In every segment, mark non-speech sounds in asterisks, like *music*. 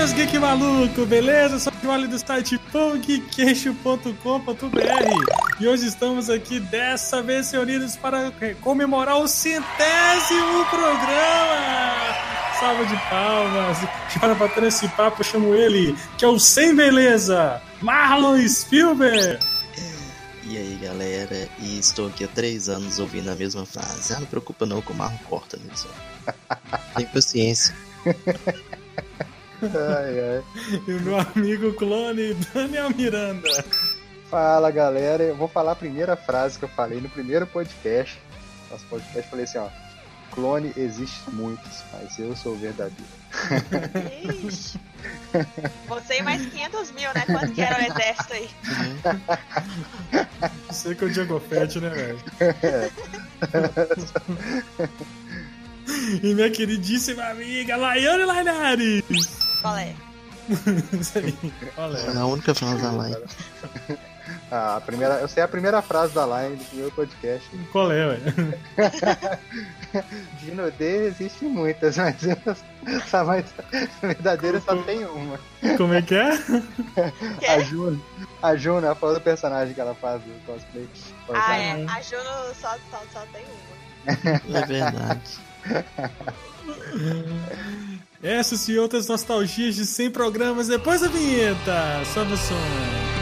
seus geek maluco, beleza? Sou o Joali do site pongqueixo.com.br e hoje estamos aqui dessa vez reunidos para comemorar o centésimo programa! Salva de palmas! Para bater esse papo, eu chamo ele, que é o Sem Beleza, Marlon Spielberg! E aí galera, e estou aqui há três anos ouvindo a mesma frase. Ah, não preocupa não que o Marlon corta nisso. Tem paciência. *laughs* ai, ai. E o meu amigo clone Daniel Miranda. Fala galera, eu vou falar a primeira frase que eu falei no primeiro podcast. Nosso podcast, eu falei assim: ó, clone existe muitos, mas eu sou o verdadeiro. Ixi. Você e mais 500 mil, né? Quanto que era o exército aí? Sei que é o Django Fett, né, velho? *laughs* e minha queridíssima amiga Laiane Lainares. Qual é? *laughs* Qual é? A única frase da live. *laughs* Ah, a primeira, eu sei a primeira frase da line do primeiro podcast. Qual é, velho? De nudez existe muitas, mas essa mais verdadeira só tem uma. Como é que é? *laughs* A Juno. A Juno, a falou do personagem que ela faz do cosplay. Ah, é. A Juno só, só, só tem uma. É verdade. Essas e outras nostalgias de 100 programas depois da vinheta. Sobe o som.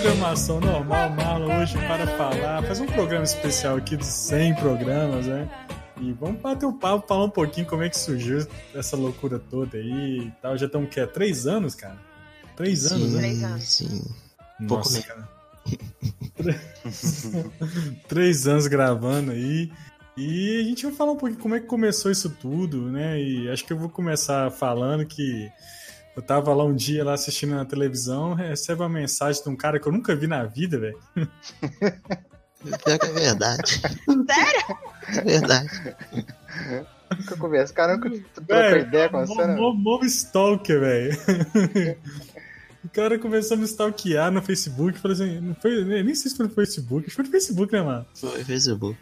Programação normal, Marlon, hoje para falar, fazer um programa especial aqui dos 100 programas, né? E vamos bater um papo, falar um pouquinho como é que surgiu essa loucura toda aí e tal. Já estamos, o quê? Três anos, cara? Três sim, anos, né? Três anos. Sim. Nossa, Pouco cara. *laughs* Três anos gravando aí. E a gente vai falar um pouquinho como é que começou isso tudo, né? E acho que eu vou começar falando que eu tava lá um dia lá assistindo na televisão, recebe uma mensagem de um cara que eu nunca vi na vida, velho. *laughs* Pior que é verdade. Sério? É verdade. Nunca conversa. Cara, nunca trocou ideia com você, né? mó- mó stalker, velho. O cara começou a me stalkear no Facebook. Falei assim, não foi, nem sei se foi no Facebook. Acho que foi no Facebook, né, mano? Foi Facebook.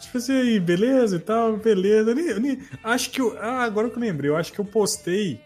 Tipo assim, aí, beleza e tal, beleza. Eu nem- eu nem- acho que eu. Ah, agora que eu lembrei, eu acho que eu postei.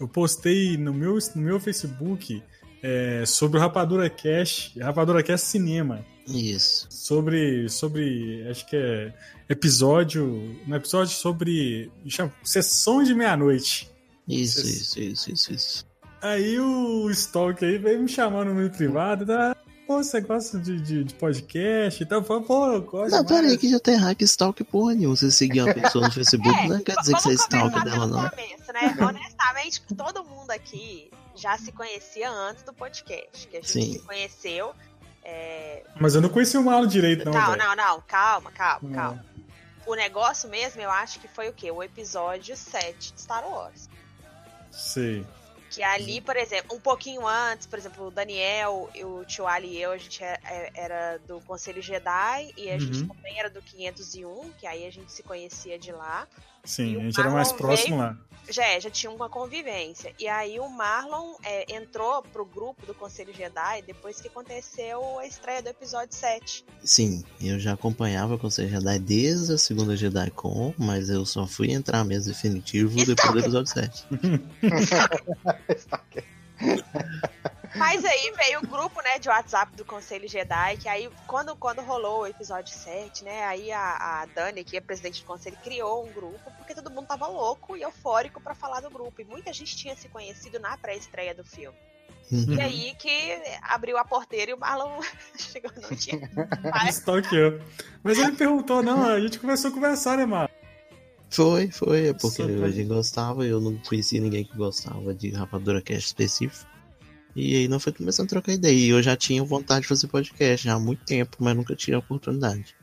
Eu postei no meu, no meu Facebook é, sobre o Rapadura Cash, Rapadura Cash Cinema. Isso. Sobre. Sobre. Acho que é. Episódio. Um episódio sobre. chama- Sessões de meia-noite. Isso, Isso. isso, isso, isso, isso. Aí o Stalk aí veio me chamar no privado, tá? Pô, você gosta de, de, de podcast e tal? Falei, Pô, eu gosto. Não, pera aí demais. que já tem hack stalk porra nenhuma. Você seguir uma pessoa no Facebook É, não quer dizer que você é começar dela, não. começo, né? *laughs* Honestamente, todo mundo aqui já se conhecia antes do podcast. Que a gente Sim. se conheceu. é, Mas eu não conheci o Malo direito, não. Não, velho. não, não, calma, calma, Hum. calma. O negócio mesmo, eu acho que foi o quê? O episódio 7 de Star Wars. Sei. Que ali, por exemplo, um pouquinho antes, por exemplo, o Daniel, o Tio Ali e eu, a gente é- é- era do Conselho Jedi e a gente Uhum. também era do 501, que aí a gente se conhecia de lá. Sim, a gente era mais próximo veio- lá. Já, é, já tinha uma convivência. E aí o Marlon é, entrou pro grupo do Conselho Jedi depois que aconteceu a estreia do episódio 7. Sim, eu já acompanhava o Conselho Jedi desde a segunda Jedi Con, mas eu só fui entrar mesmo definitivo depois do episódio 7. *laughs* *laughs* Mas aí veio o grupo, né, de WhatsApp do Conselho Jedi, que aí, quando, quando rolou o episódio 7, né, aí a, a Dani, que é presidente do conselho, criou um grupo, porque todo mundo tava louco e eufórico pra falar do grupo. E muita gente tinha se conhecido na pré-estreia do filme. Uhum. E aí que abriu a porteira e o Marlon *laughs* chegou, tinha. *laughs* Mas, Stalkeou. Mas ele perguntou, não, a gente começou a conversar, né, mano? Foi, foi, é porque pra- a gente gostava, eu não conhecia ninguém que gostava de Rapadura Cast específico. E aí nós foi começando a trocar ideia. E eu já tinha vontade de fazer podcast já há muito tempo, mas nunca tinha oportunidade.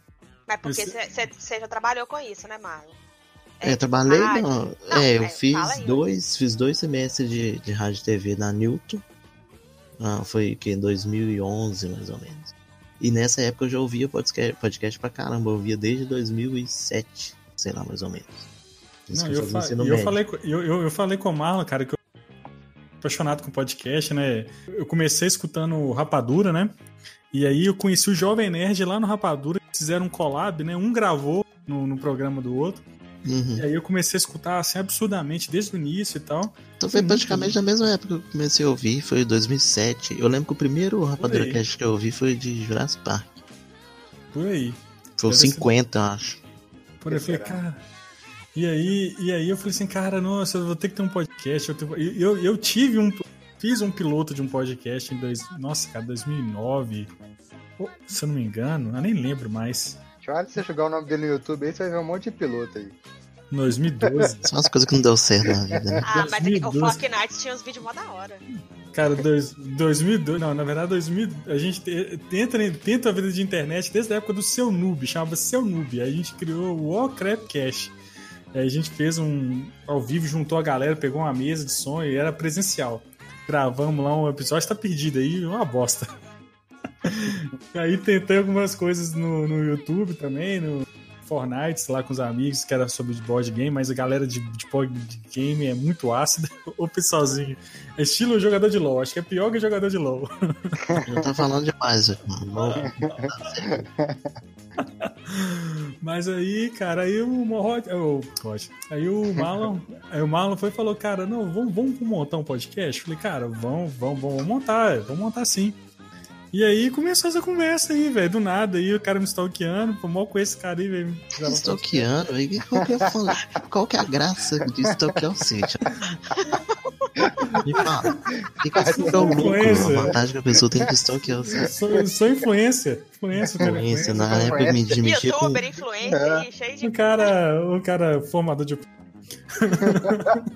Mas porque você já trabalhou com isso, né, Marlon? É, trabalhei rádio. não. Não, é, eu é, fiz aí. dois, fiz dois semestres de, de rádio e TV na Newton. Ah, foi que em 2011, mais ou menos. E nessa época eu já ouvia podcast, podcast pra caramba, eu ouvia desde 2007, sei lá, mais ou menos. Isso Não, eu fa- eu médio. falei, com- eu, eu, eu falei com o Marlon, cara, que eu apaixonado com podcast, né? Eu comecei escutando Rapadura, né? E aí eu conheci o Jovem Nerd lá no Rapadura, fizeram um collab, né? Um gravou no, no programa do outro. Uhum. E aí eu comecei a escutar assim absurdamente desde o início e tal. Então foi Muito praticamente na mesma época que eu comecei a ouvir, foi 2007. Eu lembro que o primeiro Rapadura. Cast que eu ouvi foi de Jurassic Park. Por aí. Foi o Deve ser- 50, eu acho. Por aí eu falei, cara. E aí, e aí eu falei assim, cara, nossa, eu vou ter que ter um podcast. Eu, tenho- eu, eu, tive um. Fiz um piloto de um podcast em dois, nossa, cara, 2009. Ou, Se eu não me engano, eu nem lembro mais. Olha, se você jogar o nome dele no YouTube aí, você vai ver um monte de piloto aí. 2012. *laughs* São as coisas que não deu certo na vida, né? Ah, mas aqui, o 2012. Fortnite tinha uns vídeos mó da hora. Cara, dois, 2002, não, na verdade 2000, a gente te- tenta, tenta a vida de internet desde a época do Seu Noob, chamava Seu Noob. Aí a gente criou o Warcraft Cash. Aí a gente fez um ao vivo, juntou a galera, pegou uma mesa de som e era presencial. Gravamos lá um episódio, tá perdido aí, uma bosta. *laughs* aí tentei algumas coisas no, no YouTube também, no Fortnite, lá com os amigos, que era sobre board game, mas a galera de, de board game é muito ácida. *laughs* O pessoalzinho é estilo jogador de LoL, acho que é pior que jogador de LoL. *laughs* Eu tô falando demais, mano. Mas aí, cara, aí o o Rod, aí o Marlon, *laughs* aí o Marlon foi e falou, cara, não, vamos, vamos montar um podcast? Falei, cara, vamos, vamos, vamos montar, vamos montar sim. E aí começou essa conversa aí, velho, do nada, aí o cara me stalkeando, pô, mal com esse cara aí, velho. Stalkeando, aí qual que, é, a qual que é a graça de stalkear o City? Me fala. Que, que é o lucro? A vantagem que a pessoa tem de stalkear o City? Sou, sou influência, influência, cara. Influência, na época me- de mexer com. Youtuber, influencer, aí, cheio de. O cara, o cara formador de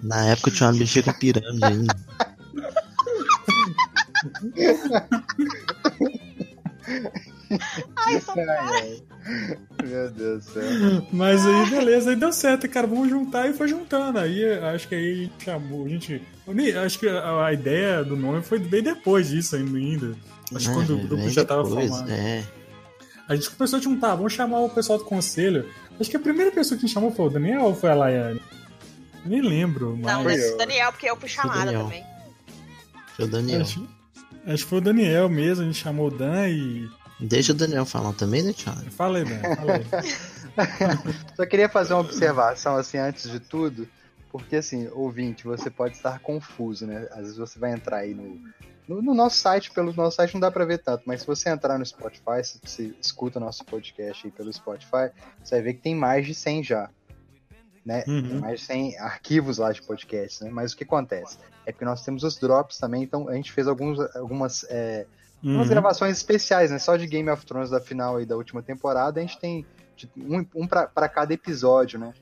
Na época eu tinha mexer com pirâmide ainda. *laughs* Ai, sou Ai, ai. Meu Deus do céu. Mas aí, beleza, aí deu certo, cara, vamos juntar e foi juntando. Aí acho que aí a gente chamou, a gente. acho que a, a ideia do nome foi bem depois disso ainda. Acho que quando o grupo já tava depois, formado. É. A gente começou a juntar, vamos chamar o pessoal do conselho. Acho que a primeira pessoa que a gente chamou foi o Daniel ou foi a Laiane? Nem lembro, Não, mas. eu. Daniel, porque eu fui chamada também. Foi o Daniel. Acho, acho que foi o Daniel mesmo, a gente chamou o Dan e. Deixa o Daniel falar também, né, Thiago? Fala aí, Dan, fala *laughs* aí. Só queria fazer uma observação, assim, antes de tudo, porque, assim, ouvinte, você pode estar confuso, né? Às vezes você vai entrar aí no, no, no nosso site, pelo nosso site não dá pra ver tanto, mas se você entrar no Spotify, se você escuta nosso podcast aí pelo Spotify, você vai ver que tem mais de 100 já, né? Uhum. Tem mais de 100 arquivos lá de podcast, né? Mas o que acontece? É porque nós temos os drops também, então a gente fez alguns, algumas... é, Uhum. gravações especiais, né? Só de Game of Thrones da final aí da última temporada, a gente tem um, um pra, pra cada episódio, né?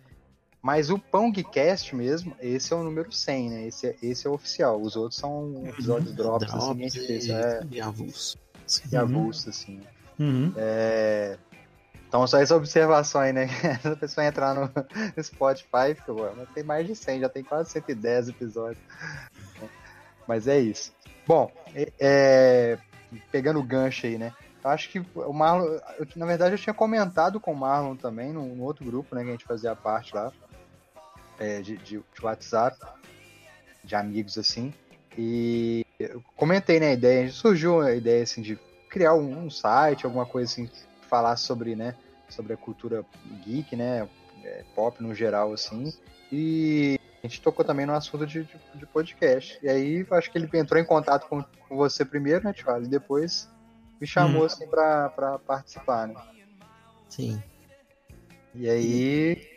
Mas o Pongcast mesmo, esse é o número 100, né? Esse é, esse é o oficial. Os outros são episódios drops, assim, que a Drops gente fez. e, É, e avulso. e avulso, assim. Uhum. É, Então, só essa observação aí, né? *laughs* A pessoa entrar no, Spotify, fica, "Ué, mas tem mais de 100, já tem quase 110 episódios. Mas é isso. Bom, é- pegando o gancho aí, né? Eu acho que o Marlon, eu, na verdade, eu tinha comentado com o Marlon também, no outro grupo, né, que a gente fazia parte lá, é, de, de, de WhatsApp, de amigos assim. E eu comentei, né, a ideia, surgiu a ideia assim de criar um, um site, alguma coisa assim, falar sobre, né, sobre a cultura geek, né, é, pop no geral, assim. E a gente tocou também no assunto de, de, de podcast. E aí eu acho que ele entrou em contato com, com você primeiro, né, Tio? E depois me chamou Hum. assim pra, pra participar, né? Sim. E aí.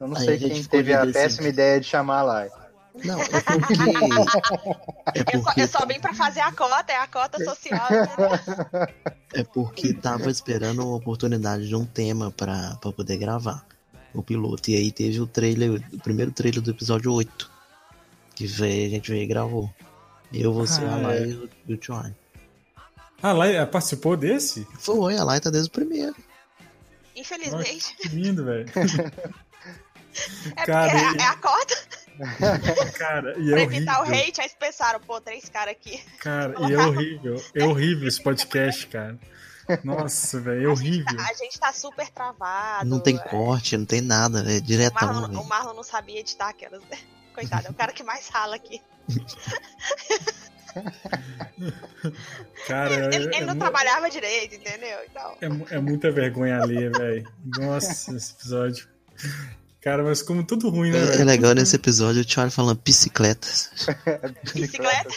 Eu não Aí sei quem teve a péssima ideia de chamar lá. Não, é porque. *laughs* É Eu, só- porque, eu só vim pra fazer a cota, é a cota social. né? *laughs* é porque tava esperando uma oportunidade de um tema pra, pra poder gravar o piloto. E aí teve o trailer, o primeiro trailer do episódio 8. Que veio, a gente veio e gravou. Eu, você, Ah, a Lai é. e o, e. Ah, lá ela participou desse? Foi, a Lai tá desde o primeiro. Infelizmente. Que lindo, velho. *laughs* É Cara, porque e- é a cota *laughs* Cara, e é pra evitar o horrível. hate, aí pensaram, pô, três caras aqui. Cara, *laughs* e é horrível. É horrível esse podcast, cara. Nossa, velho, é horrível. A gente tá super travado. Não tem é. corte, não tem nada, é O Marlon, diretão. o velho. Marlon não sabia editar aquelas. *laughs* Coitado, é o cara que mais rala aqui. Cara, Ele, é, ele é não mu- trabalhava direito, entendeu? Então. é é muita vergonha ali, velho. Nossa, esse episódio. Cara, mas como tudo ruim, né, É, é legal nesse episódio o Charlie falando bicicletas. *laughs* Bicicleta.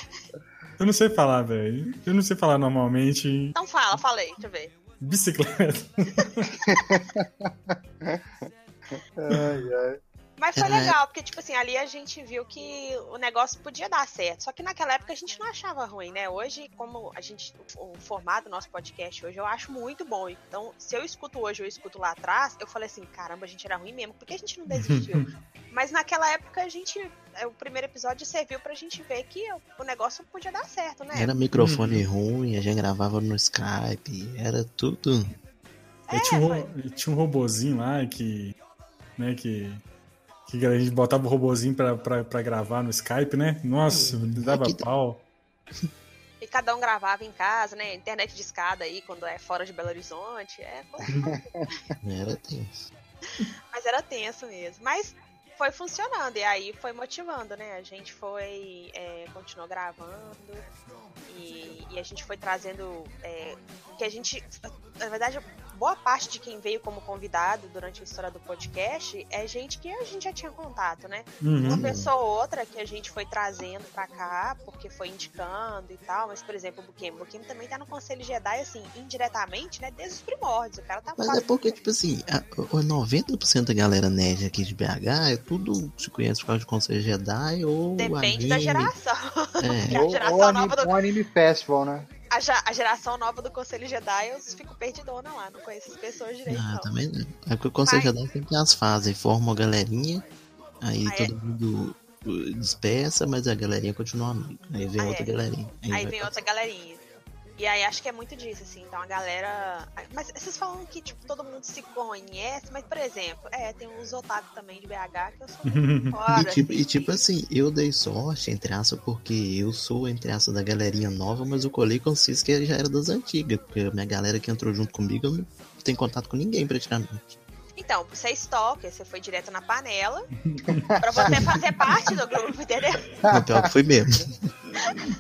Eu não sei falar, velho. Eu não sei falar normalmente. Então fala, falei, deixa eu ver. Bicicleta. *laughs* *laughs* Ai, ai. Mas foi É. legal, porque, tipo assim, ali a gente viu que o negócio podia dar certo. Só que naquela época a gente não achava ruim, né? Hoje, como a gente. O, formato do nosso podcast hoje eu acho muito bom. Então, se eu escuto hoje ou eu escuto lá atrás, eu falei assim, caramba, a gente era ruim mesmo. Por que a gente não desistiu? *laughs* Mas naquela época a gente. é, O primeiro episódio serviu pra gente ver que o negócio podia dar certo, né? Era microfone ruim, a gente gravava no Skype, era tudo. E tinha, um, e tinha um robozinho lá que. Né, que. Que a gente botava o robozinho pra, pra, pra gravar no Skype, né? Nossa, dava Aqui- pau. *laughs* E cada um gravava em casa, né? Internet de escada aí, quando é fora de Belo Horizonte. É, *laughs* Era tenso. Mas era tenso mesmo. Mas foi funcionando. E aí foi motivando, né? A gente foi. é, continuou gravando. E, e a gente foi trazendo. É, que a gente. Na verdade, boa parte de quem veio como convidado durante a história do podcast é gente que a gente já tinha contato, né? Uma Uhum. pessoa ou outra que a gente foi trazendo pra cá, porque foi indicando e tal, mas, por exemplo, o Buquem. O Buquem também tá no Conselho Jedi, assim, indiretamente, né? Desde os primórdios. O cara tá Mas é porque, tipo assim, a, o 90% da galera nerd aqui de BH é tudo se conhece por causa de Conselho Jedi ou. Depende da anime. geração. *laughs* É. A Ou, geração ou anime, nova do- um anime festival, né? A, a geração nova do Conselho Jedi, eu fico perdidona lá, não conheço as pessoas direito, Ah, não. também não. É porque o Conselho Mas- Jedi sempre tem as fases, forma uma galerinha, aí Ah, é? todo mundo uh, dispersa, mas a galerinha continua amigo. Aí vem Ah, outra é? galerinha. Aí vai vem outra galerinha. E aí acho que é muito disso, assim. Então a galera. Mas vocês falam que, tipo, todo mundo se conhece, mas, por exemplo, é, tem uns otaku também de BH que eu sou *laughs* fora. E tipo, assim. e tipo assim, eu dei sorte, entre aspas, porque eu sou, entre aspas, da galerinha nova, mas eu colei com vocês que já era das antigas, porque a minha galera que entrou junto comigo, eu não tenho contato com ninguém praticamente. Então, você é stalker, você foi direto na panela pra você fazer parte do grupo, entendeu? O pior que foi mesmo.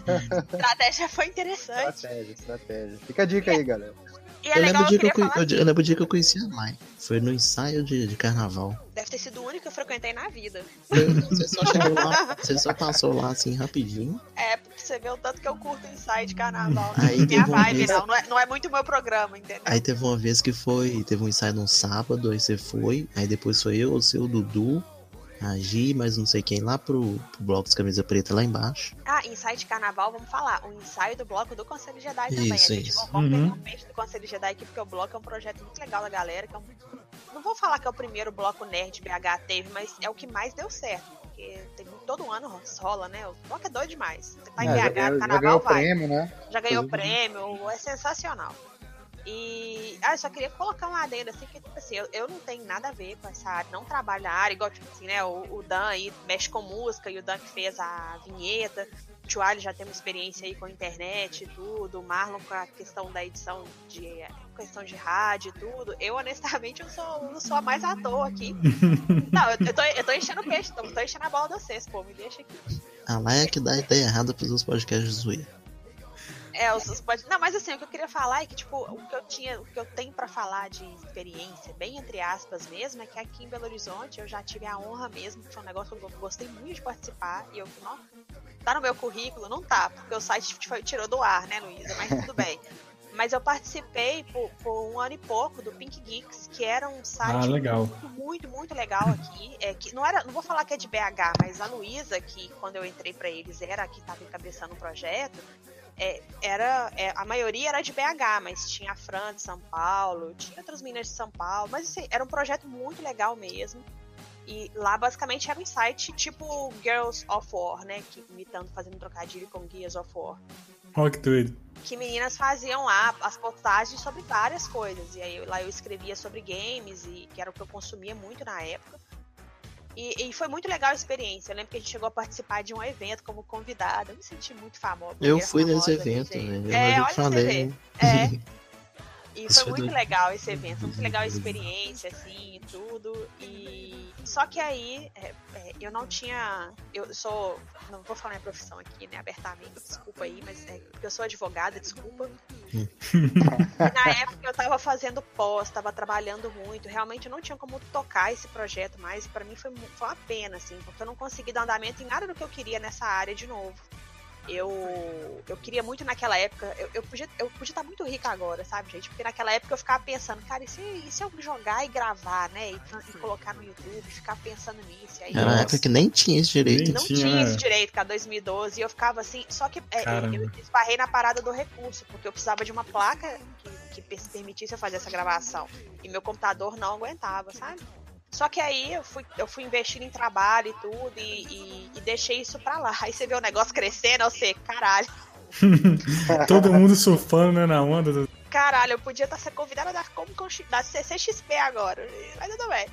A estratégia foi interessante. Estratégia, estratégia. Fica a dica aí, galera. E é eu, legal, lembro o dia eu que eu, falar. eu, eu lembro o dia que eu conheci a Mai. Foi no ensaio de, de carnaval. Deve ter sido o único que eu frequentei na vida. Você só chegou lá, você só passou lá assim rapidinho. É, porque você vê o tanto que eu curto ensaio de carnaval. Aí Minha teve uma vibe, vez- não. Não é, não é muito meu programa, entendeu? Aí teve uma vez que foi, teve um ensaio num sábado, aí você foi, aí depois foi eu, o Dudu, a Gi, mas não sei quem, lá pro, pro bloco dos camisa preta lá embaixo. Ah, ensaio de carnaval, vamos falar. O ensaio do bloco do Conselho Jedi também. Isso, a gente isso. vamos pegar Uhum. um peixe do Conselho Jedi aqui, porque o bloco é um projeto muito legal da galera. Que é um... Não vou falar que é o primeiro bloco nerd BH teve, mas é o que mais deu certo. Porque tem, todo ano rola, né? O bloco é doido demais. Você tá em É, já BH, já carnaval ganhou vai. prêmio, né? Já ganhou Inclusive. prêmio, é sensacional. E ah, eu só queria colocar uma adenda assim, que tipo assim, eu, eu não tenho nada a ver com essa área, não trabalho na área, igual tipo assim, né? O, o Dan aí mexe com música e o Dan que fez a vinheta. O Tio Ali já tem uma experiência aí com a internet e tudo, o Marlon com a questão da edição de questão de rádio e tudo. Eu, honestamente, eu sou, eu sou a mais à toa aqui. *laughs* Não, eu, eu, tô, eu tô enchendo o peixe, tô, tô enchendo a bola de vocês, pô, me deixa aqui. A Lai é que dá ideia errada pros podcasts de zoeira. É, os, os pod- Não, mas assim, o que eu queria falar é que, tipo, o que eu tinha, o que eu tenho pra falar de experiência, bem entre aspas mesmo, é que aqui em Belo Horizonte eu já tive a honra mesmo, que foi um negócio que eu gostei muito de participar, e eu, não, tá no meu currículo? Não tá, porque o site foi- tirou do ar, né, Luísa? Mas tudo *laughs* bem. Mas eu participei por, por um ano e pouco do Pink Geeks, que era um site Ah, muito, muito, muito legal aqui. É, que não, era, não vou falar que é de BH, mas a Luísa, que quando eu entrei pra eles era a que estava encabeçando o projeto, é, era, é, a maioria era de BH, mas tinha a Fran de São Paulo, tinha outras meninas de São Paulo, mas assim, era um projeto muito legal mesmo. E lá basicamente era um site tipo Girls of War, né? Que, imitando, fazendo trocadilho com Gears of War. Ó, que doido. Que meninas faziam lá as postagens sobre várias coisas. E aí lá eu escrevia sobre games, e que era o que eu consumia muito na época. E, e, foi muito legal a experiência. Eu lembro que a gente chegou a participar de um evento como convidada. Eu me senti muito famosa. Eu fui nesse evento, né? É, olha falei. É. E foi muito legal esse evento, foi muito legal a experiência, assim, e tudo. E só que aí é, é, eu não tinha. Eu sou. Não vou falar minha profissão aqui, né, abertamente, desculpa aí, mas é, eu sou advogada, desculpa. na época eu tava fazendo pós, tava trabalhando muito, realmente eu não tinha como tocar esse projeto mais, e pra mim foi, foi uma pena, assim, porque eu não consegui dar andamento em nada do que eu queria nessa área de novo eu, eu queria muito naquela época, eu, eu, podia, eu podia estar muito rica agora, sabe, gente? Porque naquela época eu ficava pensando, cara, e se, e se eu jogar e gravar, né? E, e colocar no YouTube, ficar pensando nisso. Aí, Era uma época que nem tinha esse direito. Não tinha, tinha esse direito, cara, 2012. E eu ficava assim, só que é, eu esbarrei na parada do recurso, porque eu precisava de uma placa que, que permitisse eu fazer essa gravação. E meu computador não aguentava, sabe? Só que aí eu fui, eu fui investindo em trabalho e tudo e, e, e deixei isso pra lá. Aí você vê o negócio crescendo, você, caralho. *laughs* Todo mundo surfando, né, na onda. Do... Caralho, eu podia estar sendo convidada a dar como da CCXP agora. Mas tudo bem.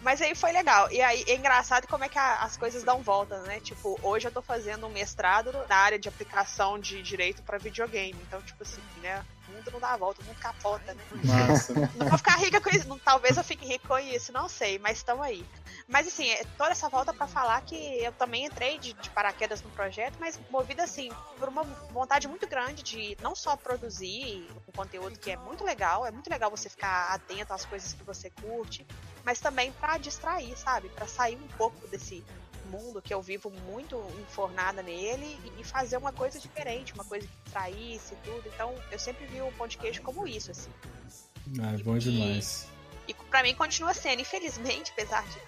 Mas aí foi legal. E aí é engraçado como é que a, as coisas dão volta, né? Tipo, hoje eu tô fazendo um mestrado na área de aplicação de direito para videogame. Então, tipo assim, né? Mundo não dá a volta, o mundo capota, né? Não vou ficar rica com isso, talvez eu fique rico com isso, não sei, mas estamos aí. Mas assim, é toda essa volta para falar que eu também entrei de, de, paraquedas no projeto, mas movida assim, por uma vontade muito grande de não só produzir um conteúdo que é muito legal, é muito legal você ficar atento às coisas que você curte, mas também para distrair, sabe? Para sair um pouco desse mundo que eu vivo muito enfornada nele e fazer uma coisa diferente, uma coisa que traísse e tudo. Então eu sempre vi o pão de queijo como isso, assim. Ah, é bom e, demais. E, e pra mim continua sendo, infelizmente, apesar, de,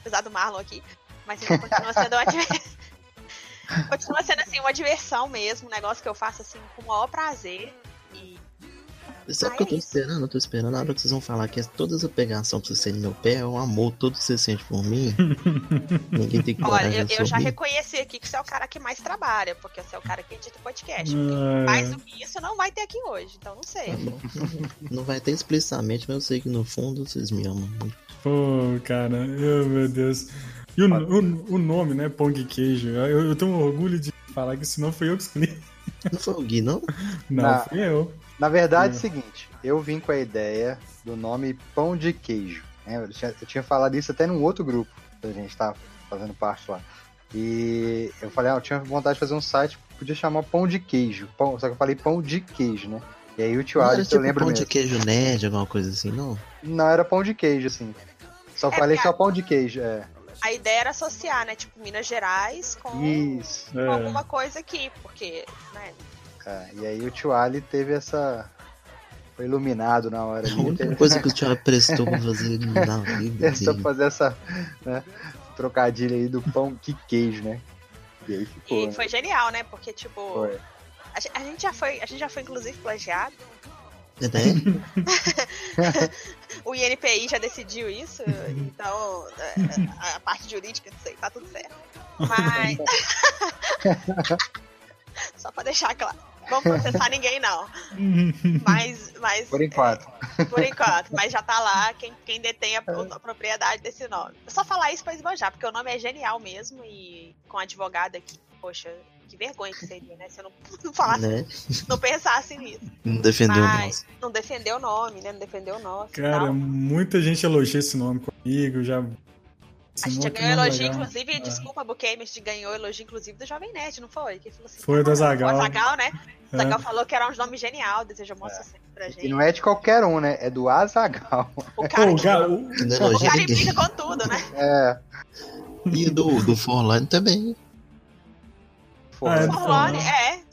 apesar do Marlon aqui, mas ele continua sendo uma *laughs* continua sendo assim uma diversão mesmo, um negócio que eu faço assim com o maior prazer. Sabe o que eu tô esperando? Eu tô esperando a hora que vocês vão falar que é toda essa pegação pra vocês serem meu pé é um amor todo que você sente por mim. *laughs* Ninguém tem que Olha, eu, eu já reconheci aqui que você é o cara que mais trabalha, porque você é o cara que edita o podcast. É... Mais do que isso não vai ter aqui hoje, então não sei. Tá *laughs* não vai ter explicitamente, mas eu sei que no fundo vocês me amam muito. Pô, cara, oh, meu Deus. E o, o, o nome, né? Pong Queijo. Eu, eu tenho orgulho de falar que senão foi eu que escolhi. Não foi o Gui, não? Não, Na... fui eu. Na verdade, é o seguinte, eu vim com a ideia do nome Pão de Queijo. Né? Eu, tinha, eu tinha falado isso até num outro grupo que a gente estava fazendo parte lá. E eu falei, ah, eu tinha vontade de fazer um site que podia chamar Pão de Queijo. Pão, só que eu falei Pão de Queijo, né? E aí o tio Alex, tipo eu lembro pão mesmo. de queijo nerd, alguma coisa assim, não? Não, era pão de queijo, assim. Só é falei só pão de queijo, é. A ideia era associar, né? Tipo, Minas Gerais com, Isso. com é. alguma coisa aqui, porque, né? É, e aí o tio Ali teve essa. Foi iluminado na hora. A única teve... coisa que o tio Ali prestou pra fazer na vida. *laughs* Prestou pra fazer essa né, trocadilha aí do pão que queijo, né? E aí ficou. E né? foi genial, né? Porque, tipo. Foi. A, gente já foi, a gente já foi inclusive plagiado. É, *laughs* *laughs* o INPI já decidiu isso, então a, a parte jurídica, não sei, tá tudo certo. Mas. Só pra deixar claro. Vamos processar ninguém, não. *laughs* Mas, mas. Por enquanto. É, por enquanto. Mas já tá lá quem, quem detém a, a propriedade desse nome. Eu só falar isso pra esbanjar, porque o nome é genial mesmo e com advogado aqui, poxa, que vergonha que seria, né? Se eu não, *laughs* não falasse, né? não pensasse nisso. Não defendeu Mas, o nome. Não defendeu o nome, né? Não defendeu o nosso. Cara, muita gente elogia esse nome comigo, já a gente já ganhou elogio, legal. inclusive, é. desculpa, Buquemi, a gente ganhou elogio, inclusive, do Jovem Nerd, não foi? Que falou assim, foi do Azagal. O Azagal, né? O Azagal é. falou que era um nome genial, desejou bom é. sucesso pra gente. E não é de qualquer um, né? É do Azagal. O *laughs* cara, que, o, o, o cara implica com tudo, né? É. E do, do Forlane também. Forlane, ah, é, do Forlane, é.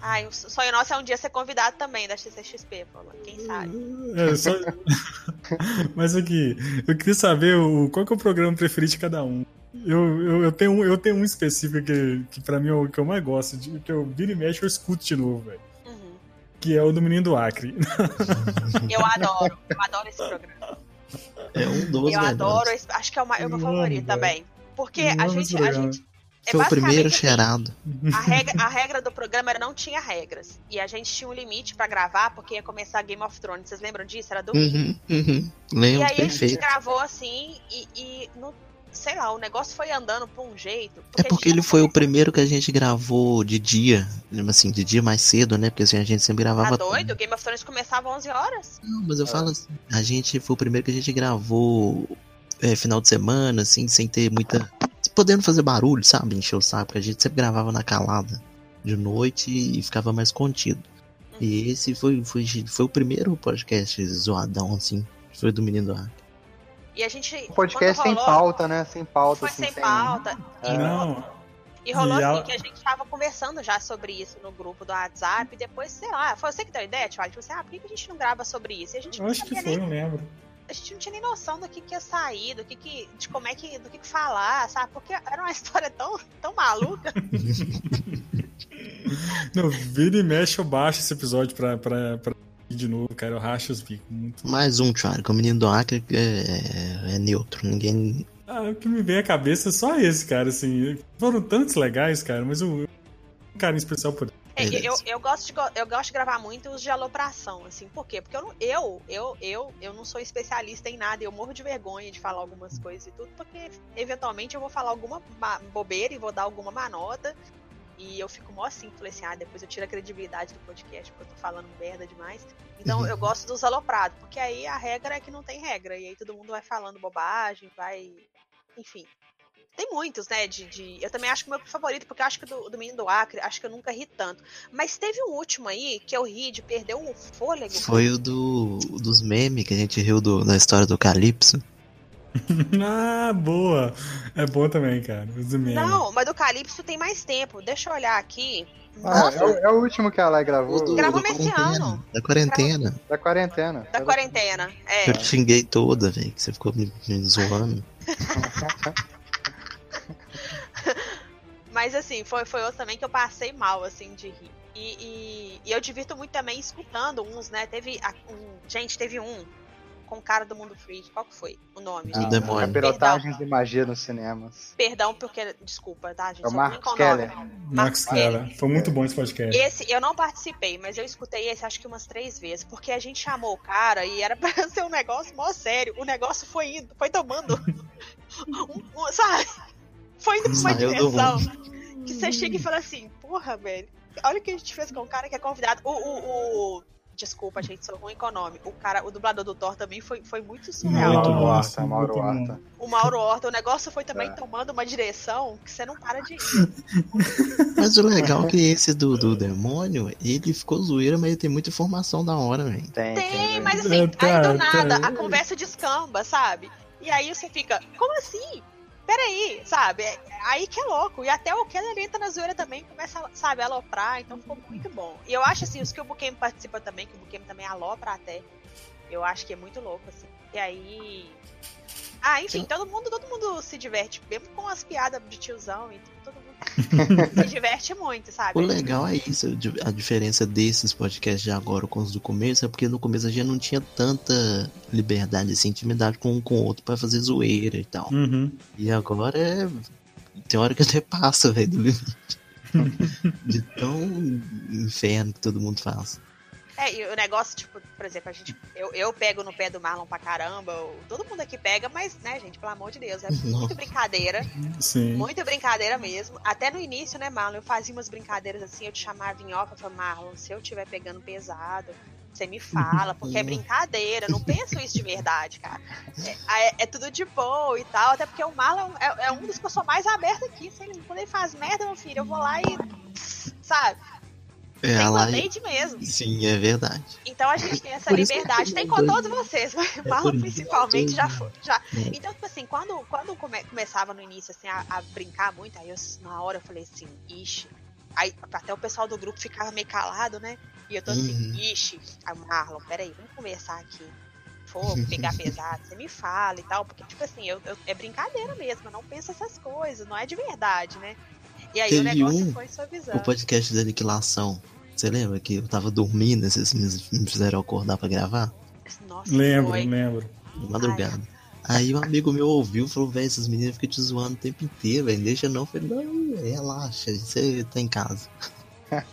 Ai, o sonho nosso é um dia ser convidado também da CCXP, Paulo. Quem sabe? É, só... *laughs* Mas aqui, eu queria saber o, qual é o programa preferido de cada um. Eu, eu, eu, tenho, eu tenho um específico que, que pra mim é o que eu mais gosto, de, que eu viro e mexo eu escuto de novo, velho. Uhum. Que é o do Menino do Acre. *laughs* Eu adoro, eu adoro esse programa. É um dos Eu adoro, esse- acho que é o, é meu Eu favorito também. Porque a gente, a gente. É Foi o primeiro assim, cheirado. A *laughs* regra, a regra do programa era não tinha regras. E a gente tinha um limite pra gravar, porque ia começar Game of Thrones. Vocês lembram disso? Era domingo. Uhum, uhum. E Lembro, aí a gente perfeito. gravou assim e, e no- sei lá, o negócio foi andando por um jeito. É a porque ele foi o primeiro que a gente gravou de dia, assim, de dia mais cedo, né? Porque assim, a gente sempre gravava. Tá doido? Game of Thrones começava 11 horas. Não, mas eu falo assim, a gente foi o primeiro que a gente gravou é, final de semana, assim, sem ter muita. Podendo fazer barulho, sabe? Encher o saco, porque a gente sempre gravava na calada de noite e ficava mais contido. E esse foi, foi, foi o primeiro podcast zoadão, assim. Foi do Menino do. E a gente. O podcast quando sem rolou, pauta, né? Sem pauta, Foi assim, sem pauta. E É. rolou, Não, e rolou E assim ela- que a gente tava conversando já sobre isso no grupo do WhatsApp. E depois, sei lá, foi você que deu a ideia, Thiago? Tipo assim, ah, por que a gente não grava sobre isso? E a gente eu acho que foi, nem não lembro. A gente não tinha nem noção do que, que ia sair, do que, que de como é que, do que, que falar, sabe? Porque era uma *laughs* história tão, tão maluca. *laughs* Não, vira e mexe eu baixo esse episódio pra, pra, pra ir de novo, cara. Eu racho os bicos. Muito. Mais um, Thiago, que o Menino do Acre é, é neutro. Ninguém. Ah, o que me vem à cabeça é só esse, cara, assim. Foram tantos legais, cara, mas eu. Um carinho especial por É. eu, eu, gosto de, eu gosto de gravar muito os de alopração, assim, por quê? Porque eu, não, eu, eu, eu, eu não sou especialista em nada, eu morro de vergonha de falar algumas coisas e tudo, porque eventualmente eu vou falar alguma ma- bobeira e vou dar alguma má nota. E eu fico mó assim, falei assim, ah, depois eu tiro a credibilidade do podcast, porque eu tô falando merda demais. Então eu *laughs* gosto dos aloprados, porque aí a regra é que não tem regra. E aí todo mundo vai falando bobagem, vai. Enfim. Tem muitos, né? De, de- Eu também acho que o meu favorito, porque eu acho que do, do Menino do Acre, acho que eu nunca ri tanto. Mas teve um último aí que eu ri de perder o fôlego. Foi o do, dos memes que a gente riu do, da história do Calypso. *laughs* Ah, boa! É bom também, cara. Os memes. Não, mas do Calypso tem mais tempo. Deixa eu olhar aqui. Ah, é, o, é o último que a Lai O gravou, do, Gravou da esse quarentena, ano. Da quarentena. da quarentena. da quarentena. É. Eu te xinguei toda, velho, que você ficou me, me zoando. *laughs* *laughs* Mas assim, foi, foi outro também que eu passei mal, assim, de rir. E, e- e eu divirto muito também escutando uns, né? Teve. a- um- gente, teve um com o cara do Mundo Freak. Qual que foi o nome? Do gente? demônio. Capirotagens de magia nos cinemas. Perdão, porque. Desculpa, tá, gente? É o Marcos o nome. Keller. Max Keller. Foi muito bom esse podcast. Esse eu não participei, mas eu escutei esse acho que umas três vezes, porque a gente chamou o cara e era *laughs* pra ser um negócio mó sério. O negócio foi indo, foi tomando. *laughs* um- um- sabe? Foi indo pra uma Saiu do dimensão que você chega e fala assim, porra, velho, olha o que a gente fez com o cara que é convidado. O. o, o- Desculpa, gente, sou ruim com o nome. O cara, o dublador do Thor também foi, foi muito surreal. Muito Mauro bom, Horta, sim, Mauro. Horta. O Mauro Horta, o negócio foi também É. tomando uma direção que você não para de ir. Mas o legal é que esse do, do demônio, ele ficou zoeira, mas ele tem muita informação da hora, velho. Tem, Tem, mas É, assim, aí do nada tá. a conversa descamba, sabe? E aí você fica, como assim? Peraí, sabe? É- Aí que é louco. E até o Keller entra na zoeira também, começa, sabe, a aloprar, então ficou muito bom. E eu acho assim, os que o Buquem participa também, que o Buquem também alopra até. Eu acho que é muito louco, assim. E aí. Ah, enfim, todo mundo, todo mundo se diverte, mesmo com as piadas de tiozão e tudo, todo se diverte muito, sabe? O legal é isso, a diferença desses podcasts de agora com os do começo é porque no começo a gente não tinha tanta liberdade, assim, intimidade com um com o outro pra fazer zoeira e tal. Uhum. E agora é. Tem hora que até passa, velho, do limite. *laughs* De tão inferno que todo mundo faz. É, e o negócio, tipo, por exemplo, a gente. Eu, eu pego no pé do Marlon pra caramba, todo mundo aqui pega, mas, né, gente, pelo amor de Deus, é *laughs* muito brincadeira. Sim. Muita brincadeira mesmo. Até no início, né, Marlon? Eu fazia umas brincadeiras assim, eu te chamava em off, eu falava, Marlon, se eu estiver pegando pesado, você me fala, porque é *laughs* brincadeira, não penso isso de verdade, cara. É, é- é tudo de boa e tal, até porque o Marlon é, é um dos que eu sou mais aberta aqui. Se ele, quando ele faz merda, meu filho, eu vou lá e. Sabe? É, Tem a lá. band-aid mesmo. Sim, é verdade. Então a gente tem essa liberdade. Tem com todos vocês, mas por Marlon principalmente já foi. Já. É. Então, tipo assim, quando, quando come- começava no início assim, a, a brincar muito, aí eu, na hora eu falei assim, ixi. Aí até o pessoal do grupo ficava meio calado, né? E eu tô assim, Uhum. ixi. Aí Marlon, peraí, vamos conversar aqui. For pegar *laughs* pesado, você me fala e tal. Porque, tipo assim, eu, eu- é brincadeira mesmo, eu não penso essas coisas, não é de verdade, né? E aí o Teve negócio um- foi O suavizando. podcast da aniquilação. Você lembra que eu tava dormindo, vocês me me fizeram acordar pra gravar? Nossa, Lembro, foi. lembro. de madrugada. Aí um amigo meu ouviu e falou, velho, esses meninos ficam te zoando o tempo inteiro, velho. Deixa não. Eu falei, não, relaxa, você tá em casa.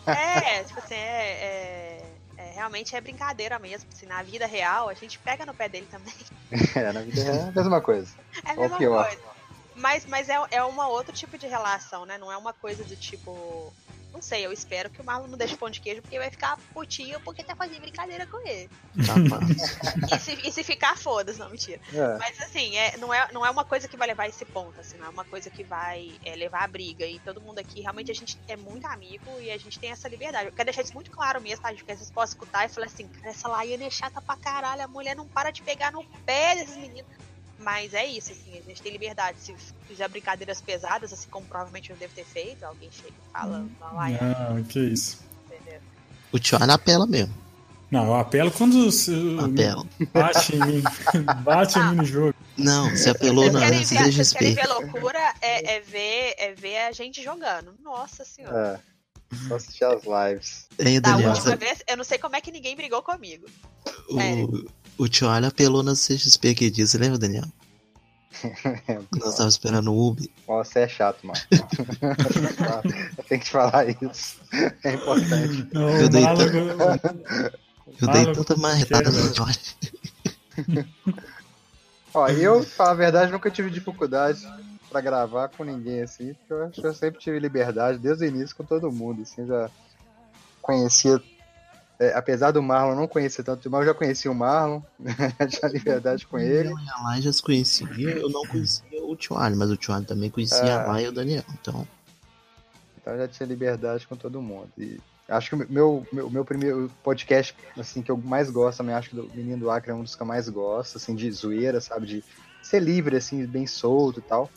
É, tipo assim, é, é, é, realmente é brincadeira mesmo. Assim, na vida real, a gente pega no pé dele também. *laughs* É, na vida real é a mesma coisa. É a Ou mesma pior. coisa. Mas, mas é, é uma outro tipo de relação, né? Não é uma coisa do tipo. Não sei, eu espero que o Marlon não deixe pão de queijo porque vai ficar putinho porque tá fazendo brincadeira com ele. Capaz. *laughs* E se, e se ficar, foda-se, não, mentira. É. Mas assim, é, não, é, não é uma coisa que vai levar esse ponto, assim, não é uma coisa que vai é, levar a briga. E todo mundo aqui, realmente, a gente é muito amigo e a gente tem essa liberdade. Eu quero deixar isso muito claro mesmo, tá? Porque vocês podem escutar e falar assim, cara, essa Laiane é chata pra caralho, a mulher não para de pegar no pé desses meninos. Mas é isso, assim, a gente tem liberdade. Se fizer brincadeiras pesadas, assim como provavelmente eu devo ter feito, alguém chega e fala, não, Laiane, Não, que isso. entendeu? O Tchone apela mesmo. Não, eu apelo quando se- Apela. bate em mim. *laughs* bate em mim no jogo. Não, você apelou na querem, ver, vocês querem ver loucura? É, é ver, é ver a gente jogando. Nossa senhora. É. Só assistir as lives. Da Daniel? última vez, eu não sei como é que ninguém brigou comigo. O, o Tchone apelou na CXP que dia, você lembra, Daniel? *laughs* Nós tava esperando o Uber. Ó, você é chato, mano. *laughs* eu tenho que te falar isso. É importante. Não, Eu o dei Marlon- Eu dei tanta marretada no Tchone. Ó, eu, pra falar a verdade, nunca tive dificuldade pra gravar com ninguém, assim, porque eu acho que eu sempre tive liberdade desde o início com todo mundo, assim, já conhecia. É, apesar do Marlon não conhecer tanto, mas eu já conhecia o Marlon, *laughs* tinha liberdade com ele. Eu e a Lai já se conhecia. Eu não conhecia o Tchone, mas o Tchone também conhecia É. a Lai e o Daniel. Então, Então já tinha liberdade com todo mundo. E acho que o meu, meu, meu primeiro podcast, assim, que eu mais gosto também, acho que do Menino do Acre é um dos que eu mais gosto, assim, de zoeira, sabe? De ser livre, assim, bem solto e tal.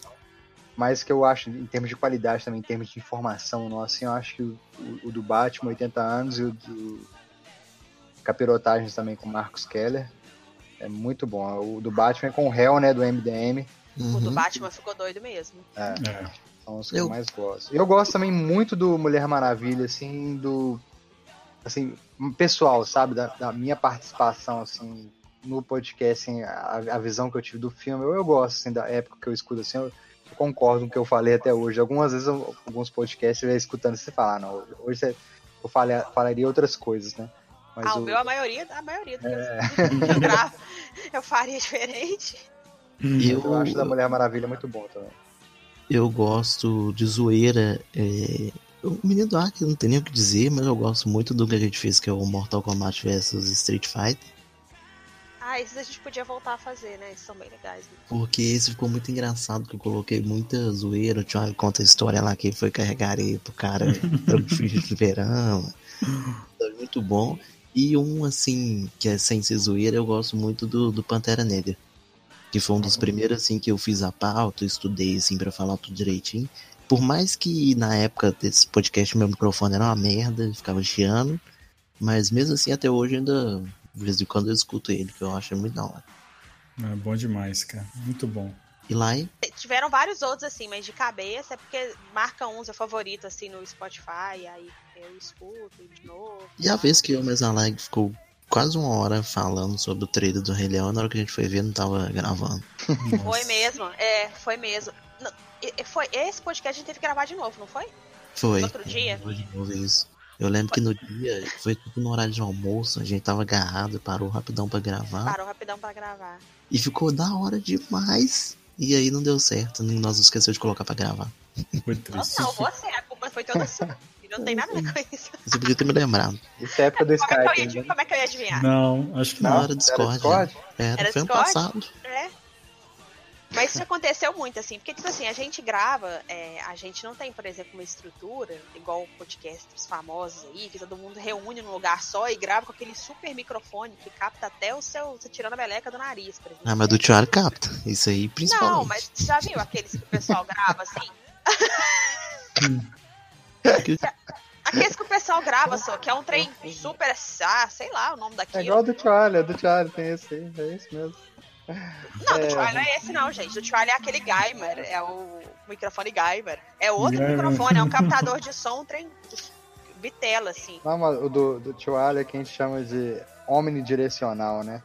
Mas que eu acho, em termos de qualidade também, em termos de informação, nossa, assim, eu acho que o, o- o do Batman, 80 anos, e o do Capirotagens também com o Marcos Keller, é muito bom. O do Batman é com o Hell, né, do MDM, O do uhum. Batman ficou doido mesmo. é, É. são os que eu... Eu- mais gosto. Eu gosto também muito do Mulher Maravilha, assim, do. Assim, pessoal, sabe? Da, da minha participação, assim, no podcast, assim, a, a visão que eu tive do filme. Eu, eu gosto, assim, da época que eu escuto, assim, eu, eu concordo com o que eu falei até hoje. Algumas vezes, eu- alguns podcasts, eu ia escutando e você fala, ah, não, hoje você- eu falei, falaria outras coisas, né? Mas ah, o o- meu, a maioria, a maioria do É. que *laughs* eu, eu gravo, eu faria diferente. *laughs* Eu, eu acho da Mulher Maravilha muito bom também. eu gosto de zoeira. é, O Menino do Acre não tem nem o que dizer, mas eu gosto muito do que a gente fez, que é o Mortal Kombat vs Street Fighter. Ah, esses a gente podia voltar a fazer, né? Esses são bem legais. né? Porque esse ficou muito engraçado, que eu coloquei muita zoeira. O Thiago conta a história lá que ele foi carregar areia pro cara pro de fliperama. *laughs* Foi muito bom. E um, assim, que é sem ser zoeira, eu gosto muito do, do Pantera Negra. Que foi um dos primeiros, assim, que eu fiz a pauta, estudei, assim, pra falar tudo direitinho. Por mais que na época desse podcast meu microfone era uma merda, ficava chiando. Mas mesmo assim, até hoje ainda, de vez em quando eu escuto ele, que eu acho muito da hora. É bom demais, cara. Muito bom. E lá, hein? Tiveram vários outros, assim, mas de cabeça é porque marca um seu favorito, assim, no Spotify, aí eu escuto de novo. E a vez que eu a live ficou quase uma hora falando sobre o trailer do Rei Leão, na hora que a gente foi ver, não tava gravando. *laughs* Foi mesmo, é, foi mesmo. Não, foi, esse podcast a gente teve que gravar de novo, não foi? Foi. No outro dia? Hoje de novo isso. Eu lembro que no dia, foi tipo no horário de almoço, a gente tava agarrado, parou rapidão pra gravar. Parou rapidão pra gravar. E ficou da hora demais. E aí não deu certo, nós esqueceu de colocar pra gravar. Foi Não, triste. não, você, a culpa foi toda sua. *laughs* Não tem nada a ver com isso. Você podia ter me lembrado. Isso é época do Como é, que eu Skype, ia, né? como é que eu ia adivinhar? Não, acho que Na não. hora do Era Discord. Discord? Era, Era foi ano Discord? passado. É. Mas isso aconteceu muito, assim, porque, tipo assim, a gente grava, é, a gente não tem, por exemplo, uma estrutura, igual podcasters famosos aí, que todo mundo reúne num lugar só e grava com aquele super microfone que capta até o seu, você tirando a meleca do nariz, por exemplo. Ah, mas do Thiago capta. Isso aí, principalmente. Não, mas você já viu aqueles que o pessoal grava, assim? Aqueles *laughs* que o pessoal grava só, que é um trem super, ah, sei lá o nome É daquilo. igual do Charlie, é do Charlie, tem esse aí, é isso mesmo. Não, do É. Trial não é esse não, gente. Do Trial é aquele Geimer, é o microfone Geimer. É outro Geimer. microfone, é um captador de som, um trem vitela, assim. Não, mas o do, do Ali é que a gente chama de omnidirecional, né?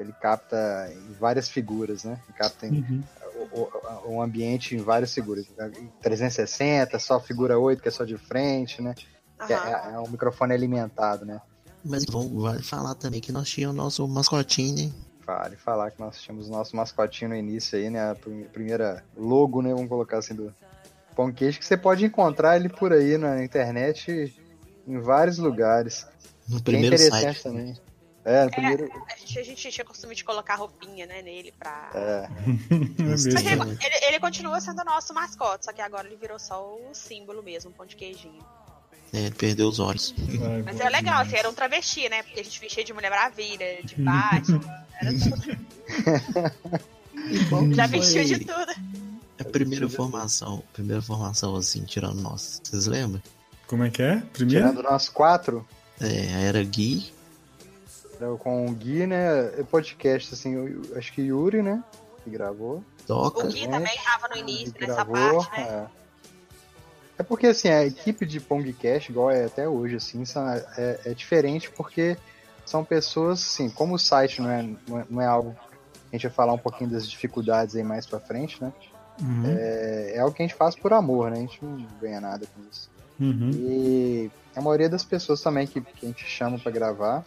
ele capta em várias figuras, né? Ele capta em, Uhum. O ambiente em várias figuras. 360, só figura 8, que é só de frente, né? Que Aham. é, é um microfone alimentado, né? Mas vamos, vale falar também que nós tínhamos o nosso mascotinho, né? Vale falar que nós tínhamos o nosso mascotinho no início aí, né? A prim- primeira logo, né? Vamos colocar assim do Pão Queijo, que você pode encontrar ele por aí na internet em vários lugares. No Bem primeiro interessante site. também. É, no primeiro. A gente, a gente tinha costume de colocar roupinha, né, nele pra. É, *laughs* É ele, ele- ele continua sendo nosso mascote, só que agora ele virou só o símbolo mesmo, um pão de queijinho. É, ele perdeu os olhos. Ai, Mas era legal, assim, era um travesti, né? Porque a gente vestia de Mulher Maravilha, de Batman, era tudo. *laughs* Já foi vestiu de tudo. A primeira formação, primeira formação assim, tirando nós. Vocês lembram? Como é que é? Primeiro? tirando nós quatro, É, era Gui, com o Gui, né? é Podcast, assim, eu, eu acho que Yuri, né? Que gravou. Toca. O Gui também tava no início, nessa gravou, parte, né? é. É porque assim, a equipe de Pongcast, igual é até hoje, assim, são- é, é diferente porque são pessoas, assim, como o site não é, não é, não é algo. A gente vai falar um pouquinho das dificuldades aí mais pra frente, né? Uhum. É, é algo que a gente faz por amor, né? A gente não ganha nada com isso. Uhum. E a maioria das pessoas também que, que a gente chama pra gravar,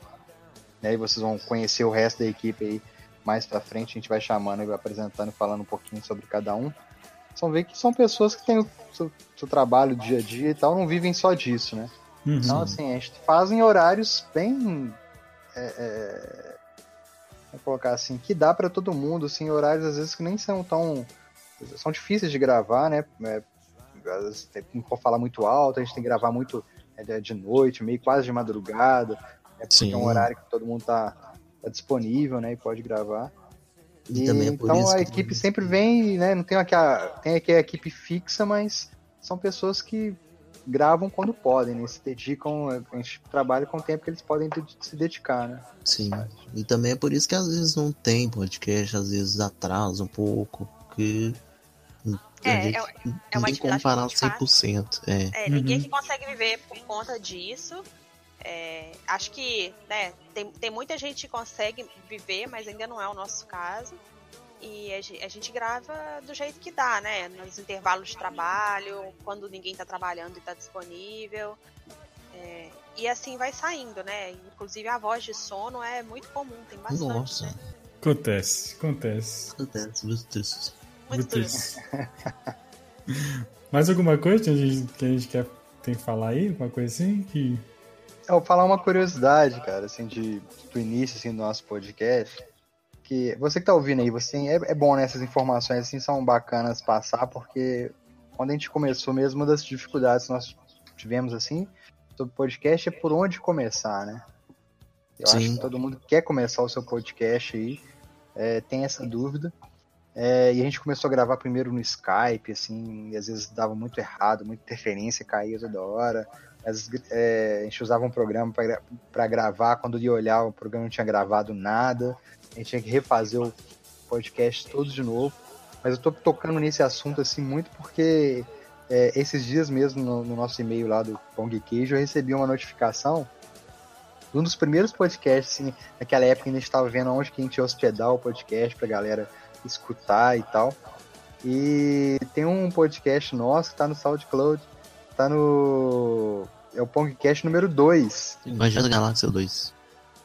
né? E vocês vão conhecer o resto da equipe aí mais pra frente, a gente vai chamando e vai apresentando, falando um pouquinho sobre cada um. Vocês vão ver que são pessoas que têm o seu, seu trabalho dia a dia e tal, não vivem só disso, né? Uhum. Então, assim, a gente faz em horários bem. É, é, vamos colocar assim, que dá pra todo mundo, assim, horários às vezes que nem são tão. são difíceis de gravar, né? É, às vezes tem- pode falar muito alto, a gente tem que gravar muito é, de noite, meio quase de madrugada, é porque Sim. é um horário que todo mundo tá, tá disponível, né? E pode gravar. E também é por então isso a equipe sempre vem, né? Não tem aqui a, tem aqui a equipe fixa, mas são pessoas que gravam quando podem, né? Se dedicam, a gente trabalha com o tempo que eles podem de- se dedicar, né? Sim. E também é por isso que às vezes não tem podcast, às vezes atrasa um pouco, porque. a É, gente é- é uma não tem como atividade parar que a gente 100%. É. É, ninguém Uhum. que consegue viver por conta disso. É, acho que, né, tem, tem muita gente que consegue viver, mas ainda não é o nosso caso. E a gente, a gente grava do jeito que dá, né? Nos intervalos de trabalho, quando ninguém tá trabalhando e tá disponível. É, e assim vai saindo, né? Inclusive a voz de sono é muito comum, tem bastante. Nossa, Né? Acontece, acontece. acontece muito triste. Muito triste. *laughs* Mais alguma coisa que a gente, que a gente quer tem que falar aí? Alguma coisa assim? Que... Eu vou falar uma curiosidade, cara, assim, de, do início, assim, do nosso podcast. Que você que tá ouvindo aí, você tem, é, é bom, né? Essas informações, assim, são bacanas passar, porque quando a gente começou mesmo, uma das dificuldades que nós tivemos, assim, sobre podcast é por onde começar, né? Eu acho Sim. que todo mundo quer começar o seu podcast aí, é, tem essa dúvida. É, e a gente começou a gravar primeiro no Skype, assim, e às vezes dava muito errado, muita interferência, caía toda hora. É, a gente usava um programa para gravar, quando ia olhar, o programa não tinha gravado nada. A gente tinha que refazer o podcast todo de novo. Mas eu tô tocando nesse assunto, assim, muito porque é, esses dias mesmo, no, no nosso e-mail lá do Pong Queijo, eu recebi uma notificação um dos primeiros podcasts, assim, naquela época ainda estava vendo onde que a gente ia hospedar o podcast pra galera escutar e tal. E tem um podcast nosso que tá no SoundCloud, tá no. É o Pongcast número 2, Guardiões da Galáxia 2.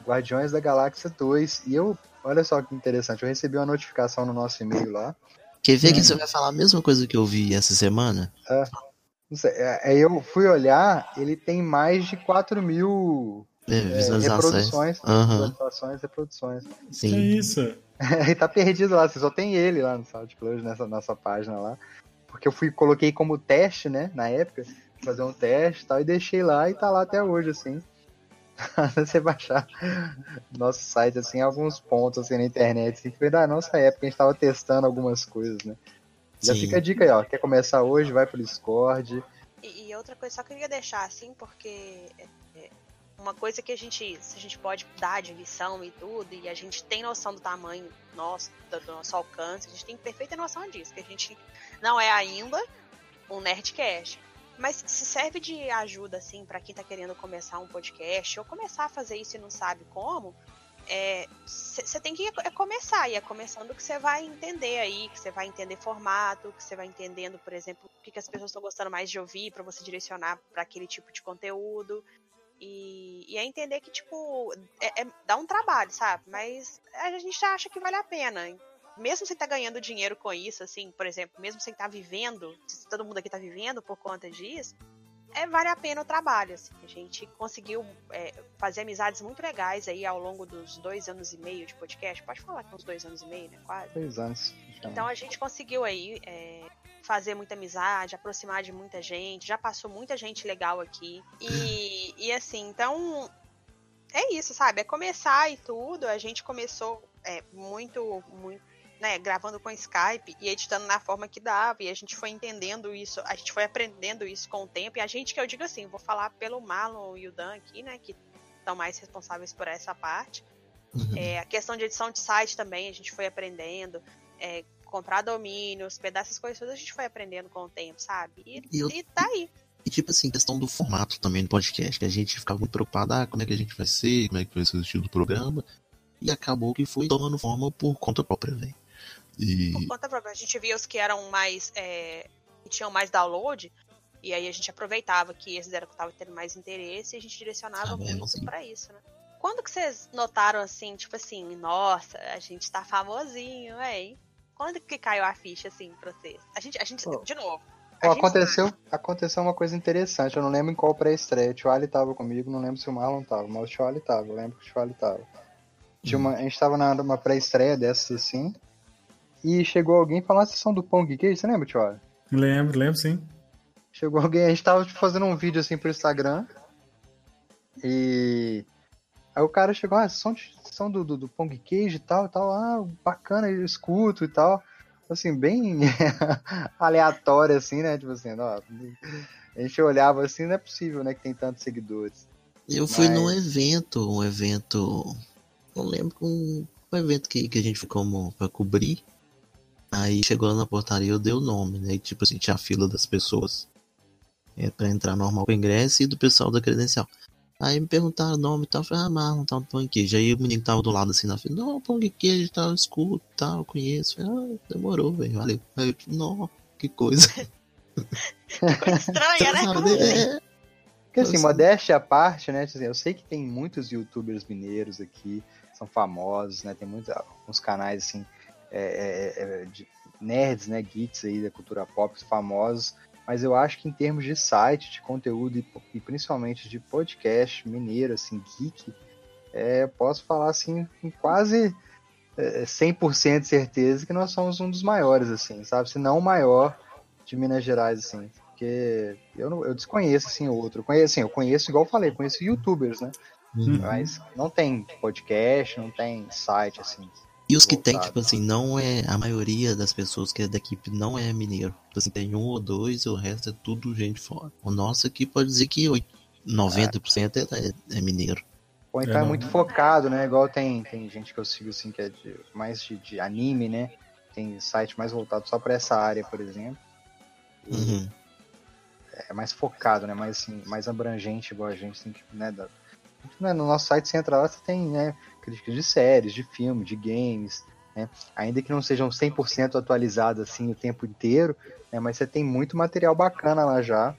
Guardiões da Galáxia 2. E eu, olha só que interessante, eu recebi uma notificação no nosso e-mail lá. Quer ver que Sim. você vai falar a mesma coisa que eu vi essa semana? Não sei, é, Aí eu fui olhar, ele tem mais de 4 mil É, é, visualizações. reproduções, visualizações, reproduções. Que sim. isso? *laughs* Ele tá perdido lá, você só tem ele lá no SoundCloud, nessa nossa página lá. Porque eu fui, coloquei como teste, né, na época, fazer um teste e tal, e deixei lá e tá lá até hoje, assim. *laughs* você baixar nosso site, assim, alguns pontos, assim, na internet, assim, que foi da nossa época, a gente tava testando algumas coisas, né. Já Sim. fica a dica aí, ó, quer começar hoje, vai pro Discord. E, e outra coisa, só queria deixar assim, porque é, é, uma coisa que a gente, se a gente pode dar de lição e tudo, e a gente tem noção do tamanho nosso, do, do nosso alcance, a gente tem perfeita noção disso, que a gente não é ainda um Nerdcast. Mas se serve de ajuda, assim, para quem tá querendo começar um podcast, ou começar a fazer isso e não sabe como, você tem que é começar, e é começando que você vai entender aí, que você vai entender formato, que você vai entendendo, por exemplo, o que, que as pessoas estão gostando mais de ouvir para você direcionar para aquele tipo de conteúdo. E, e é entender que, tipo, é, é, dá um trabalho, sabe? Mas a gente acha que vale a pena. Mesmo sem estar tá ganhando dinheiro com isso, assim, por exemplo, mesmo sem estar tá vivendo, se todo mundo aqui está vivendo por conta disso, é, vale a pena o trabalho. Assim. A gente conseguiu é, fazer amizades muito legais aí ao longo dos dois anos e meio de podcast. Pode falar que uns dois anos e meio, né? Quase. Dois anos. Então a gente conseguiu aí é, fazer muita amizade, aproximar de muita gente. Já passou muita gente legal aqui. E, *laughs* e assim, então. É isso, sabe? É começar e tudo. A gente começou é, muito, muito né, gravando com Skype e editando na forma que dava, e a gente foi entendendo isso, a gente foi aprendendo isso com o tempo, e a gente, que eu digo assim, vou falar pelo Marlon e o Dan aqui, né, que estão mais responsáveis por essa parte. Uhum. É, a questão de edição de site também, a gente foi aprendendo, é, comprar domínios, pedaços, coisas todas, a gente foi aprendendo com o tempo, sabe? E, e, eu, e tá aí. E tipo assim, questão do formato também do podcast, que a gente ficava muito preocupado, ah, como é que a gente vai ser, como é que vai ser o estilo do programa. E acabou que foi tomando forma por conta própria, velho. E... Por conta própria, a gente via os que eram mais. É, que tinham mais download, e aí a gente aproveitava que esses eram que estavam tendo mais interesse e a gente direcionava ah, muito assim. para isso, né? Quando que vocês notaram assim, tipo assim, nossa, a gente tá famosinho, hein? Quando que caiu a ficha assim pra vocês? A gente, a gente, oh. de novo. Oh, aconteceu, aconteceu uma coisa interessante, eu não lembro em qual pré-estreia. O Tio tava comigo, não lembro se o Marlon tava, mas o Tio tava, eu lembro que o Tio tava. Tinha uma, a gente tava numa pré-estreia dessas assim, e chegou alguém falando a sessão do pão de queijo, você lembra, Tio? Lembro, lembro sim. Chegou alguém, a gente tava tipo, fazendo um vídeo assim pro Instagram. E aí o cara chegou, ah, sessão, de, sessão do, do, do pão de queijo e tal, e tal, ah, bacana, eu escuto e tal. Assim, bem *laughs* aleatório, assim, né? Tipo assim, ó, a gente olhava assim, não é possível, né, que tem tantos seguidores. Eu Mas... fui num evento, um evento. Não lembro um, um evento que, que a gente ficou pra cobrir. Aí chegou lá na portaria, eu dei o nome, né? E, tipo assim, tinha a fila das pessoas é, pra entrar normal com o ingresso e do pessoal da credencial. Aí me perguntaram o nome e tal, eu falei, ah, Marlon, tal, pão e queijo. Aí o menino tava do lado assim na fila, não, pão de queijo, tal, escuto, tal, conheço. falei, ah, demorou, velho, valeu. Aí eu, não, que coisa. *laughs* coisa estranha, né? É. Porque assim, modéstia à parte, né? Assim, eu sei que tem muitos youtubers mineiros aqui, são famosos, né? Tem muitos, alguns canais assim é, é, é, de nerds, né, geeks aí da cultura pop famosos, mas eu acho que em termos de site, de conteúdo e, e principalmente de podcast mineiro, assim, geek, é, posso falar assim com quase é, 100% de certeza que nós somos um dos maiores, assim, sabe? Se não o maior de Minas Gerais, assim. Porque eu, não, eu desconheço, assim, outro. Eu conheço, assim, eu conheço, igual eu falei, conheço youtubers, né? Uhum. Mas não tem podcast, não tem site, assim. E os que tem, tipo assim, não é. A maioria das pessoas que é da equipe não é mineiro. Tipo assim, tem um ou dois, o resto é tudo gente fora. O nosso aqui pode dizer que 90% é, é, é mineiro. Ou então é, é muito focado, né? Igual tem, tem gente que eu sigo assim que é de, mais de, de anime, né? Tem site mais voltado só para essa área, por exemplo. Uhum. É mais focado, né? Mais, assim, mais abrangente, igual a gente tem que, né? Da, né, no nosso site central você tem, né? Críticas de séries, de filmes, de games, né? ainda que não sejam 100% atualizados assim o tempo inteiro, né? mas você tem muito material bacana lá já,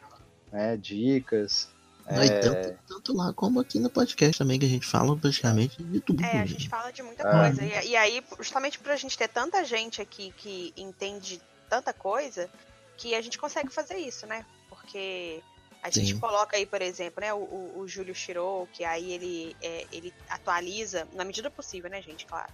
né? dicas. É... Tanto, tanto, lá como aqui no podcast também, que a gente fala praticamente de tudo. É, a gente fala de muita coisa. E, e aí, justamente por a gente ter tanta gente aqui que entende tanta coisa, que a gente consegue fazer isso, né? Porque a Sim. gente coloca aí, por exemplo, né, o, o, o Júlio Shiro, que aí ele, é, ele atualiza, na medida possível, né, gente, claro.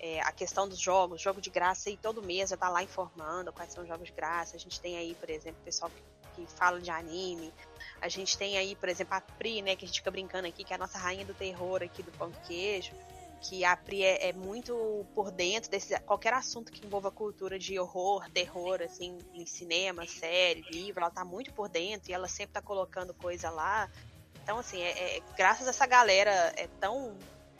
É, a questão dos jogos, jogo de graça, e todo mês já tá lá informando quais são os jogos de graça. A gente tem aí, por exemplo, o pessoal que, que fala de anime. A gente tem aí, por exemplo, a Pri, né, que a gente fica brincando aqui, que é a nossa rainha do terror aqui do pão de queijo que a Pri é, é, muito por dentro desse qualquer assunto que envolva cultura de horror, terror, assim, em cinema, série, livro, ela tá muito por dentro e ela sempre tá colocando coisa lá. Então, assim, é, é graças a essa galera é tão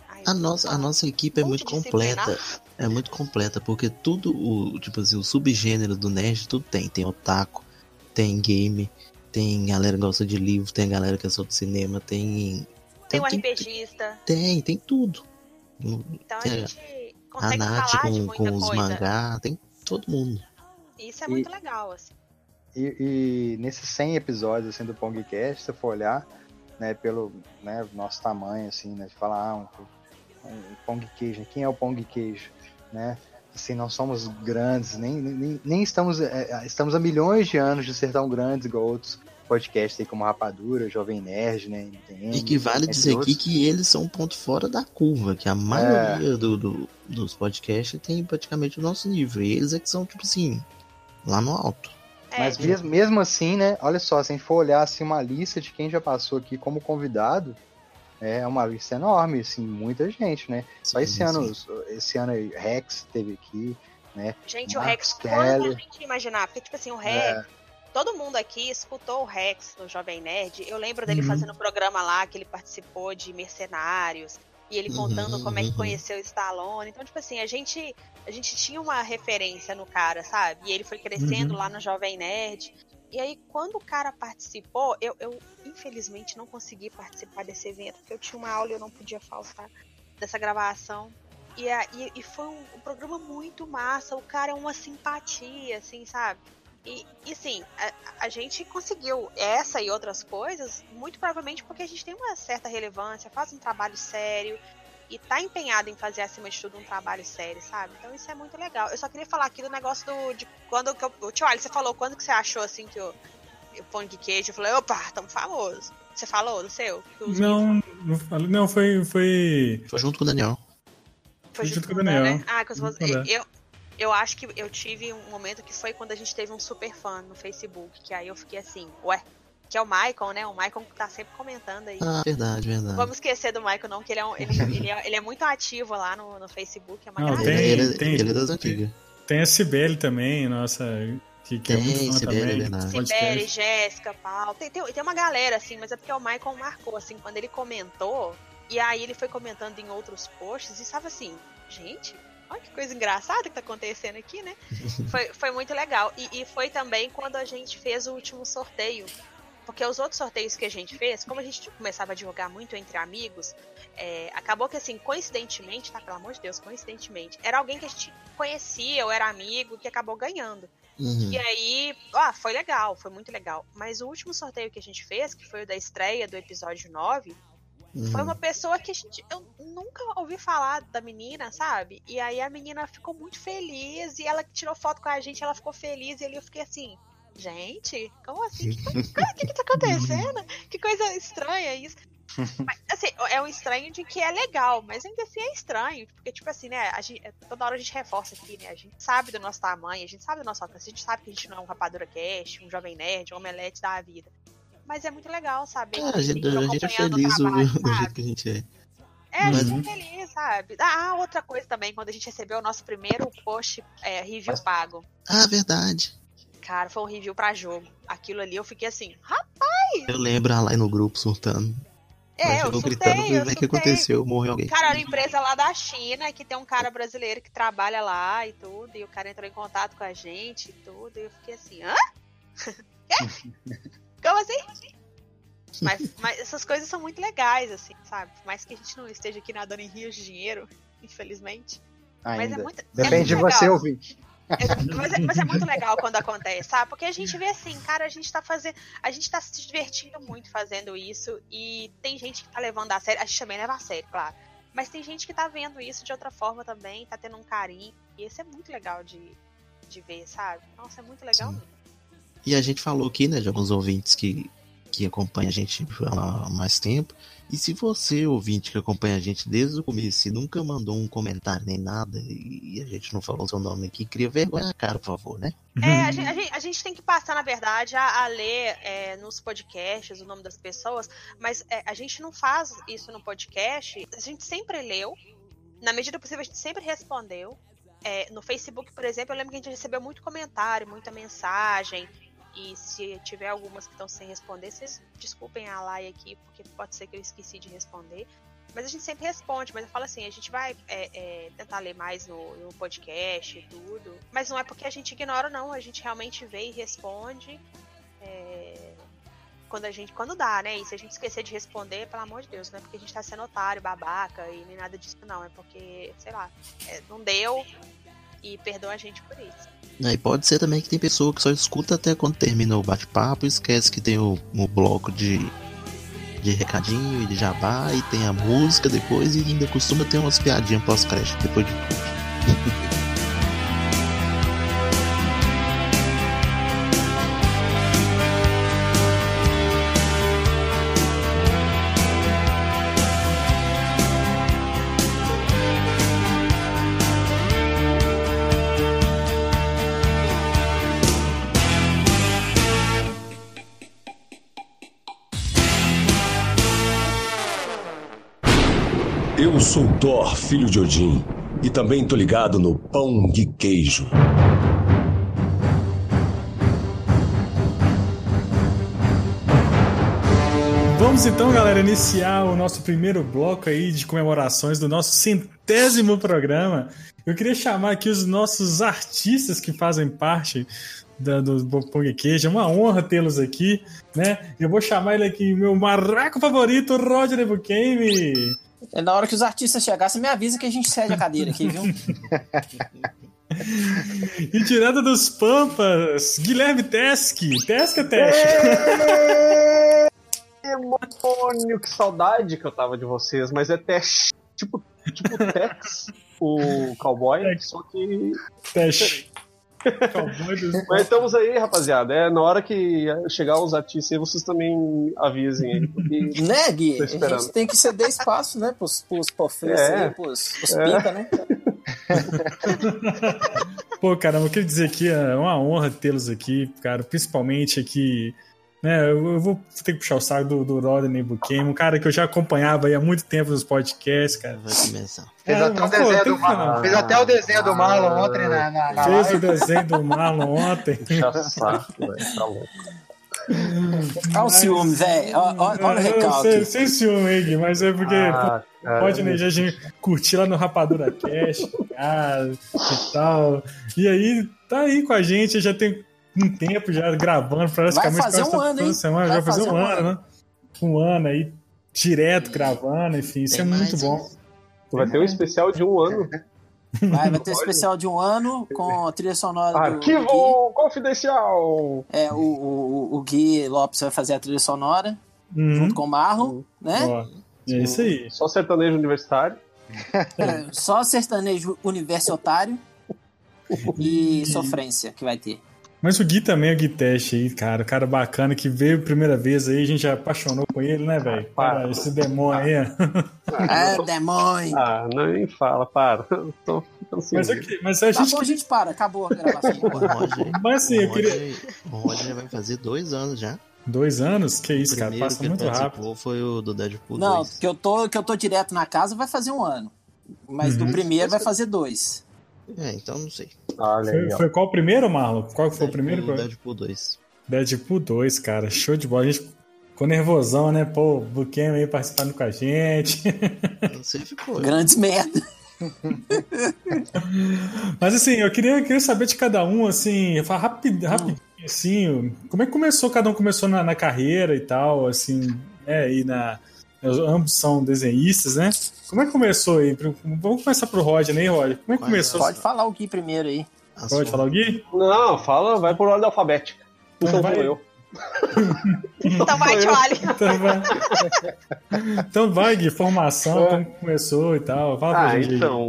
Ai, a nossa, a nossa equipe é muito completa. É muito completa, porque tudo o, tipo assim, o subgênero do nerd, tudo tem. Tem otaku, tem game, tem galera que gosta de livro, tem galera que é só de cinema, tem. Tem, tem um RPGista. Tem, tem tudo. Então a É. gente A consegue Nath falar de com, muita com os coisa. mangá, tem todo mundo. Isso é E- muito legal, assim. E, e nesses 100 episódios assim, do Pongcast, se você for olhar, né, pelo né, nosso tamanho, assim, né, de falar, ah, um, um Pong Queijo, quem é o Pong Queijo, né? Assim, não somos grandes, nem, nem, nem estamos, é, é, estamos há milhões de anos de ser tão grandes igual outros podcasts aí como Rapadura, Jovem Nerd, né, MDM, E que vale dizer aqui que eles são um ponto fora da curva, que a maioria do, do- dos podcasts tem praticamente o nosso nível. E eles é que são, tipo assim, lá no alto. É, Mas mesmo, mesmo assim, né? Olha só, se a gente for olhar assim, uma lista de quem já passou aqui como convidado, é uma lista enorme, assim, muita gente, né? Só esse Sim, ano, esse ano aí, Rex teve aqui, né? Gente, o Rex, quando a Kelly. gente imaginar, porque, tipo assim, o Rex, É, todo mundo aqui escutou o Rex no Jovem Nerd. Eu lembro dele Uhum. fazendo um programa lá que ele participou de Mercenários. E ele contando Uhum, como é que uhum. conheceu o Stallone. Então, tipo assim, a gente, a gente tinha uma referência no cara, sabe? E ele foi crescendo Uhum. lá no Jovem Nerd. E aí, quando o cara participou, eu, eu infelizmente não consegui participar desse evento, porque eu tinha uma aula e eu não podia faltar dessa gravação. E, a- e, e foi um, um programa muito massa. O cara é uma simpatia, assim, sabe? E, e assim, a, a gente conseguiu essa e outras coisas, muito provavelmente porque a gente tem uma certa relevância, faz um trabalho sério e tá empenhado em fazer, acima de tudo, um trabalho sério, sabe? Então isso é muito legal. Eu só queria falar aqui do negócio do. De quando que eu. o Tio Ali, você falou quando que você achou assim que o, o pão de queijo? Eu falei, opa, tamo famoso. Você falou do seu? Que os- Não, não, falei- não foi, foi. Foi junto com o Daniel. Foi Junto junto com o o Dan, Daniel. né? Ah, Dan. eu, eu acho que eu tive um momento que foi quando a gente teve um super fã no Facebook, que aí eu fiquei assim, ué, que é o Michael, né? O Michael que tá sempre comentando aí. Ah, verdade, verdade. Vamos esquecer do Michael, não, que ele é, um- ele, *laughs* ele é, ele é muito ativo lá no, no Facebook, é uma Não, tem- ele, ele- tem- ele é das antigas. Tem a Cibele também, nossa, que, que é Tem, muito fã Cibele, é também. Sibeli, podcast. Jéssica, Paulo. Tem, tem, tem uma galera, assim, mas é porque o Michael marcou, assim, quando ele comentou, e aí ele foi comentando em outros posts, e estava assim, gente, olha que coisa engraçada que tá acontecendo aqui, né? *laughs* foi, foi muito legal. E, e foi também quando a gente fez o último sorteio. Porque os outros sorteios que a gente fez, como a gente começava a divulgar muito entre amigos, é, acabou que assim, coincidentemente, tá? Pelo amor de Deus, coincidentemente, era alguém que a gente conhecia ou era amigo que acabou ganhando. Uhum. E aí, ah, foi legal, foi muito legal. Mas o último sorteio que a gente fez, que foi o da estreia do episódio 9, uhum. foi uma pessoa que a gente. Eu nunca ouvi falar da menina, sabe? E aí a menina ficou muito feliz e ela tirou foto com a gente, ela ficou feliz e ali eu fiquei assim. Gente, como assim? O *laughs* que, que tá acontecendo? Que coisa estranha isso. *laughs* Mas, assim, é um estranho de que é legal, mas ainda assim é estranho. Porque, tipo assim, né? A gente, toda hora a gente reforça aqui, né? A gente sabe do nosso tamanho, a gente sabe do nosso alcance, a gente sabe que a gente não é um Rapadura Cast, um Jovem Nerd, um Omelete da vida. Mas é muito legal saber. É, que a gente, a gente é acompanhando o feliz *laughs* do, trabalho, do sabe? jeito que a gente é. É, a gente Uhum. é feliz, sabe? Ah, outra coisa também, quando a gente recebeu o nosso primeiro post é, review pago. Ah, verdade. Cara, foi um review pra jogo. Aquilo ali eu fiquei assim, rapaz, Eu lembro a lá no grupo surtando. é, eu surtei, gritando, eu "Véi, o que surtei. aconteceu? Morreu alguém. Cara, era uma empresa lá da China que tem um cara brasileiro que trabalha lá e tudo, e o cara entrou em contato com a gente e tudo, e eu fiquei assim, hã? Quê? *laughs* Como assim? Mas, *laughs* mas essas coisas são muito legais, assim, sabe? Por mais que a gente não esteja aqui nadando em rios de dinheiro, infelizmente. Mas é ainda. muito. é Depende de muito você legal. ouvir. É, mas, é, mas é muito legal quando acontece, sabe? Porque a gente vê assim, cara, a gente tá fazendo. A gente tá se divertindo muito fazendo isso. E tem gente que tá levando a sério. A gente também leva a sério, claro. Mas tem gente que tá vendo isso de outra forma também, tá tendo um carinho. E isso é muito legal de, de ver, sabe? Nossa, é muito legal Sim. mesmo. E a gente falou aqui, né, de alguns ouvintes que, que acompanham a gente há mais tempo. E se você, ouvinte, que acompanha a gente desde o começo e nunca mandou um comentário nem nada, e a gente não falou seu nome aqui, cria vergonha na cara, por favor, né? É, a gente, a gente- tem que passar, na verdade, a, a ler é, nos podcasts o nome das pessoas, mas é, a gente não faz isso no podcast. A gente sempre leu, na medida possível, a gente sempre respondeu. É, no Facebook, por exemplo, eu lembro que a gente recebeu muito comentário, muita mensagem. E se tiver algumas que estão sem responder, vocês desculpem a Lai aqui, porque pode ser que eu esqueci de responder. Mas a gente sempre responde, mas eu falo assim, a gente vai é, é, tentar ler mais no, no podcast e tudo. Mas não é porque a gente ignora, não. A gente realmente vê e responde. É, quando a gente. Quando dá, né? E se a gente esquecer de responder, pelo amor de Deus, não é porque a gente tá sendo otário, babaca e nem nada disso, não. É porque, sei lá, é, não deu e perdoa a gente por isso. E pode ser também que tem pessoa que só escuta até quando termina o bate-papo esquece que tem o, o bloco de, de recadinho e de jabá e tem a música depois e ainda costuma ter umas piadinhas pós-crédito depois de tudo. *laughs* Thor, filho de Odin, e também tô ligado no pão de queijo. Vamos então, galera, iniciar o nosso primeiro bloco aí de comemorações do nosso centésimo programa. Eu queria chamar aqui os nossos artistas que fazem parte da, do Pong Queijo. É uma honra tê-los aqui, né? Eu vou chamar ele aqui, meu marraco favorito, Roger Bucame. É na hora que os artistas chegassem, me avisa que a gente cede a cadeira aqui, viu? *laughs* e direto dos Pampas, Guilherme Teske. Tesca, Tesk. Demônio, que saudade que eu tava de vocês, mas é Tesh. Tipo, tipo Tex, o cowboy, só que. Tesh. *laughs* Mas estamos aí, rapaziada. É, na hora que chegar os artistas aí, vocês também avisem aí. Porque... Né, Gui? A gente tem que ceder espaço, né? Pros, pros pofês É. aí, pros, pros É. pica, né? *laughs* Pô, caramba, eu queria dizer aqui, é uma honra tê-los aqui, cara, principalmente aqui. Né, eu eu vou ter que puxar o saco do, do Rodney Buchanan, um cara que eu já acompanhava aí há muito tempo nos podcasts, cara. Vai começar. Fez É, até o mas, pô, desenho tem do. Marlon. Fez até o desenho do Marlon ontem na, na, na Fez o live. desenho do Marlon ontem. *laughs* Puxa saco, velho. Tá louco. Olha o ciúme, velho. Olha o recalque. sem ciúme, hein, Gui, mas é porque Ah, cara, pode né, a gente curtir lá no Rapadura Cash, *laughs* cara, e tal. E aí, tá aí com a gente, já tem um tempo já gravando, praticamente Vai fazer quase um toda ano, hein? semana, Vai já vai fazer fazer um um ano, né? Um ano aí, direto gravando, enfim, isso Tem é muito bom. Vai ter um especial de um *laughs* ano. Vai, vai ter especial de um ano com a trilha sonora do, do. Arquivo confidencial! É, o, o, o Gui Lopes vai fazer a trilha sonora Uhum. junto com o Marlon, né? Ó, é isso aí. Só sertanejo universitário. É, Só sertanejo universitário *laughs* e sofrência que vai ter. Mas o Gui também é o Gui Teste aí, cara. O cara bacana que veio a primeira vez aí, a gente já apaixonou com ele, né, velho? para. Cara, Esse demônio aí. Ah, *laughs* demônio! Ah, nem fala, para. Eu *laughs* Tô ficando sem Mas, jeito. ok, mas a Tá gente. bom, a gente para, acabou a gravação. *laughs* Roger, Mas assim, eu o queria. Roger- o Roger vai fazer dois anos já. Dois anos? Que isso, cara. Passa muito rápido. foi o do Deadpool Não, 2. que eu, tô, que eu tô direto na casa vai fazer um ano. Mas Uhum. do primeiro vai fazer dois. É, então não sei. Olha aí, Foi, ó. foi qual o primeiro, Marlon? Qual que foi o primeiro? Deadpool, Deadpool 2. Deadpool 2, cara. Show de bola. A gente ficou nervosão, né? Pô, o Buchanan aí participando com a gente. Não sei se ficou. Grandes merda. *laughs* Mas assim, eu queria, eu queria saber de cada um, assim, rapid, rapidinho, assim, como é que começou, cada um começou na, na carreira e tal, assim, é, e na. Ambos são desenhistas, né? Como é que começou aí? Vamos começar pro Roger, né, Roger? Como é que Vai, começou? Pode falar o Gui primeiro aí. Pode falar o Gui? Não, fala, vai por ordem alfabética. Então Vai. sou eu. Então vai, Charlie. Então vai, então vai Gui, formação, como começou e tal. Fala pra Ah, então.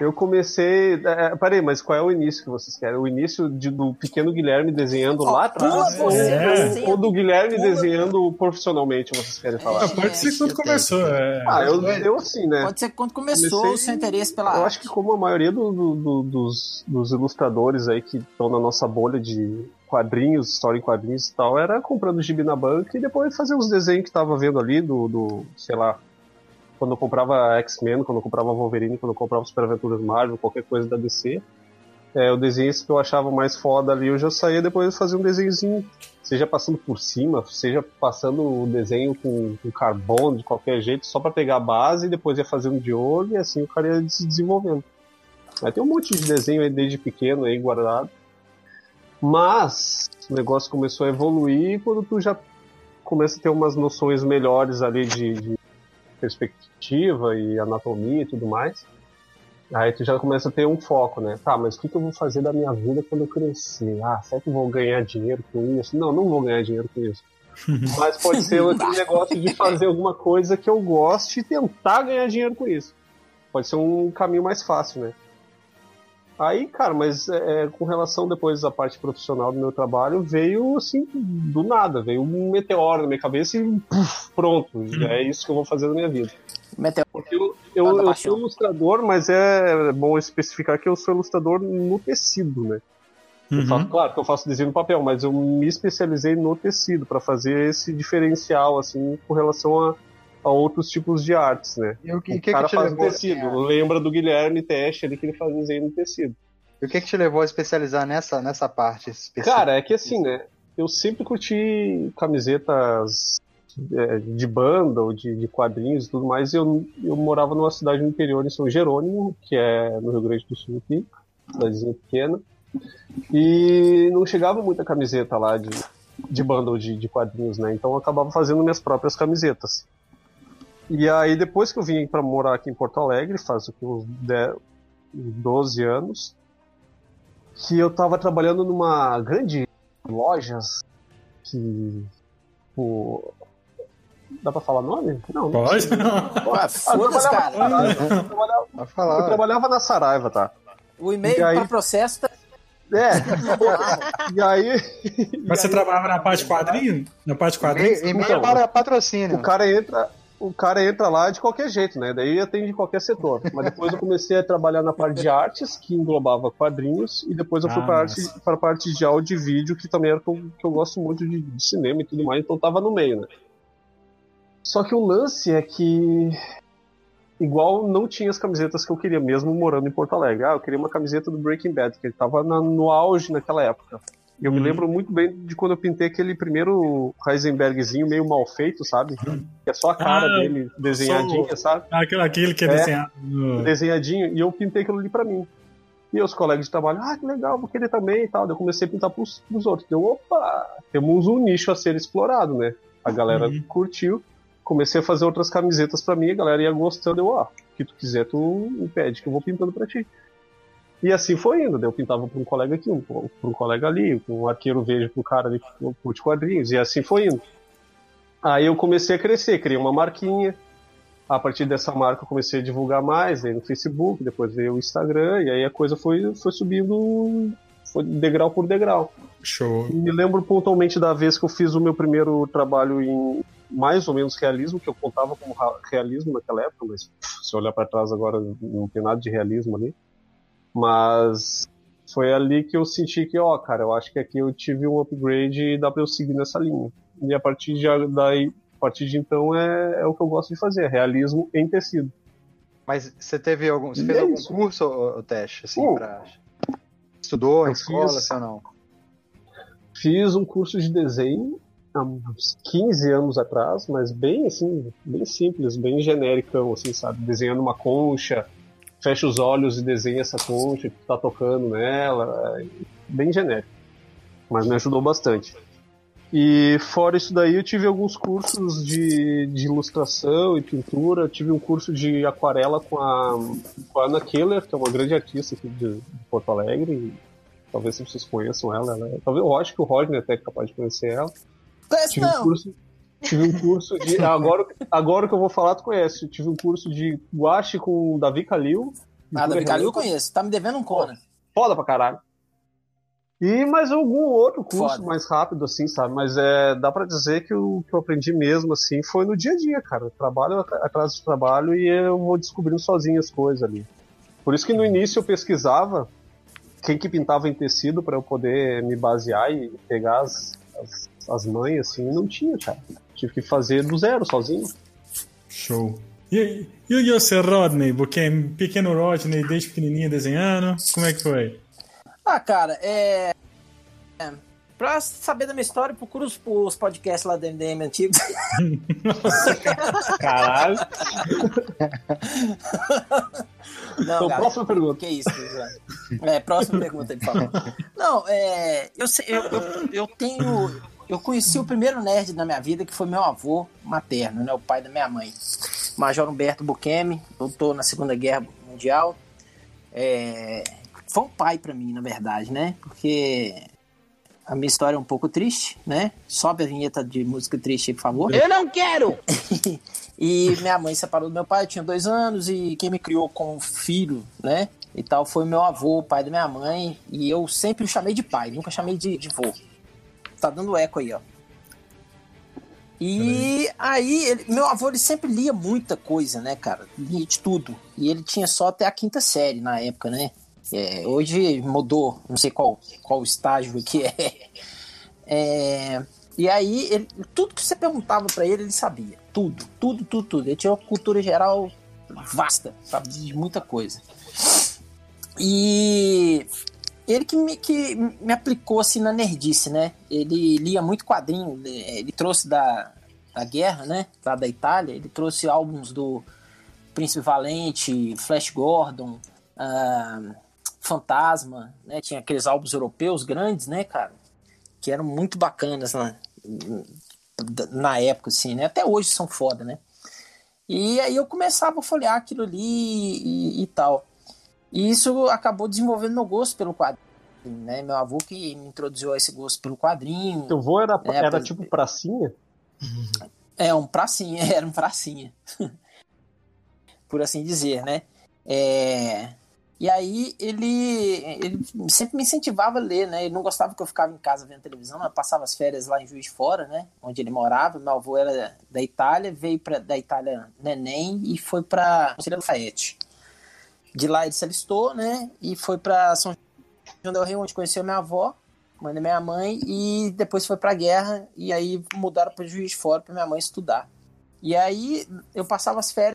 Eu comecei. É, peraí, mas qual é o início que vocês querem? O início de- do pequeno Guilherme desenhando Ó, lá atrás? você, É. Ou do Guilherme Pula. desenhando profissionalmente, vocês querem falar? Ah, pode ser quando começou. É. Ah, eu, eu assim, né? Pode ser quando começou Comecei- o seu interesse pela Eu arte. acho que como a maioria do- do- do- dos, dos ilustradores aí que estão na nossa bolha de quadrinhos, história em quadrinhos e tal, era comprando gibi na banca e depois fazer os desenhos que tava vendo ali do, do sei lá, quando eu comprava X-Men, quando eu comprava Wolverine, quando eu comprava Super Aventuras Marvel, qualquer coisa da DC. É, o desenho que eu achava mais foda ali, eu já saía depois de fazer um desenhozinho, seja passando por cima, seja passando o desenho com, com carbono de qualquer jeito, só para pegar a base e depois ia fazendo de olho e assim o cara ia se desenvolvendo. Aí tem um monte de desenho aí desde pequeno aí guardado. Mas o negócio começou a evoluir quando tu já começa a ter umas noções melhores ali de, de perspectiva e anatomia e tudo mais. Aí tu já começa a ter um foco, né? Tá, mas o que, que eu vou fazer da minha vida quando eu crescer? Ah, será que eu vou ganhar dinheiro com isso? Não, não vou ganhar dinheiro com isso. *laughs* Mas pode ser outro negócio de fazer alguma coisa que eu goste e tentar ganhar dinheiro com isso. Pode ser um caminho mais fácil, né? Aí, cara, mas é, com relação depois à parte profissional do meu trabalho, veio assim, do nada, veio um meteoro na minha cabeça e puf, pronto, é isso que eu vou fazer na minha vida. Meteoro. Porque eu, eu, eu sou ilustrador, mas é bom especificar que eu sou ilustrador no tecido, né? Uhum. faço, claro que eu faço desenho no papel, mas eu me especializei no tecido para fazer esse diferencial, assim, com relação a, a outros tipos de artes, né? E o que, O que, cara que faz levou, tecido. Lembra do Guilherme Teste ali que ele faz desenho no tecido. e o que, que te levou a especializar nessa, nessa parte específica? Cara, é que assim, né? Eu sempre curti camisetas é, de banda ou de, de quadrinhos e tudo mais. Eu, eu morava numa cidade no interior, em São Jerônimo, que é no Rio Grande do Sul aqui, cidadezinha pequena. E não chegava muita camiseta lá de, de banda ou de, de quadrinhos, né? Então eu acabava fazendo minhas próprias camisetas. E aí depois que eu vim para morar aqui em Porto Alegre, faz o que, uns 10, uns 12 anos, que eu tava trabalhando numa grande lojas que. Tipo, dá pra falar nome? Não, não Pode? sei. Ué, foda-se, eu cara. trabalhava- eu trabalhava- Eu falar. trabalhava na Saraiva, tá? O e-mail E aí? para processo tá. É. *laughs* e aí. Mas você trabalhava na parte quadrinho? Na parte quadrinho? E- E-mail Então, para patrocínio. O cara entra. O cara entra lá de qualquer jeito, né? Daí atende qualquer setor. Mas depois eu comecei a trabalhar na parte de artes, que englobava quadrinhos, e depois eu fui Ah, para nossa. arte, a parte de áudio e vídeo, que também era que eu, que eu gosto muito de, de cinema e tudo mais, então tava no meio, né? Só que o lance é que igual não tinha as camisetas que eu queria, mesmo morando em Porto Alegre. Ah, eu queria uma camiseta do Breaking Bad, que ele tava na- no auge naquela época. Eu me Uhum. lembro muito bem de quando eu pintei aquele primeiro Heisenbergzinho meio mal feito, sabe? Que é só a cara Ah, dele desenhadinha, sabe? Aquele que é, É. desenhado. Desenhadinho, e eu pintei aquilo ali pra mim. E os colegas de trabalho, ah, que legal, vou querer também e tal. Daí eu comecei a pintar pros, pros outros. Deu, opa, temos um nicho a ser explorado, né? A galera Uhum. curtiu. Comecei a fazer outras camisetas pra mim, a galera ia gostando. Eu, ó, o que tu quiser, tu me pede que eu vou pintando pra ti. E assim foi indo. Eu pintava pra um colega aqui, um, pra um colega ali, um arqueiro vejo pro cara ali que curte quadrinhos. E assim foi indo. Aí eu comecei a crescer, criei uma marquinha. A partir dessa marca eu comecei a divulgar mais, aí no Facebook, depois veio o Instagram, e aí a coisa foi, foi subindo foi degrau por degrau. Show. Me lembro pontualmente da vez que eu fiz o meu primeiro trabalho em mais ou menos realismo, que eu contava como realismo naquela época, mas se olhar para trás agora não tem nada de realismo ali. Mas foi ali que eu senti que, ó, cara, eu acho que aqui eu tive um upgrade e dá para eu seguir nessa linha. E a partir de, daí, a partir de então é, é o que eu gosto de fazer, realismo em tecido. Mas você teve algum. Você E fez é algum isso. curso, ô, teste, assim, Uh. pra. Estudou em escola, fiz. assim ou não? Fiz um curso de desenho há uns 15 anos atrás, mas bem assim, bem simples, bem genericão, assim, sabe? Desenhando uma concha, fecha os olhos e desenha essa tu tá tocando nela, é bem genérico. Mas me ajudou bastante. E fora isso daí, eu tive alguns cursos de, de ilustração e pintura. Eu tive um curso de aquarela com a, com a Ana Keller, que é uma grande artista aqui de, de Porto Alegre. e Talvez vocês conheçam ela. ela é- talvez eu acho que o Rodney até é capaz de conhecer ela. Tive um não. curso, tive um curso de. *laughs* Agora, agora que eu vou falar, tu conhece. Tive um curso de guache com o Davi Calil. Ah, Davi Calil eu conheço. Tá me devendo um Conan. Foda pra caralho. E mais algum outro curso Foda. mais rápido, assim, sabe? Mas é, dá pra dizer que o que eu aprendi mesmo, assim, foi no dia a dia, cara. Eu trabalho at- atrás de trabalho e eu vou descobrindo sozinho as coisas ali. Por isso que no início eu pesquisava quem que pintava em tecido pra eu poder me basear e pegar as, as, as manhas, assim, e não tinha, cara. Tive que fazer do zero, sozinho. Show. E, e, e você, Rodney? Porque é pequeno Rodney, desde pequenininho desenhando, como é que foi? Ah, cara, é. é, Pra saber da minha história, procura os, os podcasts lá do MDM antigos. *laughs* Caralho. Não, Então, cara, próxima pergunta. que isso? É, próxima pergunta por favor. Não, é. Eu, eu, eu, eu tenho. Eu conheci o primeiro nerd na minha vida, que foi meu avô materno, né? O pai da minha mãe. Major Humberto Bukemi, lutou na Segunda Guerra Mundial. É, foi um pai para mim, na verdade, né? Porque a minha história é um pouco triste, né? Sobe a vinheta de música triste, por favor. Eu não quero! *laughs* e minha mãe separou do meu pai, eu tinha dois anos, e quem me criou como filho, né? E tal, foi meu avô, o pai da minha mãe, e eu sempre o chamei de pai, nunca chamei de, de vô. Tá dando eco aí, ó. E aí, ele- meu avô ele sempre lia muita coisa, né, cara? Lia de tudo. E ele tinha só até a quinta série na época, né? É, hoje mudou, não sei qual, qual estágio que é. *laughs* É, E aí, ele- tudo que você perguntava pra ele, ele sabia. Tudo, tudo, tudo, tudo. Ele tinha uma cultura geral vasta, sabe? De muita coisa. E ele que me, que me aplicou assim na nerdice, né? Ele lia muito quadrinho, ele, ele trouxe da, da guerra, né? Lá da Itália, ele trouxe álbuns do Príncipe Valente, Flash Gordon, ah, Fantasma, né? Tinha aqueles álbuns europeus grandes, né, cara? Que eram muito bacanas na, na época, assim, né? Até hoje são foda, né? E aí eu começava a folhear aquilo ali e, e tal. E isso acabou desenvolvendo meu gosto pelo quadrinho, né? Meu avô que me introduziu a esse gosto pelo quadrinho. Teu vô era, É, era tipo pracinha? É, um pracinha, *laughs* era um pracinha. *laughs* Por assim dizer, né? É, E aí ele, ele sempre me incentivava a ler, né? Ele não gostava que eu ficava em casa vendo televisão, eu passava as férias lá em Juiz de Fora, né? Onde ele morava. Meu avô era da Itália, veio pra, da Itália neném e foi para Conselho Lafayette. De lá ele se alistou, né? E foi para São João del Rei, onde conheceu minha avó, mãe da minha mãe, e depois foi pra guerra, e aí mudaram para Juiz de Fora para minha mãe estudar. E aí eu passava as férias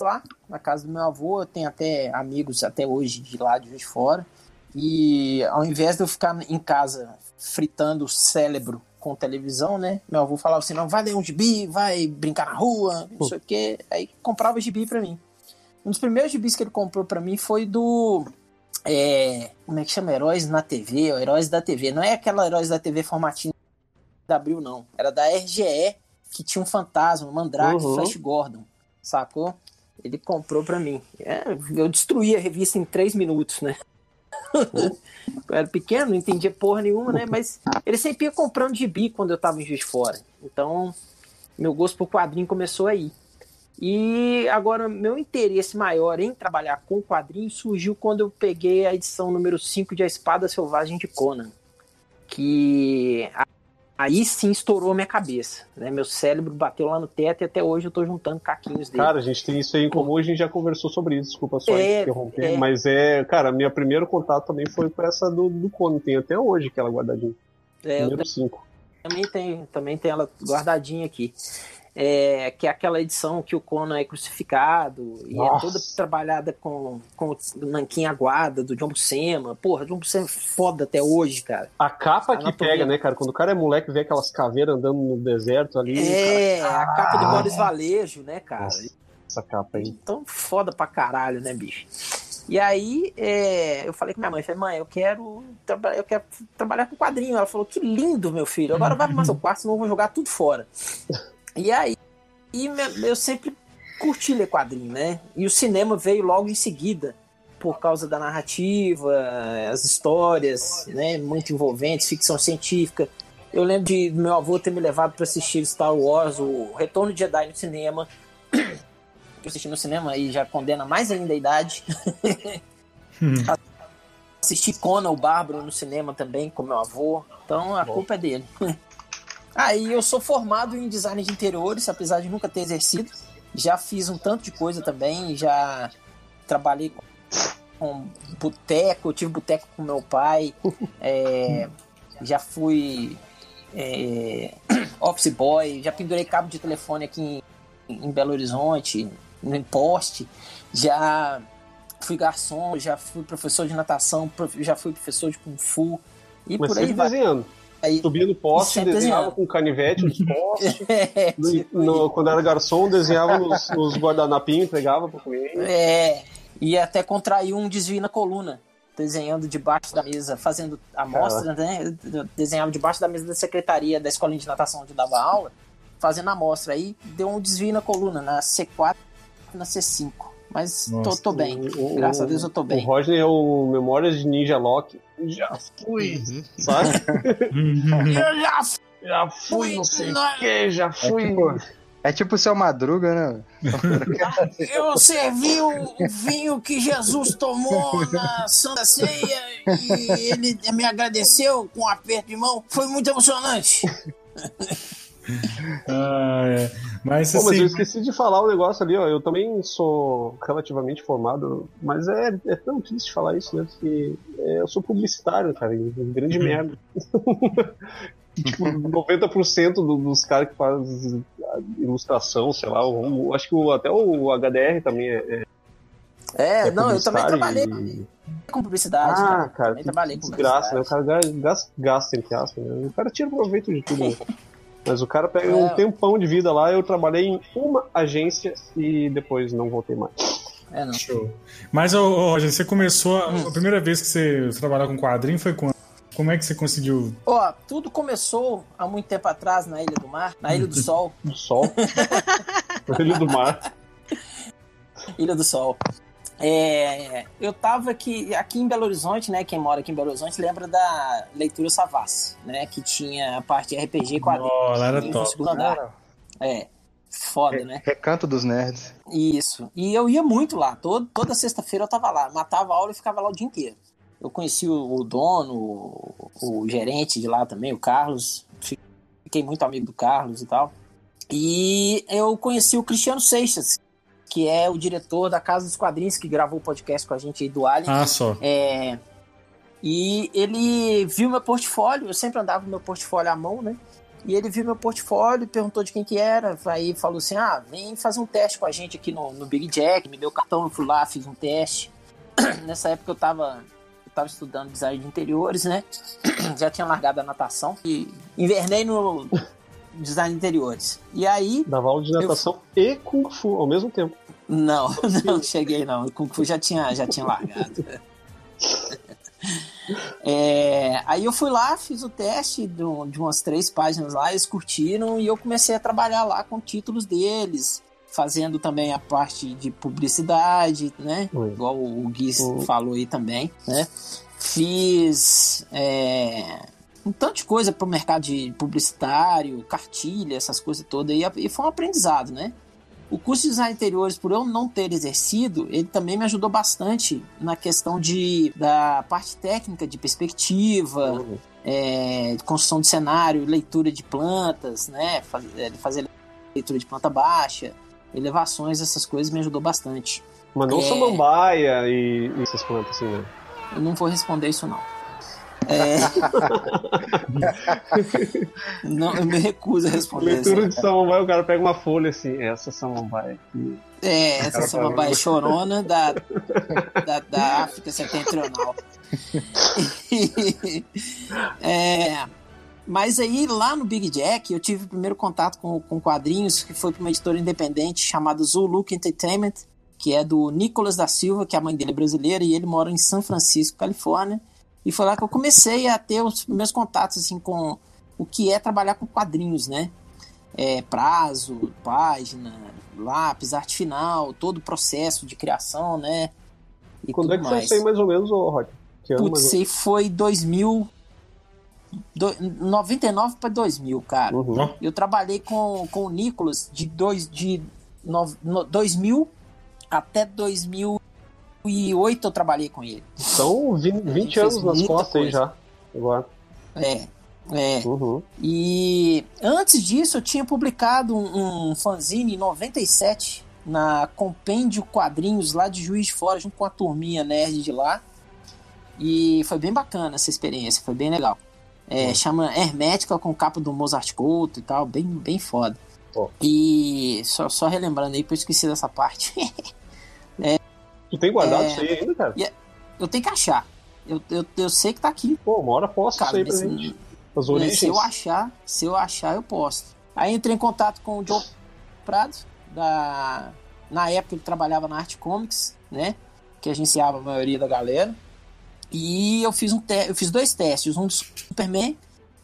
lá, na casa do meu avô, eu tenho até amigos até hoje de lá de Juiz de Fora, e ao invés de eu ficar em casa fritando o cérebro com televisão, né, meu avô falava assim, não, vai ler um gibi, vai brincar na rua, não sei o quê, aí comprava gibi pra mim. Um dos primeiros gibis que ele comprou pra mim foi do é, como é que chama? Heróis na TV, ou Heróis da TV. Não é aquela Heróis da TV formatinho da Abril, não. Era da RGE, que tinha um fantasma, um Mandrake, Uhum. Flash Gordon, sacou? Ele comprou pra mim. É, eu destruí a revista em três minutos, né? *laughs* eu era pequeno, não entendia porra nenhuma, né? Mas ele sempre ia comprando gibi quando eu tava em Juiz de Fora. Então, meu gosto por quadrinho começou aí. E agora, meu interesse maior em trabalhar com quadrinhos surgiu quando eu peguei a edição número 5 de A Espada Selvagem de Conan. Que aí sim estourou a minha cabeça. Né? Meu cérebro bateu lá no teto e até hoje eu tô juntando caquinhos dele. Cara, a gente tem isso aí em comum, a gente já conversou sobre isso, desculpa só É, interromper. é. Mas é, cara, meu primeiro contato também foi com essa do, do Conan, tem até hoje aquela guardadinha. É, Número 5. também tenho, também tenho ela guardadinha aqui. É, que é aquela edição que o Conan é crucificado e é Nossa. toda trabalhada com, com o nanquim aguada do John Buscema. Porra, John Buscema é foda até hoje, cara. A capa que Anatomia. pega, né, cara? Quando o cara é moleque vê aquelas caveiras andando no deserto ali. É, cara, a capa do Boris Valejo, né, cara? Nossa, essa capa aí. Então, foda pra caralho, né, bicho? E aí, é, eu falei com minha mãe, falei, mãe, eu quero, eu quero trabalhar com quadrinho. Ela falou, que lindo, meu filho. Agora vai pro seu quarto, senão eu vou jogar tudo fora. E aí, e eu sempre curti ler quadrinho, né? E o cinema veio logo em seguida, por causa da narrativa, as histórias, né? Muito envolventes, ficção científica. Eu lembro de meu avô ter me levado para assistir Star Wars, o Retorno de Jedi no cinema. *coughs* Eu assisti no cinema e já condena mais ainda a idade. *laughs* Assisti Conan, o Bárbaro, no cinema também, com meu avô. Então a culpa é dele. *laughs* Aí eu sou formado em design de interiores, apesar de nunca ter exercido. Já fiz um tanto de coisa também, já trabalhei com, com boteco, eu tive boteco com meu pai, é, já fui é, office boy, já pendurei cabo de telefone aqui em, em Belo Horizonte, no poste, já fui garçom, já fui professor de natação, já fui professor de kung fu e Mas por aí vai. desenhando. Aí, Subia no poste, Sempre desenhava com canivete nos postes. *laughs* é, No- tipo no- quando era garçom, desenhava nos, nos guardanapinhos, entregava pro cliente. É, e até contraiu um desvio na coluna desenhando debaixo da mesa, fazendo amostra, né? Desenhava debaixo da mesa da secretaria da escolinha de natação onde eu dava aula, fazendo amostra. Aí deu um desvio na coluna, na C4 e na C5. Mas tô, Nossa, tô bem. O- o- Graças a Deus eu tô O bem. Rodney é o Memórias de Ninja Lock. Já fui, Uhum. sabe? Eu já Já fui, não sei o que, já fui. tipo- É tipo o seu Madruga, né? *laughs* Eu servi o, o vinho que Jesus tomou na Santa Ceia e ele me agradeceu com um aperto de mão. Foi muito emocionante. *laughs* *laughs* Ah, é. Mas Pô, mas eu assim, esqueci de falar um negócio ali, ó. Eu também sou relativamente formado, mas é, é tão triste falar isso, né? Porque é, eu sou publicitário, cara, grande merda. *laughs* tipo, 90% do, dos caras que fazem ilustração, sei lá, o- o- acho que o- até o HDR também é, É, é não, eu também trabalhei e- com publicidade. Ah, né? cara, Também que trabalhei com desgraça, né? O cara ga- gasta, gasta entre aspas, né? O cara tira proveito de tudo, né? *laughs* Mas o cara pega É. um tempão de vida lá, eu trabalhei em uma agência e depois não voltei mais. É, não. show. Mas, ô, ô, Roger, você começou. A, Hum. a primeira vez que você trabalhou com quadrinho foi quando? Como é que você conseguiu? Ó, tudo começou há muito tempo atrás na Ilha do Mar, na Ilha do *laughs* Sol. Do sol. *laughs* Ilha do mar. Ilha do Sol. É, eu tava aqui, aqui em Belo Horizonte, né? Quem mora aqui em Belo Horizonte lembra da leitura Savassi, né? Que tinha a parte RPG e quadrinhos. Oh, lá era top. segundo andar. É, foda, né? Recanto dos Nerds. Isso. E eu ia muito lá. Todo, toda sexta-feira eu tava lá. Matava a aula e ficava lá o dia inteiro. Eu conheci o, o dono, o, o gerente de lá também, o Carlos. Fiquei muito amigo do Carlos e tal. E eu conheci o Cristiano Seixas, que é o diretor da Casa dos Quadrinhos, que gravou o podcast com a gente aí do Alien. Ah, só. É, e ele viu meu portfólio, eu sempre andava com meu portfólio à mão, né? E ele viu meu portfólio, perguntou de quem que era, aí falou assim, ah, vem fazer um teste com a gente aqui no, no Big Jack, me deu o cartão, eu fui lá, fiz um teste. *clears throat* Nessa época eu tava, eu tava estudando design de interiores, né? *clears throat* Já tinha largado a natação e invernei no design de interiores. E aí, Dava aula de natação e Kung Fu ao mesmo tempo. não, *laughs* não cheguei não. Kung Fu já tinha, já tinha largado. É, aí eu fui lá, fiz o teste do- de umas três páginas lá, eles curtiram e eu comecei a trabalhar lá com títulos deles, fazendo também a parte de publicidade, né? Oi. Igual o Gui Uhum. falou aí também, né? Fiz é, um tanto de coisa para o mercado de publicitário, cartilha, essas coisas todas, e, e foi um aprendizado, né? O curso de design de interiores, por eu não ter exercido, ele também me ajudou bastante na questão de, da parte técnica de perspectiva, é, de construção de cenário, leitura de plantas, né? Faz- é, Fazer leitura de planta baixa, elevações, essas coisas me ajudou bastante. Mas não É. samambaia e, e essas plantas assim, né? Eu não vou responder isso, não. É... não, eu me recuso a responder. Leitura de samambaia, o cara pega uma folha assim, essa samambaia aqui. É, essa samambaia chorona *laughs* da, da, da África Setentrional. *laughs* É, mas aí, lá no Big Jack, eu tive o primeiro contato com, com quadrinhos, que foi para uma editora independente chamada Zuluka Entertainment, que é do Nicolas da Silva, que a mãe dele é brasileira, e ele mora em São Francisco, Califórnia. E foi lá que eu comecei a ter os primeiros contatos assim, com o que é trabalhar com quadrinhos, né? É, prazo, página, lápis, arte final, todo o processo de criação, né? E Quando tudo é que foi mais. isso aí mais ou menos, ô Rod? Que ano mais Putz, aí foi 2000. do- 99 para 2000, cara. Uhum. Eu trabalhei com, com o Nicolas de, dois, de no, no- 2000 até 2008 eu trabalhei com ele. Então, 20, gente 20 fez anos nas costas aí coisa. já. Agora. É, é. Uhum. E antes disso eu tinha publicado um, um fanzine em 97 na Compêndio Quadrinhos lá de Juiz de Fora, junto com a turminha nerd de lá. E foi bem bacana essa experiência, foi bem legal. É, Chama Hermética com capa do Mozart Couto e tal, bem, bem foda. Pô. E só, só relembrando aí, porque eu esqueci dessa parte. *laughs* Tu tem guardado É. isso aí ainda, cara? eu tenho que achar. Eu, eu, eu sei que tá aqui, Pô, uma hora isso aí pra gente. As É, origens. Se eu achar, se eu achar, eu posto. Aí entrei em contato com o Joe Prado, da... na época ele trabalhava na Arte Comics, né? Que agenciava a maioria da galera. E eu fiz um te eu fiz dois testes, um do Superman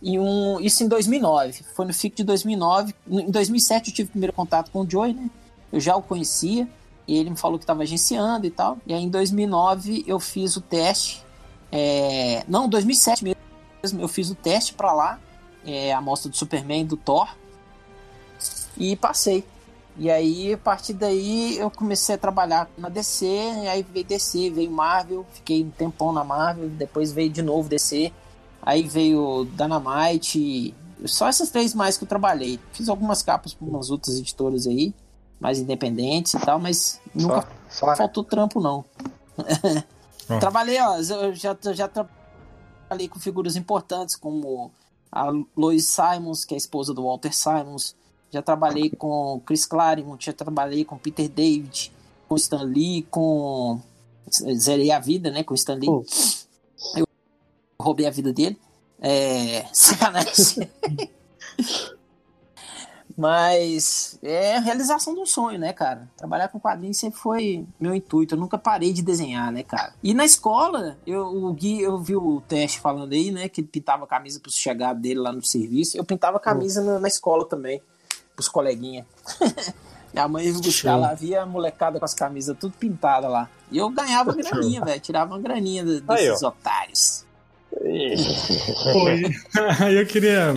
e um isso em 2009. Foi no FIC de 2009. Em 2007 eu tive o primeiro contato com o Joey, né? Eu já o conhecia e ele me falou que estava agenciando e tal. E aí em 2009 eu fiz o teste. É... Não, 2007 mesmo eu fiz o teste para lá, é, a amostra do Superman do Thor e passei. E aí, a partir daí, eu comecei a trabalhar na DC, aí veio DC, veio Marvel, fiquei um tempão na Marvel, depois veio de novo DC, aí veio Dynamite, só essas três mais que eu trabalhei. Fiz algumas capas para umas outras editoras aí, mais independentes e tal, mas nunca Só, só, faltou trampo, não. *laughs* Ó. Trabalhei, ó, eu já, já trabalhei com figuras importantes, como a Lois Simons, que é a esposa do Walter Simons, já trabalhei com Chris Claremont, já trabalhei com Peter David, com Stan Lee, com. Zerei a vida, né? Com Stan Lee. Pô. Eu roubei a vida dele. É. *laughs* Sacanagem. *laughs* Mas é a realização de um sonho, né, cara? Trabalhar com quadrinhos sempre foi meu intuito. Eu nunca parei de desenhar, né, cara? E na escola, eu, o Gui, eu vi o teste falando aí, né, que ele pintava a camisa pros chegados dele lá no serviço. Eu pintava a camisa na, na escola também, pros coleguinhas. *laughs* Minha mãe ia buscar Show. lá, via a molecada com as camisas tudo pintada lá. E eu ganhava graninha, velho. Tirava uma graninha de- Aí, desses otários. Pô, *laughs* Aí eu queria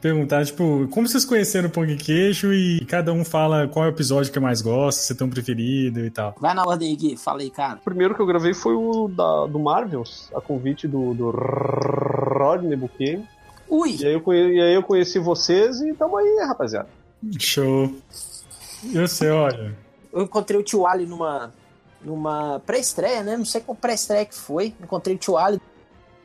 perguntar, tipo, como vocês conheceram o Pão de Queijo e cada um fala qual é o episódio que mais gosta, se tem um preferido e tal. Vai na ordem aí, Gui. Fala aí, cara. O primeiro que eu gravei foi o da, do Marvels, a convite do, do Rodney Bouquet. Ui! E aí, eu e aí eu conheci vocês e tamo aí, rapaziada. Show. E você, olha. eu encontrei o tio Ali numa, numa pré-estreia, né? Não sei qual pré-estreia que foi. Encontrei o tio Ali,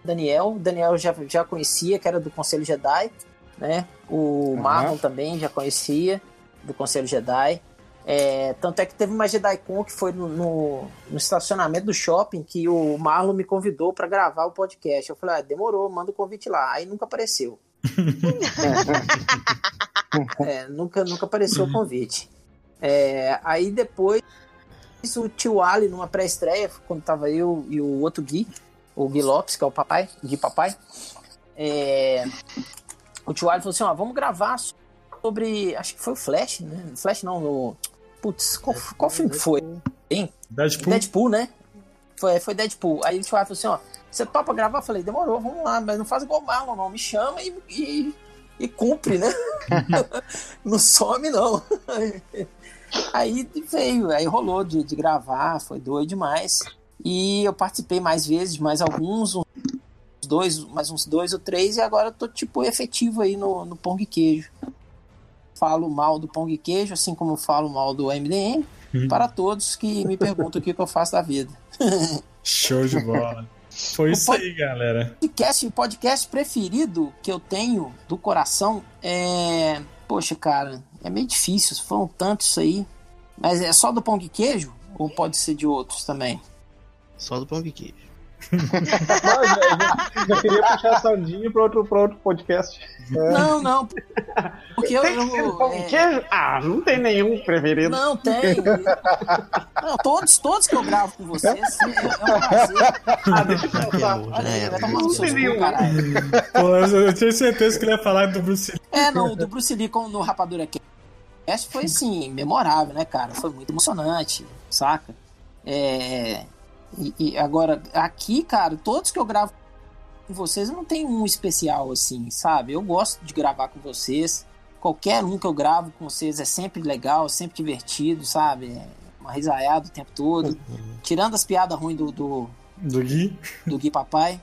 Daniel. Daniel já, já conhecia, que era do Conselho Jedi, né? O Aham. Marlon também já conhecia, do Conselho Jedi. É, tanto é que teve uma JediCon que foi no, no, no estacionamento do shopping que o Marlon me convidou para gravar o podcast. Eu falei, ah, demorou, manda o convite lá. Aí nunca apareceu. *laughs* É, nunca, nunca apareceu o convite. É, aí depois o tio Ali, numa pré-estreia, quando tava eu e o outro Gui, o Gui Lopes, que é o papai, Gui Papai, é, o tio Ali falou assim: ó, vamos gravar sobre. Acho que foi o Flash, né? Flash não, no. Putz, qual, qual filme foi? Deadpool. Deadpool, né? Foi, foi Deadpool. Aí o tio Ali falou assim: ó, você topa gravar? Eu falei: demorou, vamos lá, mas não faz igual o Marlon, não. Me chama e, e, e cumpre, né? *laughs* não some, não. Aí veio, aí rolou de, de gravar, foi doido demais. E eu participei mais vezes, mais alguns, uns dois, mais uns dois ou três, e agora eu tô tipo efetivo aí no, no Pão de Queijo. Falo mal do Pão de Queijo, assim como falo mal do MDM, Uhum. para todos que me perguntam o que, que eu faço da vida. *laughs* Show de bola. Foi isso aí, galera. podcast, o podcast preferido que eu tenho do coração é. Poxa, cara, é meio difícil, foram tantos aí. Mas é só do pão de queijo? Ou pode ser de outros também? Só do pão de queijo. Mas, já, já queria puxar a sardinha pra outro, pra outro podcast. Não, não. Porque eu. Tem que ser eu pão de é, queijo? Ah, não tem nenhum preferido. não, tem. Não, todos, todos que eu gravo com vocês, é, é um prazer. Ah, deixa eu pensar. Olha aí, vai tomar Não cu, nenhum. caralho. Pô, eu tinha certeza que ele ia falar do Bruce Lee. É, não, o do Bruce Lee com, no Rapadura Cast foi, assim, memorável, né, cara? Foi muito emocionante, saca? É, e, e agora, aqui, cara, todos que eu gravo com vocês, eu não tenho um especial, assim, sabe? Eu gosto de gravar com vocês. Qualquer um que eu gravo com vocês é sempre legal, sempre divertido, sabe? É uma risaiada o tempo todo. Tirando as piadas ruins do, do, Do Gui. do Gui Papai,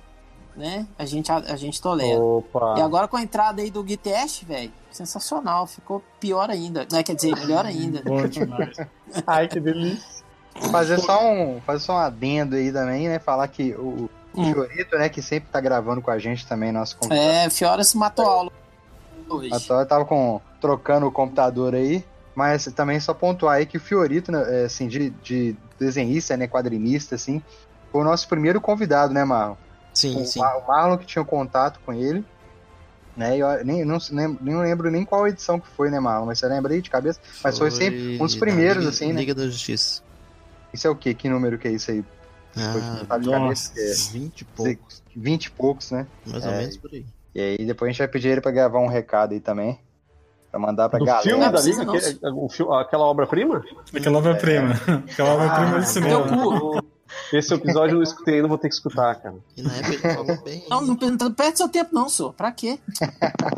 né? A gente, a, a gente tolera. Opa. E agora com a entrada aí do Gui Test, velho, sensacional. Ficou pior ainda. Né? Quer dizer, melhor ainda. Bom demais. *laughs* Ai, que delícia. Fazer só um, fazer só um adendo aí também, né? Falar que o, o Hum. Fiorito, né, que sempre tá gravando com a gente também, nosso computador. É, Fiora se matou a aula hoje. A Tora tava com, trocando o computador aí, mas também só pontuar aí que o Fiorito, né, é, assim, de, de desenhista, né, quadrinista, assim, foi o nosso primeiro convidado, né, Marlon? Sim, o, sim. O Marlon que tinha contato com ele, né, eu nem, não, nem, nem lembro nem qual edição que foi, né, Marlon, mas você lembra aí de cabeça? Mas foi sempre um dos primeiros, Liga- assim, né? Liga da Justiça. Isso é o quê? Que número que é isso aí? Ah, Sabe de cabeça que é 20 e poucos. 20 e poucos, né? Mais ou É. menos por aí. E aí depois a gente vai pedir ele pra gravar um recado aí também. Pra mandar pra Do galera. filme Não da Liga, aquele- o filme- aquela obra-prima? Aquela obra-prima. Aquela obra-prima Ah, do cinema. Esse episódio eu não escutei ainda, vou ter que escutar, cara. E na época ele falou *laughs* bem. Não, não, não perde seu tempo, não, senhor. Pra quê?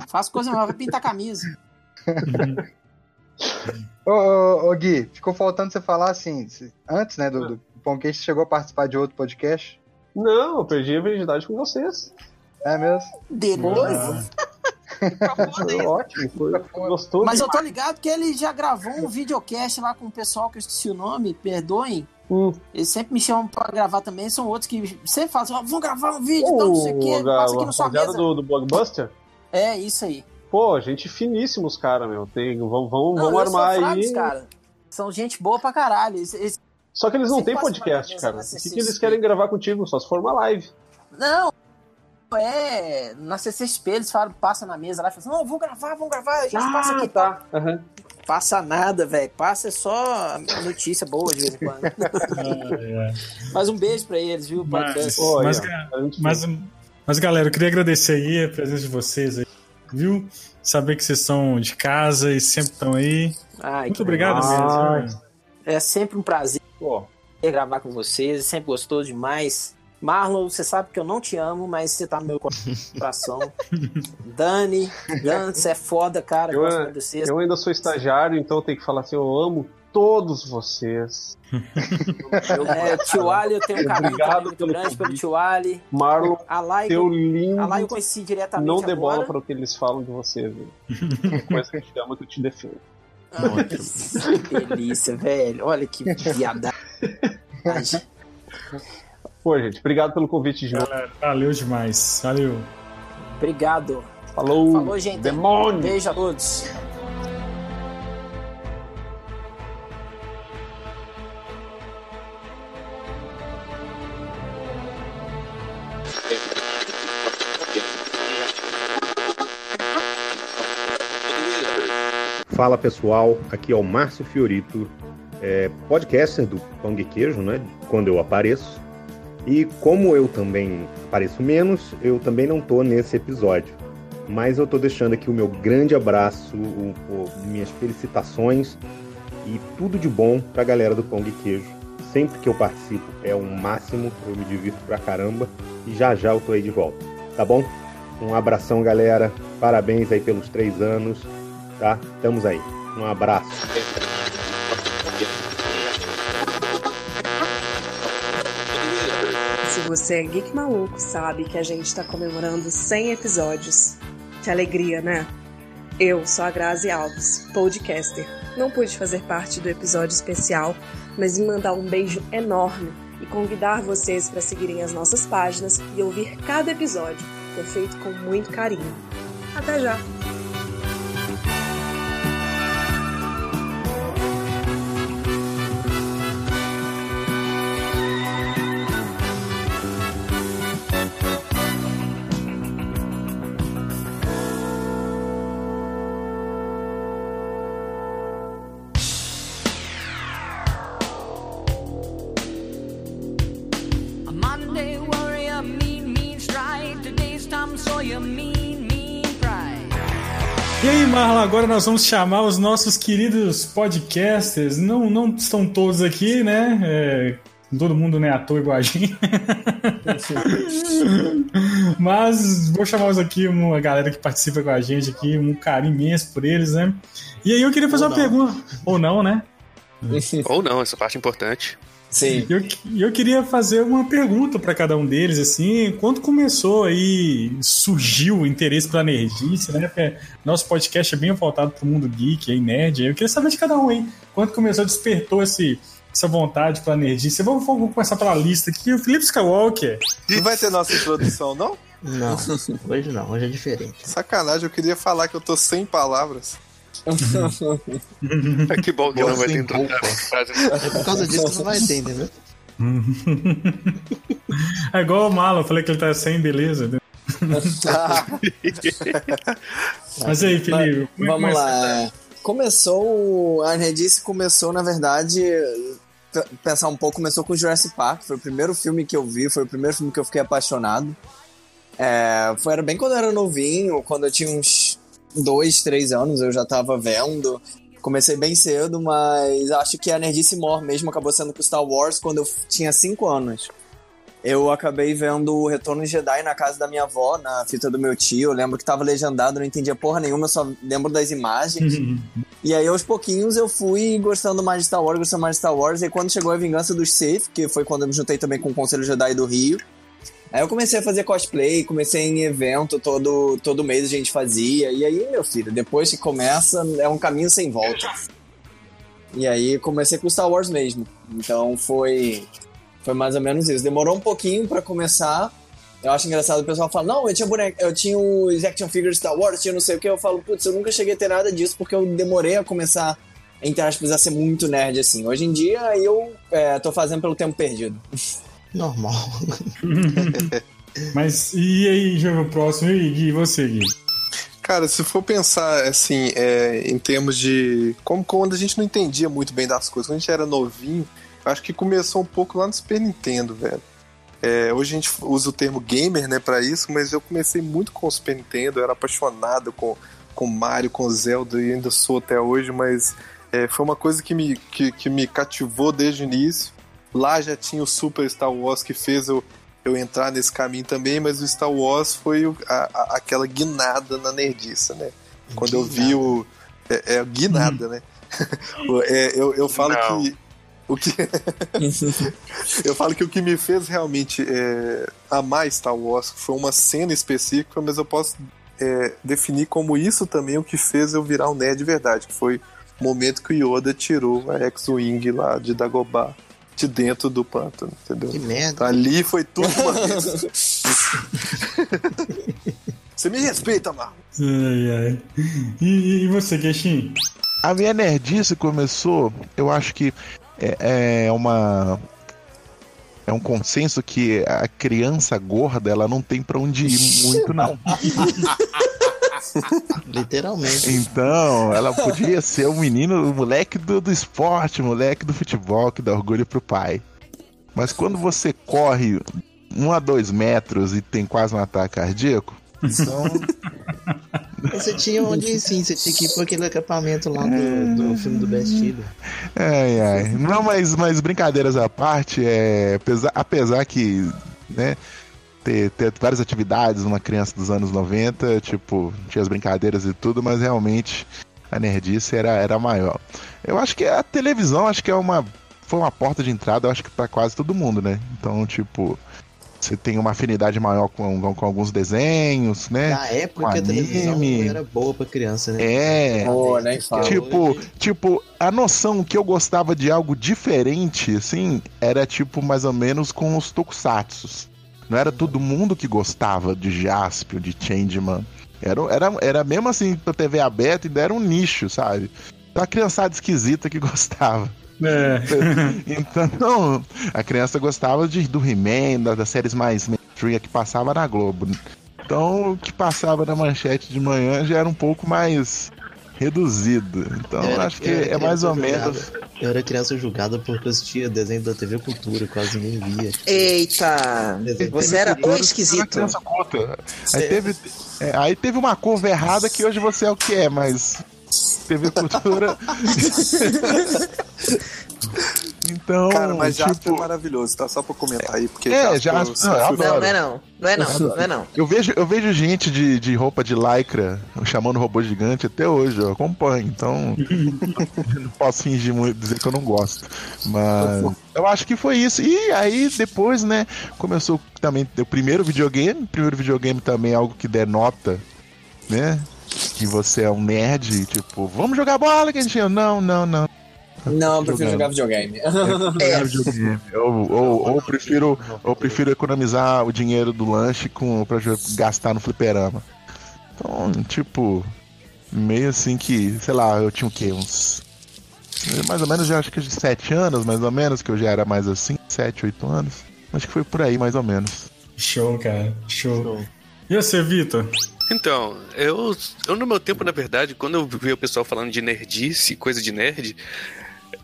Faz coisa nova, vai pintar camisa. *laughs* Ô, ô, ô, Gui, ficou faltando você falar assim, antes, né, do, do Pongcast, você chegou a participar de outro podcast? Não, eu perdi a virgindade com vocês. É mesmo? Depois. Foi ótimo, foi, gostoso. Mas eu tô ligado que ele já gravou um videocast lá com o pessoal que eu esqueci o nome, perdoem. Hum. Eles sempre me chamam pra gravar também, são outros que sempre falam assim, ó, vamos gravar um vídeo, então não sei o que, da- passa aqui a na sua rapaziada mesa. do, do Blockbuster? É, isso aí. Pô, gente finíssima os caras, meu. Tem, vamos vamos, Não, sou armar fracos, aí. cara. São gente boa pra caralho. Eles- eles- Só que eles não têm podcast, cara. O que, que eles querem gravar contigo? Só se for uma live. Não, é. Na CCXP eles falam, passa na mesa lá e falam assim, não, vou gravar, vamos gravar, a gente passa aqui. tá. Aham. Passa nada, velho. Passa é só notícia boa de vez em quando. É, *laughs* é. Mas um beijo pra eles, viu? Mas, mas, a gente- mas, mas, galera, eu queria agradecer aí a presença de vocês aí, viu? Saber que vocês são de casa e sempre estão aí. Ai, Muito obrigado mesmo. É sempre um prazer Pô, gravar com vocês, é sempre gostoso demais. Marlon, você sabe que eu não te amo, mas você tá no meu *laughs* coração. Dani, você é foda, cara. Eu, gosto muito de vocês. eu ainda sou estagiário, então eu tenho que falar assim: eu amo todos vocês. Eu- É, tio Ali, eu tenho um carinho Obrigado muito pelo grande pelo convite. tio Ali. Marlon, A Lai, teu lindo. a Lai eu conheci diretamente Não dê bola para o que eles falam de você, viu? Uma *laughs* coisa que eu te amo é que eu te defendo. Ah, que delícia, velho. Olha que viadagem. *laughs* Pô, gente, obrigado pelo convite de novo. Galera, valeu demais. Valeu. Obrigado. Falou, Falou, gente. demônio! Beijo a todos. Fala pessoal, aqui é o Márcio Fiorito, é, podcaster do Pão de Queijo, né? Quando eu apareço. E como eu também apareço menos, eu também não tô nesse episódio. Mas eu tô deixando aqui o meu grande abraço, o- o- minhas felicitações e tudo de bom pra galera do Pão de Queijo. Sempre que eu participo é o máximo, eu me divirto pra caramba e já já eu tô aí de volta, tá bom? Um abração, galera. Parabéns aí pelos três anos tá? Estamos aí. Um abraço. Se você é geek maluco, sabe que a gente tá comemorando 100 episódios. Que alegria, né? Eu sou a Grazi Alves, podcaster. Não pude fazer parte do episódio especial, mas me mandar um beijo enorme e convidar vocês para seguirem as nossas páginas e ouvir cada episódio, que é feito com muito carinho. Até já! Agora nós vamos chamar os nossos queridos podcasters. Não, não estão todos aqui, né? É, todo mundo não é ator igual a gente. *laughs* Mas vou chamá-los aqui, uma galera que participa com a gente aqui, um carinho imenso por eles, né? E aí eu queria fazer Ou uma não. pergunta. Ou não, né? Ou não, essa parte é importante. Sim. Eu, eu queria fazer uma pergunta para cada um deles, assim, quando começou aí, surgiu o interesse pela nerdice, né? Porque nosso podcast é bem voltado pro mundo geek, aí, nerd. Eu queria saber de cada um, hein? Quando começou, despertou esse, essa vontade pela nerdice. Vamos, vamos começar pela lista aqui. O Felipe Skywalker. Não vai ter nossa introdução, não? Não, hoje não, hoje é diferente. Sacanagem, eu queria falar que eu tô sem palavras. *laughs* que bom que não vai ter roupa. frase. É por causa disso que não vai ter, entendeu? *laughs* É igual o Malo, eu falei que ele tá sem beleza. né? *laughs* Mas aí, Felipe, como é Vamos lá. é. Começou. A Nerdice começou, na verdade, pe- pensar um pouco, começou com Jurassic Park. Foi o primeiro filme que eu vi, foi o primeiro filme que eu fiquei apaixonado. É, foi, era bem quando eu era novinho, quando eu tinha uns dois, três anos, eu já tava vendo. Comecei bem cedo, mas acho que a nerdice maior mesmo acabou sendo com Star Wars quando eu tinha cinco anos. Eu acabei vendo o Retorno de Jedi na casa da minha avó, na fita do meu tio. Eu lembro que tava legendado, não entendia porra nenhuma, eu só lembro das imagens. *laughs* E aí, aos pouquinhos, eu fui gostando mais de Star Wars, gostando mais de Star Wars. E quando chegou a Vingança dos Sith, que foi quando eu me juntei também com o Conselho Jedi do Rio, aí eu comecei a fazer cosplay, comecei em evento, todo, todo mês a gente fazia. E aí, meu filho, depois que começa, é um caminho sem volta. E aí, comecei com Star Wars mesmo. Então, foi, foi mais ou menos isso. Demorou um pouquinho pra começar. Eu acho engraçado o pessoal fala, não, eu tinha boneco, eu tinha os action figures Star Wars, tinha não sei o que. Eu falo, putz, eu nunca cheguei a ter nada disso porque eu demorei a começar, entre aspas, a ser muito nerd assim. Hoje em dia eu é, tô fazendo pelo tempo perdido. *laughs* Normal. *laughs* Mas e aí, jogo próximo? E Gui, e você, Gui? Cara, se for pensar assim, é, em termos de. Como quando a gente não entendia muito bem das coisas, quando a gente era novinho, eu acho que começou um pouco lá no Super Nintendo, velho. É, hoje a gente usa o termo gamer, né, pra isso, mas eu comecei muito com o Super Nintendo, eu era apaixonado com, com Mario, com Zelda e ainda sou até hoje, mas é, foi uma coisa que me, que, que me cativou desde o início. Lá já tinha o Super Star Wars que fez eu, eu entrar nesse caminho também, mas o Star Wars foi o- a- a- aquela guinada na nerdiça, né? Quando eu vi o. É, é guinada, né? *laughs* O- é, eu, eu falo Não. que. O que *laughs* eu falo que o que me fez realmente é, amar Star Wars foi uma cena específica, mas eu posso é, definir como isso também o que fez eu virar um nerd de verdade, que foi o momento que o Yoda tirou a X-Wing lá de Dagobah de dentro do pântano, entendeu? Que merda. Então, ali foi tudo uma *laughs* vez. Você me respeita, Marlon. Ai, ai. E, e você, Genshin? A minha nerdice começou, eu acho que é, é uma. É um consenso que a criança gorda ela não tem pra onde ir *laughs* muito, não. *laughs* *laughs* Literalmente. Então, ela podia ser o menino, o moleque do, do esporte, o moleque do futebol que dá orgulho pro pai. Mas quando você corre um a dois metros e tem quase um ataque cardíaco, então Você tinha onde ir sim, você tinha que ir por aquele acampamento lá do, do filme do Bastilho. Ai, ai. Não, mas, mas brincadeiras à parte, é, apesar, apesar que, né, ter, ter várias atividades, uma criança dos anos 90, tipo, tinha as brincadeiras e tudo, mas realmente a nerdice era, era maior. Eu acho que a televisão, acho que é uma, foi uma porta de entrada, eu acho que pra quase todo mundo, né? Então, tipo, você tem uma afinidade maior com, com, com alguns desenhos, né? Na época a televisão era boa pra criança, né? É, nem fala. tipo, tipo, a noção que eu gostava de algo diferente, assim, era tipo mais ou menos com os tokusatsus. Não era todo mundo que gostava de Jaspion, de Changeman. Era, era, era mesmo assim, pra TV aberta, ainda era um nicho, sabe? Então a criançada esquisita que *laughs* gostava. É. *laughs* Então, a criança gostava de, do He-Man, da- das séries mais mainstream que passava na Globo. Então, o que passava na manchete de manhã já era um pouco mais reduzido. Então, Eu era- acho que era é mais ou menos. Eu era criança julgada porque eu assistia desenho da TV Cultura, quase nem via. Eita! Você era o esquisito. criança culta. Aí teve, é, aí teve uma curva errada que hoje você é o que é, mas TV Cultura. *laughs* então, Cara, mas Jasper tipo, é maravilhoso, tá? Só pra comentar aí, porque É, Jasper, Jasper- eu não, adoro. Não, não é não. Não é não, não é não. Eu vejo, eu vejo gente de, de roupa de lycra chamando robô gigante até hoje, eu acompanho, então *laughs* não posso fingir muito, dizer que eu não gosto. Mas eu acho que foi isso. E aí depois, né, começou também o primeiro videogame, o primeiro videogame também é algo que denota, né? Que você é um nerd, tipo, vamos jogar bola, que a gente. Não, não, não. Não, eu prefiro jogar videogame. Jogar videogame. Ou, ou, ou prefiro, ou prefiro economizar o dinheiro do lanche com, pra gastar no fliperama. Então, tipo, meio assim que, sei lá, eu tinha o quê? Uns. Mais ou menos, já acho que de 7 anos, mais ou menos, que eu já era mais assim, 7, 8 anos. Acho que foi por aí, mais ou menos. Show, cara. Show. E você, Vitor? Então, eu, eu no meu tempo, na verdade, quando eu vi o pessoal falando de nerdice, coisa de nerd,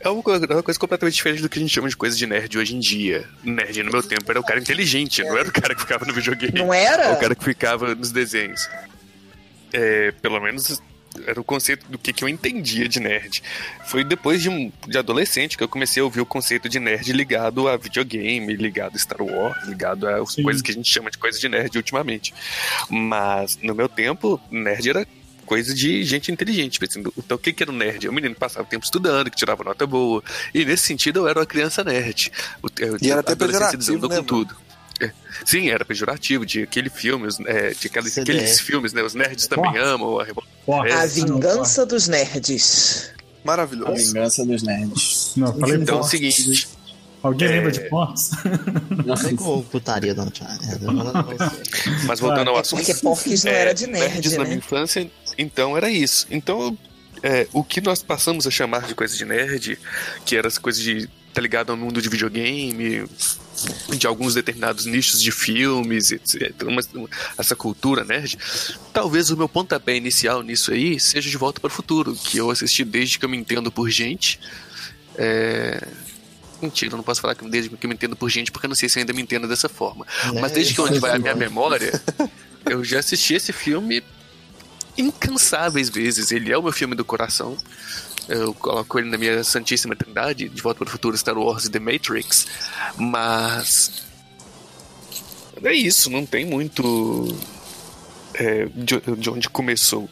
É uma, coisa, é uma coisa completamente diferente do que a gente chama de coisa de nerd hoje em dia. Nerd no meu tempo era o cara inteligente, não era o cara que ficava no videogame. Não era? Era o cara que ficava nos desenhos. É, pelo menos era o conceito do que, que eu entendia de nerd. Foi depois de, de adolescente que eu comecei a ouvir o conceito de nerd ligado a videogame, ligado a Star Wars, ligado a Sim. coisas que a gente chama de coisa de nerd ultimamente. Mas no meu tempo, nerd era coisa de gente inteligente. Então, o que, que era um nerd? Um menino passava tempo estudando, que tirava nota boa. E nesse sentido, eu era uma criança nerd. O- eu- E era até pejorativo, né, com tudo. É. Sim, era pejorativo. De aquele filme, é, de aqueles, aqueles filmes, né? Os nerds também amam. A, Revol- A É. vingança dos nerds. Maravilhoso. A vingança dos nerds. Não, falei Então é o seguinte. Alguém é, lembra de Porcs? Não sei como putaria da. Mas voltando ao É assunto. porque Porques não era de nerd, nerds na né? minha infância, então era isso. Então, é, o que nós passamos a chamar de coisa de nerd, que era essa coisa de tá ligado ao mundo de videogame, de alguns determinados nichos de filmes, etc. Uma- essa cultura nerd. Talvez o meu pontapé inicial nisso aí seja de Volta para o Futuro, que eu assisti desde que eu me entendo por gente. É... Mentira, eu não posso falar que desde que eu me entendo por gente, porque eu não sei se eu ainda me entendo dessa forma. Mas desde que onde vai a minha memória, *laughs* eu já assisti esse filme incansáveis vezes. Ele é o meu filme do coração. Eu coloco ele na minha Santíssima Trindade, De Volta para o Futuro, Star Wars e The Matrix. Mas. É isso, não tem muito. é, de, de onde começou.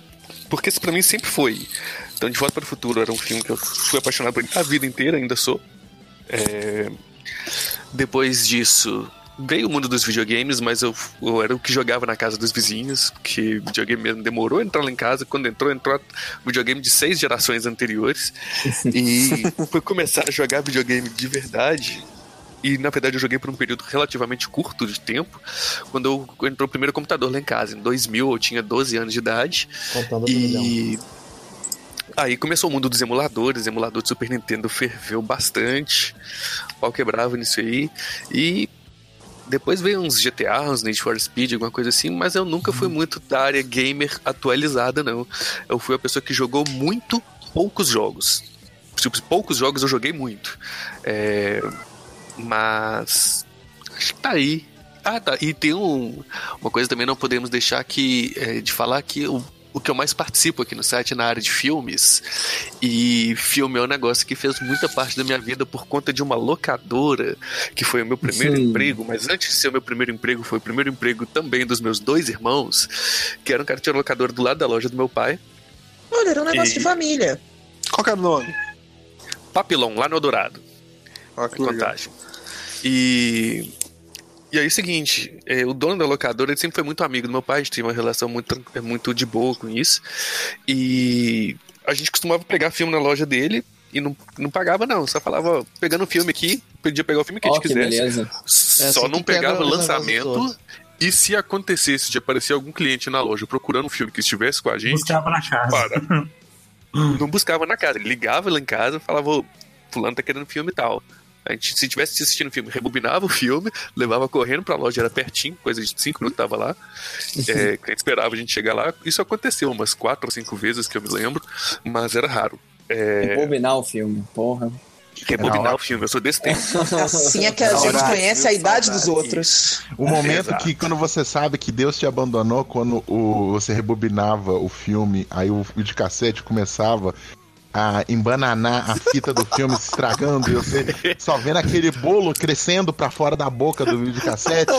Porque esse pra mim sempre foi. Então, De Volta para o Futuro era um filme que eu fui apaixonado por ele a vida inteira, ainda sou. É, depois disso, veio o mundo dos videogames, mas eu, eu era o que jogava na casa dos vizinhos, porque videogame mesmo demorou a entrar lá em casa. Quando entrou, entrou videogame de seis gerações anteriores. *laughs* E foi começar a jogar videogame de verdade. E na verdade eu joguei por um período relativamente curto de tempo, quando eu, entrou o primeiro computador lá em casa. Em 2000 eu tinha 12 anos de idade. Contando E aí começou o mundo dos emuladores, emulador de Super Nintendo ferveu bastante, pau quebrava nisso aí, e depois veio uns GTA, uns Need for Speed, alguma coisa assim, mas eu nunca fui muito da área gamer atualizada, não. Eu fui a pessoa que jogou muito poucos jogos. Tipo, poucos jogos eu joguei muito. É, mas acho que tá aí. Ah, tá. E tem um, uma coisa também não podemos deixar que, é, de falar que o, o que eu mais participo aqui no site é na área de filmes. E filme é um negócio que fez muita parte da minha vida por conta de uma locadora, que foi o meu primeiro Sim. emprego, mas antes de ser o meu primeiro emprego, foi o primeiro emprego também dos meus dois irmãos, que era um cara que tinha locadora do lado da loja do meu pai. Olha, era um negócio E- de família. Qual que era o nome? Papilão, lá no Eldorado. Ah, que Em legal. Contagem. E. E aí é o seguinte, é, o dono da locadora ele sempre foi muito amigo do meu pai, a gente tinha uma relação muito, é, muito de boa com isso. E a gente costumava pegar filme na loja dele e não, não pagava, não. Só falava, ó, pegando o filme aqui, podia pegar o filme que a Ó, gente que quisesse. beleza. É Só assim não pegava negócios lançamento. E se acontecesse de aparecer algum cliente na loja procurando um filme que estivesse com a gente, Buscava na casa. para. *laughs* não buscava na casa. Ele ligava lá em casa e falava, ô, fulano tá querendo filme e tal. A gente, se tivesse assistindo o filme, rebobinava o filme, *laughs* levava correndo pra loja, era pertinho, coisa de cinco minutos tava lá. É, que a gente esperava a gente chegar lá. Isso aconteceu umas quatro ou cinco vezes que eu me lembro, mas era raro. É, Rebobinar o filme, porra. rebobinar o filme, eu sou desse tempo. Assim é que a gente hora. conhece a idade dos outros. O momento Exato. que quando você sabe que Deus te abandonou, quando o, você rebobinava o filme, aí o videocassete começava a embananar a fita do filme se estragando e você só vendo aquele bolo crescendo pra fora da boca do videocassete.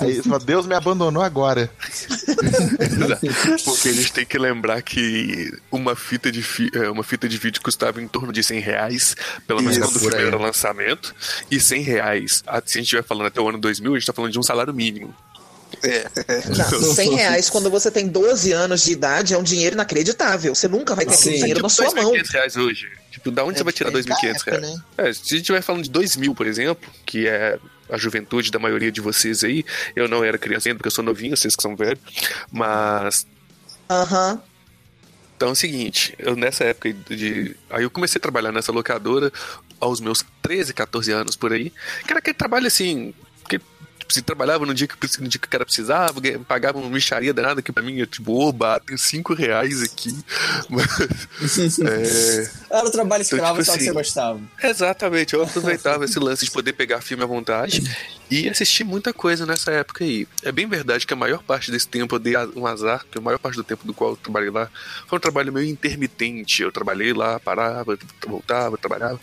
Aí você fala, Deus me abandonou agora. *laughs* Porque a gente tem que lembrar que uma fita de, fi- é, uma fita de vídeo custava em torno de 100 reais, pelo menos Isso, quando o filme era lançamento. E 100 reais, se a gente estiver falando até o ano 2000, a gente tá falando de um salário mínimo. É. Não, 100 reais quando você tem 12 anos de idade é um dinheiro inacreditável. Você nunca vai ter aquele dinheiro na sua mão. 2.500 reais hoje. Tipo, da onde É você vai tirar diferente da 2.500 época, reais? né? É, se a gente estiver falando de 2.000, por exemplo, que é a juventude da maioria de vocês aí, eu não era criança ainda, porque eu sou novinho, vocês que são velhos, mas Aham. Então é o seguinte, eu nessa época de. Aí eu comecei a trabalhar nessa locadora aos meus 13, 14 anos por aí. Que era aquele trabalho assim. Que Tipo, se trabalhava no dia que, no dia que o cara precisava, pagava uma micharia danada que pra mim é tipo, oba, tem cinco reais aqui. Mas, *laughs* é, Era o trabalho Então, escravo, tipo só que assim, você gostava. Exatamente, eu aproveitava esse lance de *laughs* poder pegar filme à vontade e assistir muita coisa nessa época aí. É bem verdade que a maior parte desse tempo eu dei um azar, que a maior parte do tempo do qual eu trabalhei lá foi um trabalho meio intermitente. Eu trabalhei lá, parava, voltava, trabalhava.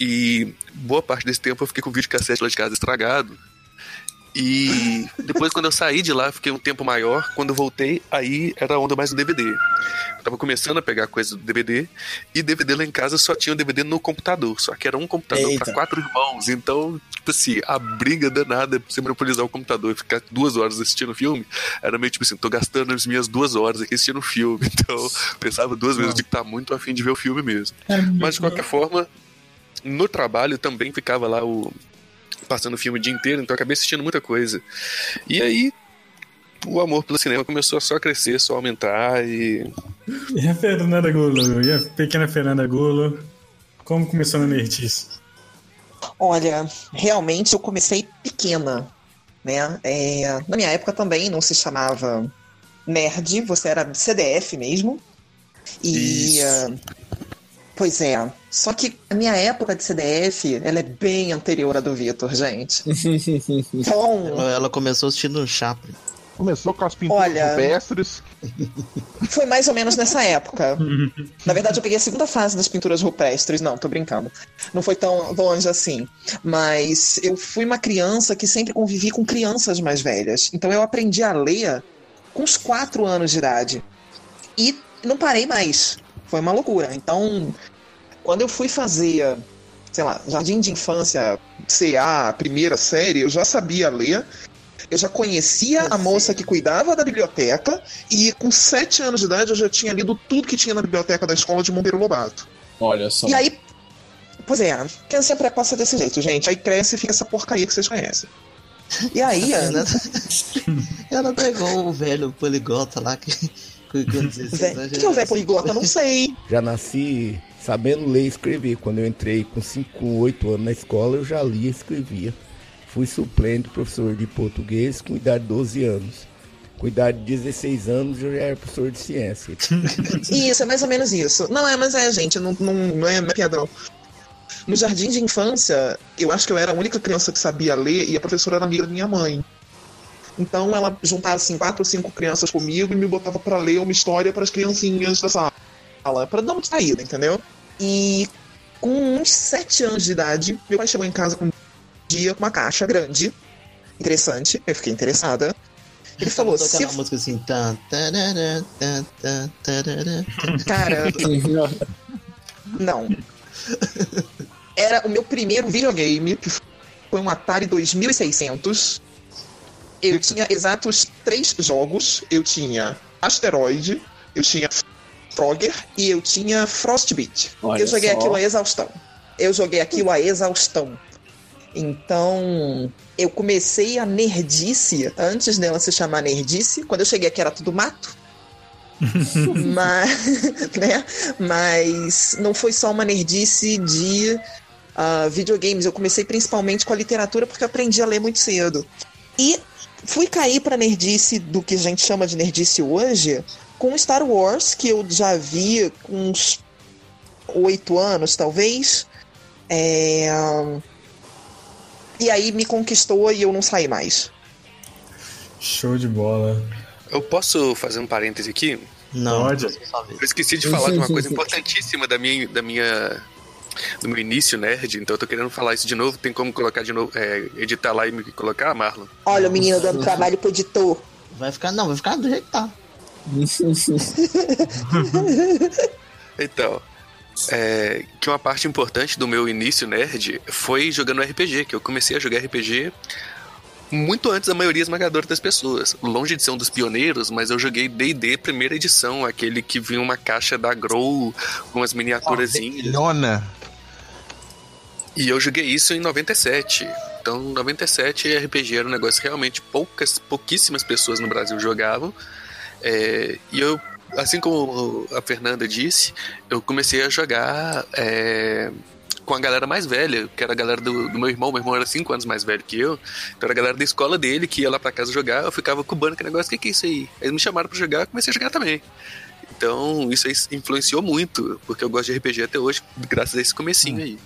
E boa parte desse tempo eu fiquei com o videocassete lá de casa estragado. E depois, quando eu saí de lá, fiquei um tempo maior. Quando eu voltei, aí era a onda mais do DVD. Eu tava começando a pegar coisa do DVD. E DVD lá em casa só tinha o DVD no computador. Só que era um computador para quatro irmãos. Então, tipo assim, a briga danada pra você monopolizar o computador e ficar duas horas assistindo filme era meio tipo assim: tô gastando as minhas duas horas aqui assistindo filme. *laughs* Então, pensava duas vezes de que tá muito afim de ver o filme mesmo. Mas de qualquer forma, no trabalho também ficava lá o passando o filme o dia inteiro, então eu acabei assistindo muita coisa. E aí o amor pelo cinema começou a só crescer, só aumentar e E a Fernanda Gulo? E a pequena Fernanda Gulo? Como começou na Nerdice? Olha, realmente eu comecei pequena, né? É, na minha época também não se chamava nerd, você era CDF mesmo. E. ah, pois é. Só que a minha época de CDF, ela é bem anterior à do Vitor, gente. *laughs* Então. Ela, ela começou assistindo Chaplin. Começou com as pinturas Olha- rupestres. Foi mais ou menos nessa época. Na verdade, eu peguei a segunda fase das pinturas rupestres. Não, tô brincando. Não foi tão longe assim. Mas eu fui uma criança que sempre convivi com crianças mais velhas. Então eu aprendi a ler com uns 4 anos de idade. E não parei mais. Foi uma loucura. Então, quando eu fui fazer, sei lá, jardim de infância, CA, primeira série, eu já sabia ler. Eu já conhecia a moça que cuidava da biblioteca e com sete anos de idade eu já tinha lido tudo que tinha na biblioteca da escola de Monteiro Lobato. Olha só. E aí, pois é, criança precoce é desse jeito, gente. Aí cresce e fica essa porcaria que vocês conhecem. E aí, *laughs* Ana, *laughs* Ela pegou o velho poliglota lá que. *laughs* que, que, o que é o velho poliglota? Eu não sei. Já nasci sabendo ler e escrever. Quando eu entrei com 5, 8 anos na escola, eu já lia e escrevia. Fui suplente professor de português com idade de 12 anos. Com idade de 16 anos, eu já era professor de ciência. *laughs* Isso, é mais ou menos isso. Não é, mas é, gente, não, não, não é piadão. No jardim de infância, eu acho que eu era a única criança que sabia ler e a professora era amiga da minha mãe. Então ela juntava assim quatro ou cinco crianças comigo e me botava pra ler uma história para as criancinhas da sala, para dar uma distraída, entendeu? E com uns sete anos de idade, meu pai chegou em casa com um dia com uma caixa grande, interessante, eu fiquei interessada. Ele *laughs* falou, Toca se música assim. Tan, tarará, tan, tan, tarará. Cara, *laughs* não. Era o meu primeiro videogame, que foi um Atari 2600. Eu tinha exatos três jogos. Eu tinha Asteroid, eu tinha Frogger e eu tinha Frostbite. Olha eu joguei só. aquilo a exaustão. Eu joguei aquilo a exaustão. Então, eu comecei a nerdice antes dela se chamar nerdice. Quando eu cheguei aqui era tudo mato. *laughs* mas, *laughs* né? Mas não foi só uma nerdice de ah, videogames. Eu comecei principalmente com a literatura porque eu aprendi a ler muito cedo. E fui cair pra nerdice do que a gente chama de nerdice hoje com Star Wars, que eu já vi com uns oito anos, talvez. É, E aí me conquistou e eu não saí mais. Show de bola. Eu posso fazer um parêntese aqui? Não, Pode. Eu esqueci de falar de uma coisa importantíssima da minha, da minha do meu início nerd, então eu tô querendo falar isso de novo. Tem como colocar de novo, é, editar lá e me colocar, Marlon? Olha, o menino dando trabalho pro editor. Vai ficar, não, vai ficar do jeito que tá. *laughs* Então, é, que uma parte importante do meu início nerd foi jogando RPG, que eu comecei a jogar RPG muito antes da maioria esmagadora das pessoas. Longe de ser um dos pioneiros, mas eu joguei D&D primeira edição, aquele que vinha uma caixa da Grow com as miniaturazinhas. Lona. E eu joguei isso em 97. Então, 97 RPG era um negócio que realmente poucas, pouquíssimas pessoas no Brasil jogavam. É, e eu, assim como a Fernanda disse, eu comecei a jogar é, com a galera mais velha, que era a galera do, do meu irmão. Meu irmão era 5 anos mais velho que eu. Então era a galera da escola dele que ia lá pra casa jogar. Eu ficava cubando aquele negócio: o que, que é isso aí? Eles me chamaram pra jogar, eu comecei a jogar também. Então isso aí influenciou muito, porque eu gosto de RPG até hoje, graças a esse comecinho aí.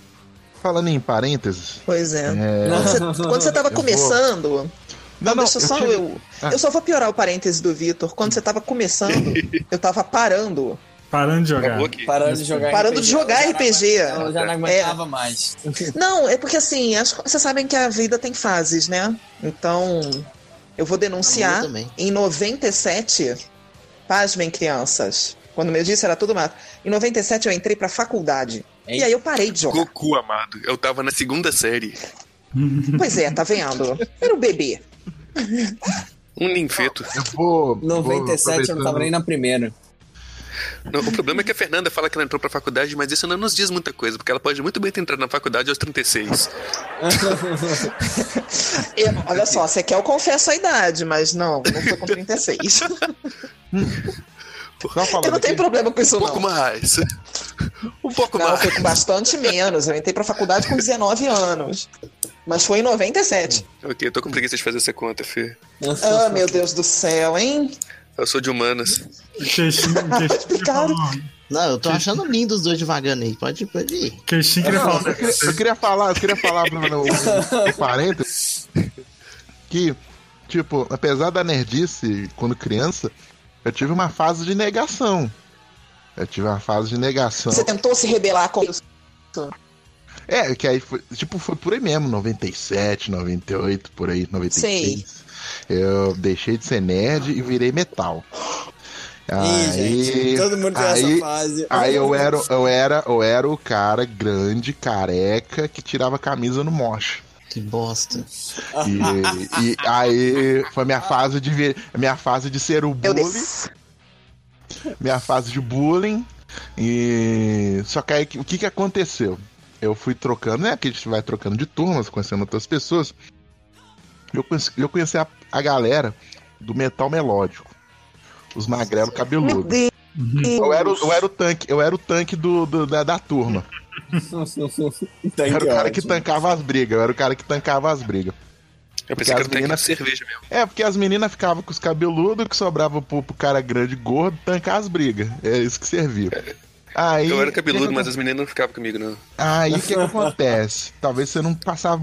Falando em parênteses. Pois é. É. Quando, você, quando você tava *laughs* Eu vou- começando. Não, não, deixa eu só tive- eu. Ah. Eu só vou piorar o parêntese do Vitor. Quando você tava começando, *laughs* eu tava parando. Parando de jogar. Parando de jogar Parando de jogar RPG. Eu já não aguentava mais. *laughs* Não, é porque assim, as- vocês sabem que a vida tem fases, né? Então, eu vou denunciar. Em 97, pasmem crianças, quando eu disse era tudo mato. Em 97 eu entrei pra faculdade. E aí eu parei de jogar. Goku, amado. Eu tava na segunda série. Pois é, tá vendo? Era o bebê. Um ninfeto. Eu vou. 97 eu não tava nem na primeira. Não, o problema é que a Fernanda fala que ela entrou pra faculdade, mas isso não nos diz muita coisa, porque ela pode muito bem ter entrado na faculdade aos 36. *laughs* Eu- olha só, você quer eu confesso a idade, mas não, não foi com 36. *laughs* eu não tenho problema com isso, Um pouco não. mais. Um pouco Não, mais. foi com bastante menos. Eu entrei pra faculdade com 19 anos. Mas foi em 97. Ok, eu tô com preguiça de fazer essa conta, Fê. Ah, meu Deus do céu, hein? Eu sou de humanas. Explicado. Não, eu tô achando lindo os dois devagando aí. Pode, pode ir. Queixinho Não, eu, queria, eu queria falar, eu queria falar no, no, no parênteses que, tipo, apesar da nerdice quando criança, eu tive uma fase de negação. Eu tive uma fase de negação. Você tentou se rebelar com isso? É, que aí foi, tipo, foi por aí mesmo, 97, 98, por aí, 96. Sei. Eu deixei de ser nerd e virei metal. Ih, gente, todo mundo tem essa aí, fase. Aí eu era, eu era, eu era o cara grande, careca, que tirava a camisa no moche. Que bosta. E, e aí foi minha fase de ver, minha fase de ser o bully. Minha fase de bullying. E só que aí o que que aconteceu? Eu fui trocando, né? Que a gente vai trocando de turmas, conhecendo outras pessoas. Eu conheci, eu conheci a, a galera do metal melódico. Os magrelos cabeludos. Eu era, o- eu era o tanque, eu era o tanque do, do- da, da turma. Eu era o cara que tancava as brigas, eu era o cara que tancava as brigas. Eu Porque pensei que as era meninas- de cerveja mesmo. É, porque as meninas ficavam com os cabeludos, que sobrava pro, pro cara grande e gordo tancar as brigas. É isso que servia. *laughs* Aí, eu era cabeludo, que mas que as meninas não ficavam comigo, não. Aí o que, que acontece? *laughs* Talvez você não passava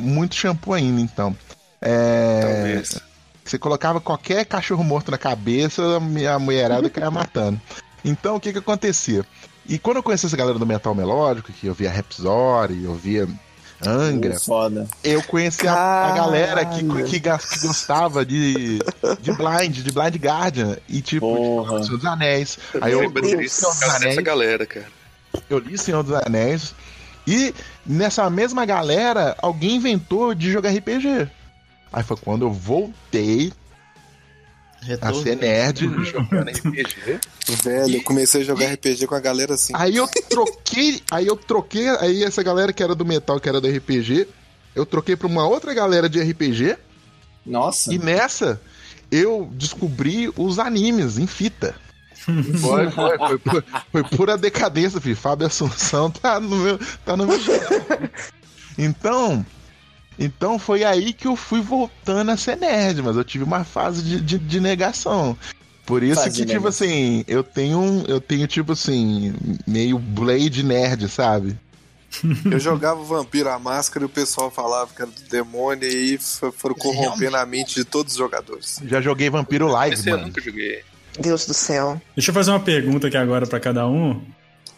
muito shampoo ainda, então. É. Talvez. Você colocava qualquer cachorro morto na cabeça, a mulherada caia matando. Então o que que acontecia? E quando eu conheci essa galera do metal melódico, que eu via Rhapsody, eu via Angra, foda. eu conheci a, a galera que, que, que gostava de, de Blind, de Blind Guardian, e tipo, de Senhor dos Anéis. Aí eu, eu li Deus. Senhor dos Cara, essa galera, cara. eu li Senhor dos Anéis, e nessa mesma galera, alguém inventou de jogar RPG. Aí foi quando eu voltei a ser nerd, jogando RPG. Velho, eu comecei a jogar RPG com a galera assim. Aí eu troquei, aí eu troquei, aí essa galera que era do metal, que era do RPG, eu troquei pra uma outra galera de RPG. Nossa. E nessa eu descobri os animes em fita. *laughs* Foi, foi, foi, pu- foi pura decadência, filho. Fábio Assunção tá no meu, tá no meu *laughs* Então, então foi aí que eu fui voltando a ser nerd, mas eu tive uma fase de, de, de negação. Por isso Fase que, de tipo assim, eu tenho, um- eu tenho, tipo assim, meio Blade nerd, sabe? *laughs* Eu jogava o Vampiro à Máscara e o pessoal falava que era do demônio e foram corrompendo a mente de todos os jogadores. Já joguei Vampiro Live, Esse eu mano. nunca joguei. Deus do céu. Deixa eu fazer uma pergunta aqui agora pra cada um.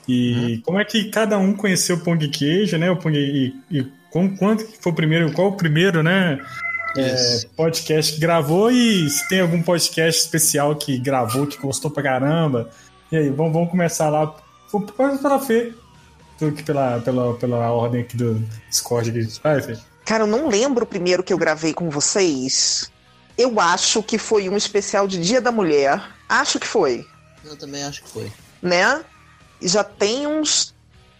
E Uhum. como é que cada um conheceu o Pong Queijo, né? O Pong, e, e com, quanto que foi o primeiro, qual o primeiro, né? é, podcast que gravou e se tem algum podcast especial que gravou, que gostou pra caramba. E aí, vamos, vamos começar lá. Pode pela Fê. Pela, pela, pela ordem aqui do Discord que a gente faz, Fê. Cara, eu não lembro o primeiro que eu gravei com vocês. Eu acho que foi um especial de Dia da Mulher. Acho que foi, Eu também acho que foi. né? E já tem uns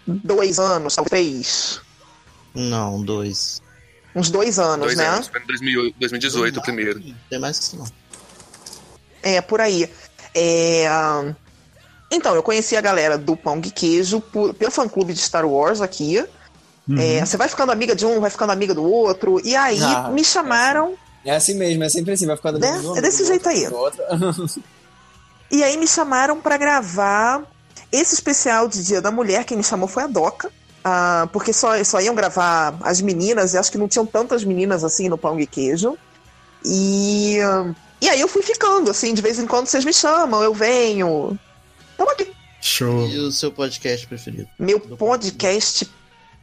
dois anos, talvez. Não, dois. Uns dois anos, Dois né? anos, foi em 2008, 2018 o primeiro. Tem mais que isso não. É, por aí. É, Então, eu conheci a galera do Pão de Queijo por- pelo fã-clube de Star Wars aqui. Uhum. É, você vai ficando amiga de um, vai ficando amiga do outro. E aí Ah, me chamaram. É assim mesmo, é sempre assim, vai ficar Né? É desse jeito aí. *laughs* E aí me chamaram pra gravar esse especial de Dia da Mulher. Quem me chamou foi a Doca. Ah, porque só, só iam gravar as meninas, e acho que não tinham tantas meninas assim no Pão e Queijo. E, e aí eu fui ficando, assim, de vez em quando vocês me chamam, eu venho. Tamo aqui. Show. E o seu podcast preferido? Meu podcast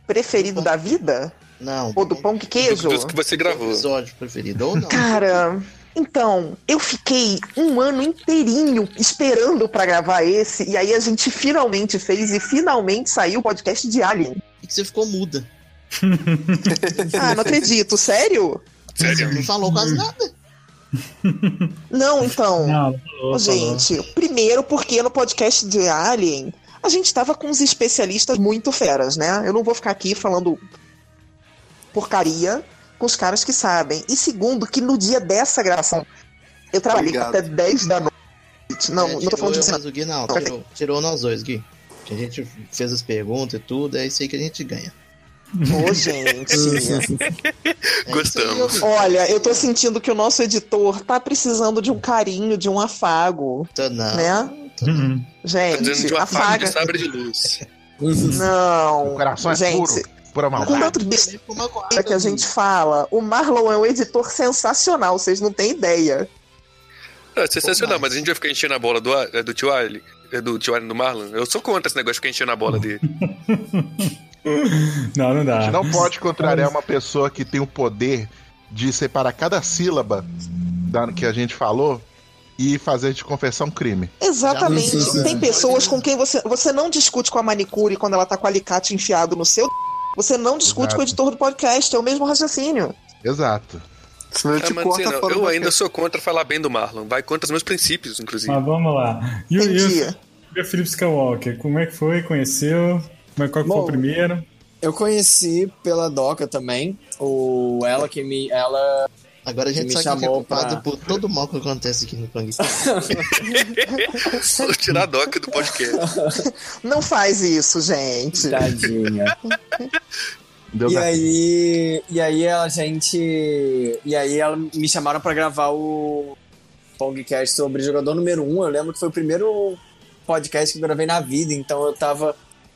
preferido da vida? Não. Ou do Pão que Queijo? Dos que você gravou. Episódio preferido ou não? Cara, então, eu fiquei um ano inteirinho esperando pra gravar esse, e aí a gente finalmente fez e finalmente saiu o podcast de Alien. E que você ficou muda. *laughs* Ah, não acredito, sério? Sério? Não falou quase nada. Não, então. Não, falou, gente, primeiro porque no podcast de Alien a gente tava com uns especialistas muito feras, né? Eu não vou ficar aqui falando porcaria com os caras que sabem. E segundo, que no dia dessa gravação eu trabalhei Obrigado. até 10 da noite. Não, É, não tô falando de eu, você. mas o Gui não, tirou, tirou nós dois, Gui. Que a gente fez as perguntas e tudo, é isso aí que a gente ganha. Ô, gente. *laughs* Gostamos. Olha, eu tô sentindo que o nosso editor tá precisando de um carinho, de um afago. Tô não. Né? Uhum. Tá dizendo Gente, de uma faca afaga. de sabre de luz. Não. O coração é gente, puro, pura Com maldade. tanto de besteira que a gente fala, o Marlon é um editor sensacional, vocês não têm ideia. É sensacional, mas a gente vai ficar enchendo a bola do, é, do tio Ali, é do tio Ali do Marlon. Eu sou contra esse negócio de ficar enchendo a bola dele. Não, não A dá. gente não pode contrariar uma pessoa que tem o poder de separar cada sílaba da, que a gente falou e fazer de confessar um crime. Exatamente. Tem pessoas com quem você, você não discute com a manicure quando ela tá com o alicate enfiado no seu. Você não discute Exato. com o editor do podcast, é o mesmo raciocínio. Exato. Senão Ah, mas não, eu do ainda sou contra falar bem do Marlon. Vai contra os meus princípios, inclusive. Mas vamos lá. E o, e o, Felipe Skywalker, como é que foi? Conheceu? Como é, qual que foi o Bom, primeiro? Eu conheci pela Doca também. O, ela que me. Ela. Agora a gente sabe que é culpado pra- por todo o mal que acontece aqui no Pang. Vou tirar a doca do podcast. *laughs* Não faz isso, gente. Tadinha. Deu E aí, e aí a gente. E aí ela me chamaram pra gravar o podcast sobre jogador número 1. Um. Eu lembro que foi o primeiro podcast que eu gravei na vida, então eu tava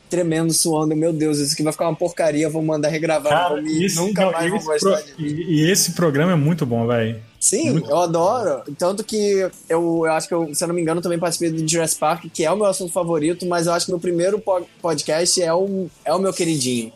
tremendo, suando. Meu Deus, isso aqui vai ficar uma porcaria, vou mandar regravar. Cara, vou me, esse- nunca não, mais e vou esse gostar pro- de mim. e, e esse programa é muito bom, velho. Sim, eu adoro. Tanto que eu, eu acho que, eu, se eu não me engano, também participei do Jurassic Park, que é o meu assunto favorito, mas eu acho que meu primeiro po- podcast é o, é o meu queridinho.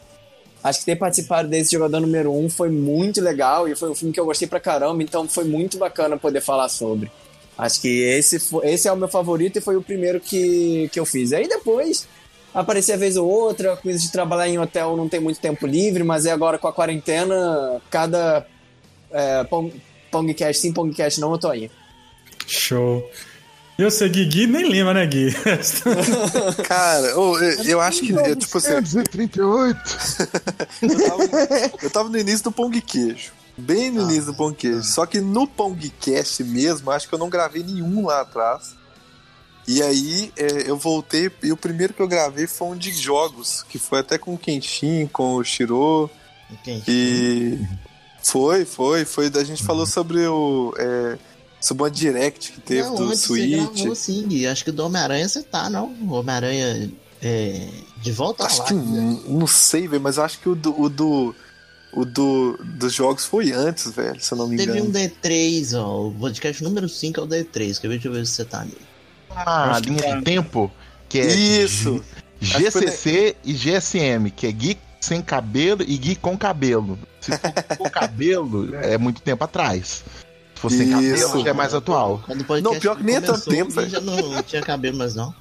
Acho que ter participado desse jogador número um foi muito legal e foi um filme que eu gostei pra caramba, então foi muito bacana poder falar sobre. Acho que esse, esse é o meu favorito e foi o primeiro que, que eu fiz. Aí depois aparecia vez ou outra, coisa de trabalhar em hotel não tem muito tempo livre, mas é agora com a quarentena, cada é, pong- Pongcast sim, Pongcast não, eu tô aí. Show. Eu sei, Gui, Gui nem lembra, né, Gui? *laughs* Cara, ô, eu, eu acho que, é, tipo assim, 238. *laughs* eu tava, eu tava no início do Pão de Queijo. Bem no início do Pão de Queijo. Só que no Pão de Cast mesmo, acho que eu não gravei nenhum lá atrás. E aí é, eu voltei, e o primeiro que eu gravei foi um de jogos, que foi até com o Kenshin, com o Shiro. E foi, foi, foi. A gente falou sobre o. É, sobre uma direct que teve não, do Switch. você gravou sim. Acho que do Homem-Aranha você tá, não? O Homem-Aranha é, de volta Acho lá. que n- não sei, velho, mas acho que o do, o do o do dos jogos foi antes, velho, se eu não me Teve engano. um D3, ó. O podcast número 5 é o D3. Quer ver? Deixa eu ver se você tá ali. Ah, Acho que linha tá. de tempo, que é Isso. G- GCC e GSM, que é Gui sem cabelo e Gui com cabelo. Se for com *laughs* cabelo, é muito tempo atrás. Se for sem cabelo, que é mais atual. Não, pior que nem é tanto tempo, velho. já não tinha cabelo mais não.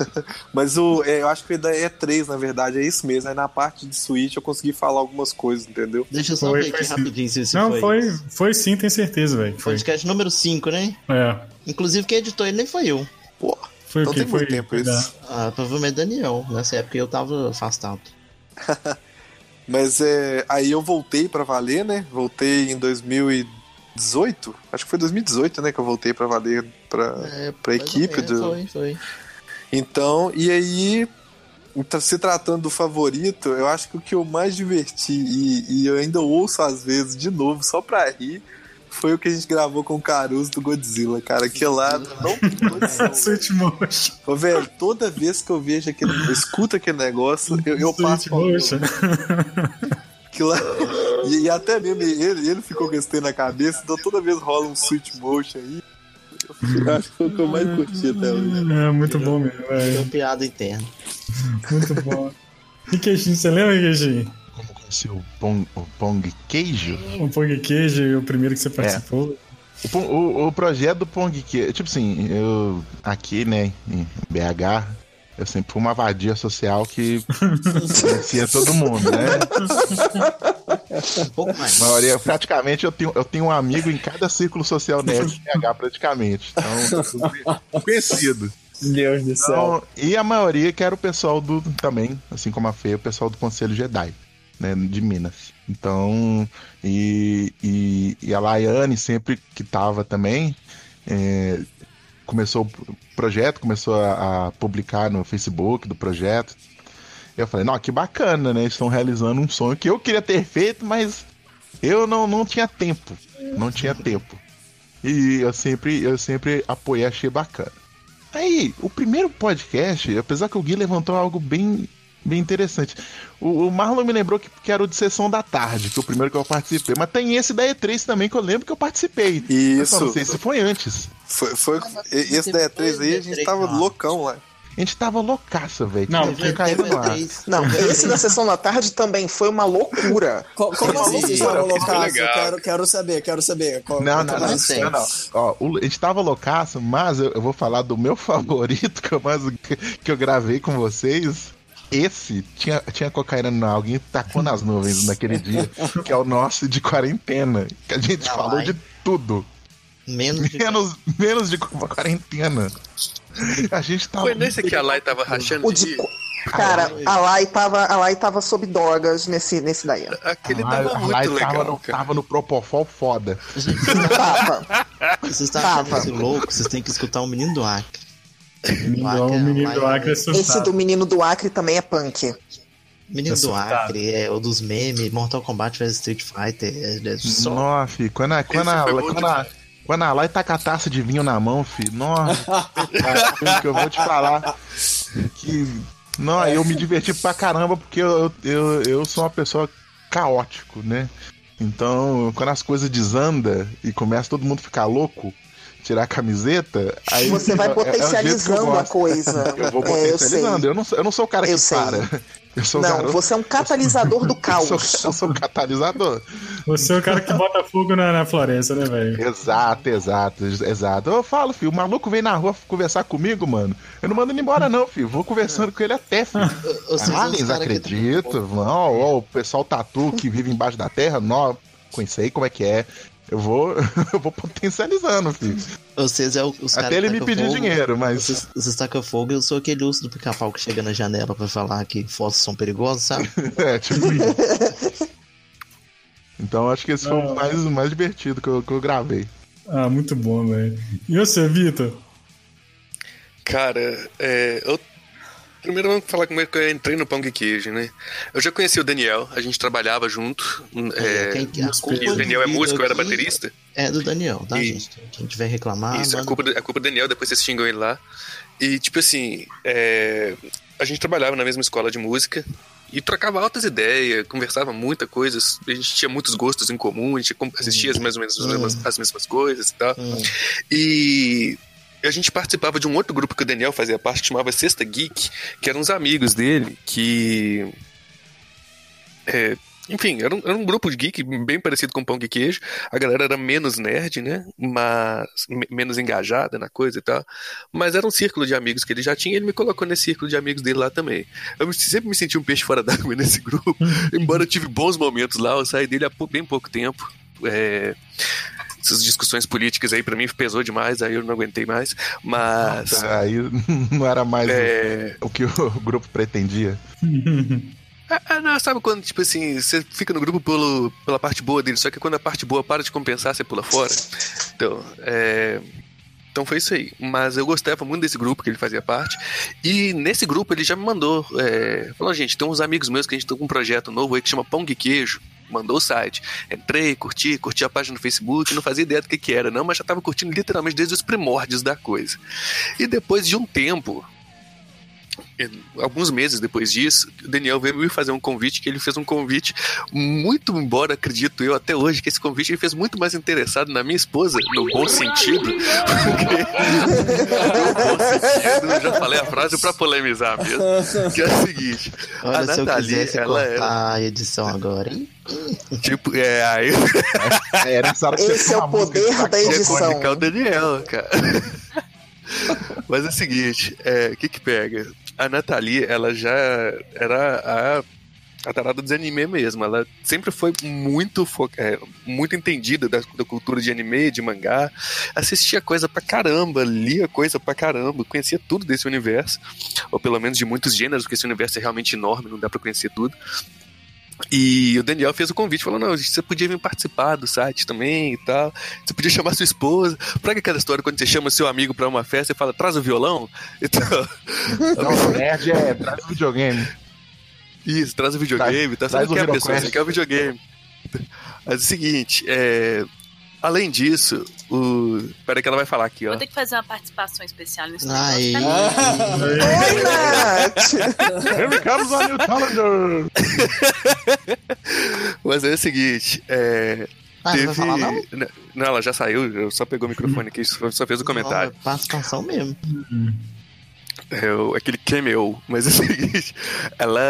*laughs* Mas o, é, eu acho que da E3, na verdade, é isso mesmo. Aí na parte de Switch eu consegui falar algumas coisas, entendeu? Deixa eu só Foi, ver aqui rapidinho se se Não, foi. foi, foi sim, tenho certeza, velho. Foi. Podcast número 5, né? É. Inclusive quem editou ele nem foi eu. Pô, Foi Então o que? tem Foi, muito tempo foi isso. da- Ah, provavelmente Daniel. Nessa época eu tava afastado. *laughs* Mas é, aí eu voltei pra valer, né? Voltei em 2018. Acho que foi 2018, né? Que eu voltei pra valer pra, É, ou equipe menos, do. Foi, foi. Então, e aí Então, se tratando do favorito, eu acho que o que eu mais diverti e, e eu ainda ouço às vezes de novo, só pra rir, foi o que a gente gravou com o Caruso do Godzilla, cara. Que lá não tem condição. *laughs* Motion. Ô, velho, toda vez que eu vejo aquele. Eu escuto aquele negócio, eu, eu passo. motion. *laughs* Que lá, e, e até mesmo ele, ele ficou com esse trem na cabeça, então toda vez rola um switch motion aí. *laughs* Acho que foi o que eu mais curti até hoje. É muito bom mesmo, velho. uma piada interna. Muito bom. E queijinho, você lembra, queijinho? Seu pong, o pong queijo? O Pong Queijo e o primeiro que você participou. O, pon- o, o projeto do Pong Queijo, tipo assim, eu aqui, né, em BH, eu sempre fui uma vadia social que conhecia todo mundo, né? Um pouco mais. A maioria, praticamente, eu tenho, eu tenho um amigo em cada círculo social nerd *laughs* de BH, praticamente. Então, conhecido. Deus do Então, e a maioria que era o pessoal do também, assim como a Fê, o pessoal do Conselho Jedi, né, de Minas. Então, e, e, e a Laiane sempre que tava também, é, começou projeto, começou a, a publicar no Facebook do projeto. Eu falei, não, que bacana, né? Estão realizando um sonho que eu queria ter feito, mas eu não, não tinha tempo. Não tinha tempo. E eu sempre, eu sempre apoiei, achei bacana. Aí, o primeiro podcast, apesar que o Gui levantou algo bem, bem interessante. O, o Marlon me lembrou que, que era o de sessão da tarde, que é o primeiro que eu participei. Mas tem esse da E3 também que eu lembro que eu participei. Eu só Isso. não sei se foi antes. Foi, foi, esse da E3 aí, a gente tava loucão lá. A gente tava loucaça, velho. Não, Tinha caído no ar. Não, esse da sessão da tarde também foi uma loucura. *laughs* Co- Como assim vocês estavam? Eu legal. quero, quero saber, quero saber. Qual- Não, qual não, é não, a não, não. Ó, o- a gente tava loucaço, mas eu, eu vou falar do meu *laughs* favorito que eu, mais, que, que eu gravei com vocês. Esse tinha, tinha cocaína, não, alguém tacou nas nuvens naquele dia, que é o nosso de quarentena. Que a gente Não, falou ai. de tudo. Menos de Menos, menos de quarentena. A gente tava. Foi nesse que a Lai tava rachando O de? Cara, a Lai tava, a Lai tava sob drogas nesse, nesse daí. Aquele a tava Lai- a muito Lai legal, tava no, cara. tava no Propofol foda. Gente, Tava. vocês estão Tava. achando isso louco? Vocês têm que escutar o Menino do Acre. Menino, Acre, o menino do Acre é Esse do menino do Acre também é punk. Menino do. Acre, é o dos memes, Mortal Kombat vs Street Fighter. É, é só... Nossa, filho, quando a, quando a, quando a, quando a Lai tá com a taça de vinho na mão, filho, nossa, *laughs* cara, que eu vou te falar que. Não, eu me diverti pra caramba porque eu, eu, eu sou uma pessoa caótico, né? Então, quando as coisas desandam e começa todo mundo ficar louco, tirar a camiseta, aí Você vai é- é que eu potencializando a gosto. coisa. *laughs* Eu vou É, eu potencializando. eu, não sou, eu não sou o cara Eu que sei. para. *laughs* Eu sou Não, garoto- você é um catalisador do eu caos. sou, eu sou o catalisador. Você é o cara que bota fogo na, na floresta, né, velho? Exato, exato, exato. Eu falo, filho, o maluco vem na rua conversar comigo, mano. Eu não mando ele embora, não, filho. Vou conversando com ele até, filho. *laughs* Aliens, que- acredito. Não, ó, o pessoal tatu que vive embaixo da terra, não, conheci como é que é. Eu vou, *laughs* eu vou potencializando, filho. Vocês é o- os Até ele me pedir fogo. dinheiro, mas- Vocês, vocês tacam fogo, eu sou aquele urso do pica-pau que chega na janela pra falar que fósseis são perigosos, sabe? *laughs* É, tipo isso. Então acho que esse foi o mais, mais divertido que eu, que eu gravei. Ah, muito bom, velho. E você, Vitor? Cara, é, eu. Primeiro vamos falar como é que eu entrei no Pão de Queijo, né? Eu já conheci o Daniel, a gente trabalhava junto. É, Quem- a culpa e o Daniel é músico, eu era aqui baterista. É do Daniel, tá, E- gente? Quem tiver reclamar, Isso, a manda- culpa, do- a culpa do Daniel, depois vocês xingam ele lá. E, tipo assim, é, a gente trabalhava na mesma escola de música e trocava altas ideias, conversava muita coisa. A gente tinha muitos gostos em comum, a gente assistia as, mais ou menos as mesmas, as mesmas coisas e tal. E a gente participava de um outro grupo que o Daniel fazia parte, que chamava Sexta Geek, que eram uns amigos dele que. é, enfim, era um, era um grupo de geek bem parecido com Pão de Queijo. A galera era menos nerd, né? Mas me- menos engajada na coisa e tal. Mas era um círculo de amigos que ele já tinha e ele me colocou nesse círculo de amigos dele lá também. Eu me- sempre me senti um peixe fora d'água *laughs* nesse grupo. Embora eu tive bons momentos lá, eu saí dele há bem pouco tempo. É, essas discussões políticas aí pra mim pesou demais, aí eu não aguentei mais. Mas. Aí *laughs* não era mais o- É. o, que o *laughs* grupo pretendia. Ah, ah, não, sabe quando, tipo assim, você fica no grupo pelo, pela parte boa dele, só que quando a parte boa para de compensar, você pula fora. Então, é. Então foi isso aí. Mas eu gostava muito desse grupo que ele fazia parte. E nesse grupo ele já me mandou. É, falou, gente, tem uns amigos meus que a gente tá com um projeto novo aí que chama Pão de Queijo. Mandou o site. Entrei, curti, curti a página no Facebook, não fazia ideia do que, que era, não, mas já tava curtindo literalmente desde os primórdios da coisa. E depois de um tempo, alguns meses depois disso, o Daniel veio me fazer um convite, que ele fez um convite muito, embora acredito eu até hoje, que esse convite ele fez muito mais interessado na minha esposa, no bom sentido. Porque, *laughs* no bom sentido, eu já falei a frase pra polemizar mesmo, que é o seguinte, Olha, a se eu Nathalie, quisesse ela cortar era... a edição agora, hein? Tipo, é, aí... É, você Esse é o poder de da edição. Que o Daniel, cara. Mas é o seguinte, é, o que que pega? A Nathalie, ela já era a, a tarada dos anime mesmo. Ela sempre foi muito, é, muito entendida da, da cultura de anime, de mangá. Assistia coisa pra caramba, lia coisa pra caramba, conhecia tudo desse universo. Ou pelo menos de muitos gêneros, porque esse universo é realmente enorme, não dá pra conhecer tudo. E o Daniel fez o convite, falou: não, você podia vir participar do site também e tal. Você podia chamar sua esposa. Pra que aquela história quando você chama seu amigo pra uma festa e fala, traz o violão? *laughs* Então, Não, nerd é traz o videogame. isso, traz o videogame, tá? Você traz não o quer a pessoa, você quer o videogame. Mas é o seguinte, é. Além disso, o. Peraí que ela vai falar aqui, ó. Vou ter que fazer uma participação especial nesse Aí. negócio. Tá Oi, Nath! Here comes a new calendar. *laughs* Mas é o seguinte, é. Ah, não vai falar não? Não, ela já saiu, só pegou o microfone aqui, só só fez o comentário. Não, participação mesmo. É, o- aquele cameo, mas é o *laughs* seguinte, ela.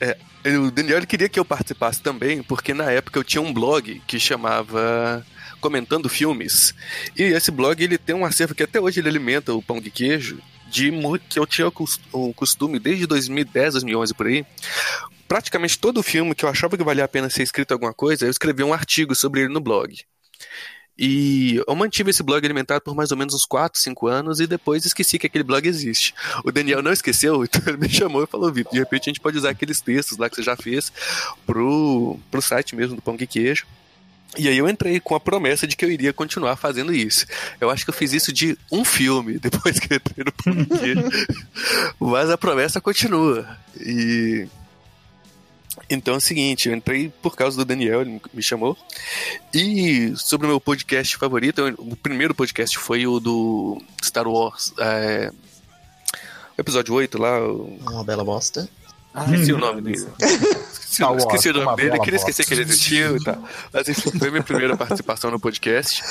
é, o Daniel queria que eu participasse também, porque na época eu tinha um blog que chamava Comentando Filmes. E esse blog ele tem um acervo que até hoje ele alimenta o pão de queijo, de que eu tinha o cos- o costume desde 2010, 2011 por aí. Praticamente todo filme que eu achava que valia a pena ser escrito alguma coisa, eu escrevia um artigo sobre ele no blog. E eu mantive esse blog alimentado por mais ou menos uns 4, 5 anos e depois esqueci que aquele blog existe. O Daniel não esqueceu, *laughs* então ele me chamou e falou: Vitor, de repente a gente pode usar aqueles textos lá que você já fez pro, pro site mesmo do Pão de Queijo. E aí eu entrei com a promessa de que eu iria continuar fazendo isso. Eu acho que eu fiz isso de um filme *laughs* depois que eu entrei no Queijo. *laughs* Mas a promessa continua. E então é o seguinte, eu entrei por causa do Daniel, ele me chamou. E sobre o meu podcast favorito, o primeiro podcast foi o do Star Wars. é, o episódio 8 lá. o- Uma bela bosta. Esqueci o nome dele. Esqueci, *laughs* esqueci o nome dele, queria esquecer que ele existiu e tal. Mas enfim, foi minha primeira participação no podcast.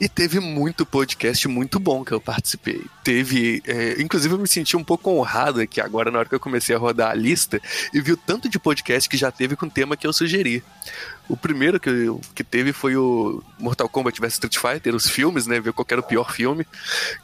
E teve muito podcast muito bom que eu participei. Teve. é, inclusive, eu me senti um pouco honrado aqui agora, na hora que eu comecei a rodar a lista, e vi o tanto de podcast que já teve com o tema que eu sugeri. O primeiro que, que teve foi o Mortal Kombat vs Street Fighter, os filmes, né? Ver qual era o pior filme.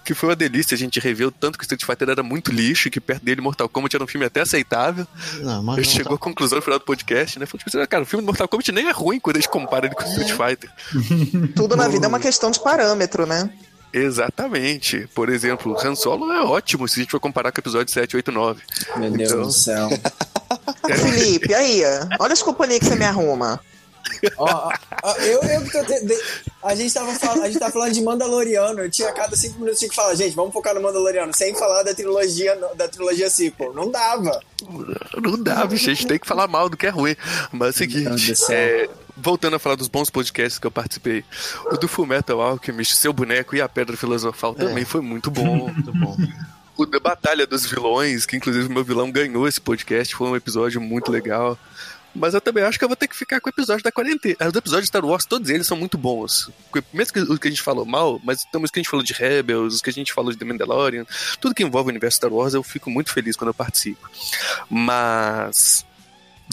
Que foi uma delícia a gente rever o tanto que Street Fighter era muito lixo, e que perto dele Mortal Kombat era um filme até aceitável. Não, mas Ele não chegou à conclusão no final do podcast, né? Falou, tipo, assim, cara, o filme do Mortal Kombat nem é ruim quando a gente compara ele com o Street Fighter. *laughs* Tudo na vida é uma questão de parâmetro, né? Exatamente. Por exemplo, Han Solo é ótimo se a gente for comparar com o episódio 7, 8, 9. Meu Deus Então- do céu. Ô, *laughs* Felipe, aí, olha as companhias que você me arruma. Ó, ó, ó, eu, eu que tô te- de- a, gente tava fal- a gente tava falando de Mandaloriano. Eu tinha a cada cinco minutos tinha que falar, gente, vamos focar no Mandaloriano, sem falar da trilogia, da trilogia sequel. Não dava. Não dá, bicho, a gente tem que falar mal do que é ruim. Mas é o seguinte, é, voltando a falar dos bons podcasts que eu participei, o do Full Metal Alchemist, Seu Boneco e a Pedra Filosofal também foi muito bom. Muito bom. O da Batalha dos Vilões, que inclusive o meu vilão ganhou esse podcast, foi um episódio muito legal. Mas eu também acho que eu vou ter que ficar com o episódio da quarentena. Os episódios de Star Wars, todos eles são muito bons. Mesmo que os que a gente falou mal, mas também os que a gente falou de Rebels, os que a gente falou de The Mandalorian, tudo que envolve o universo Star Wars, eu fico muito feliz quando eu participo. Mas.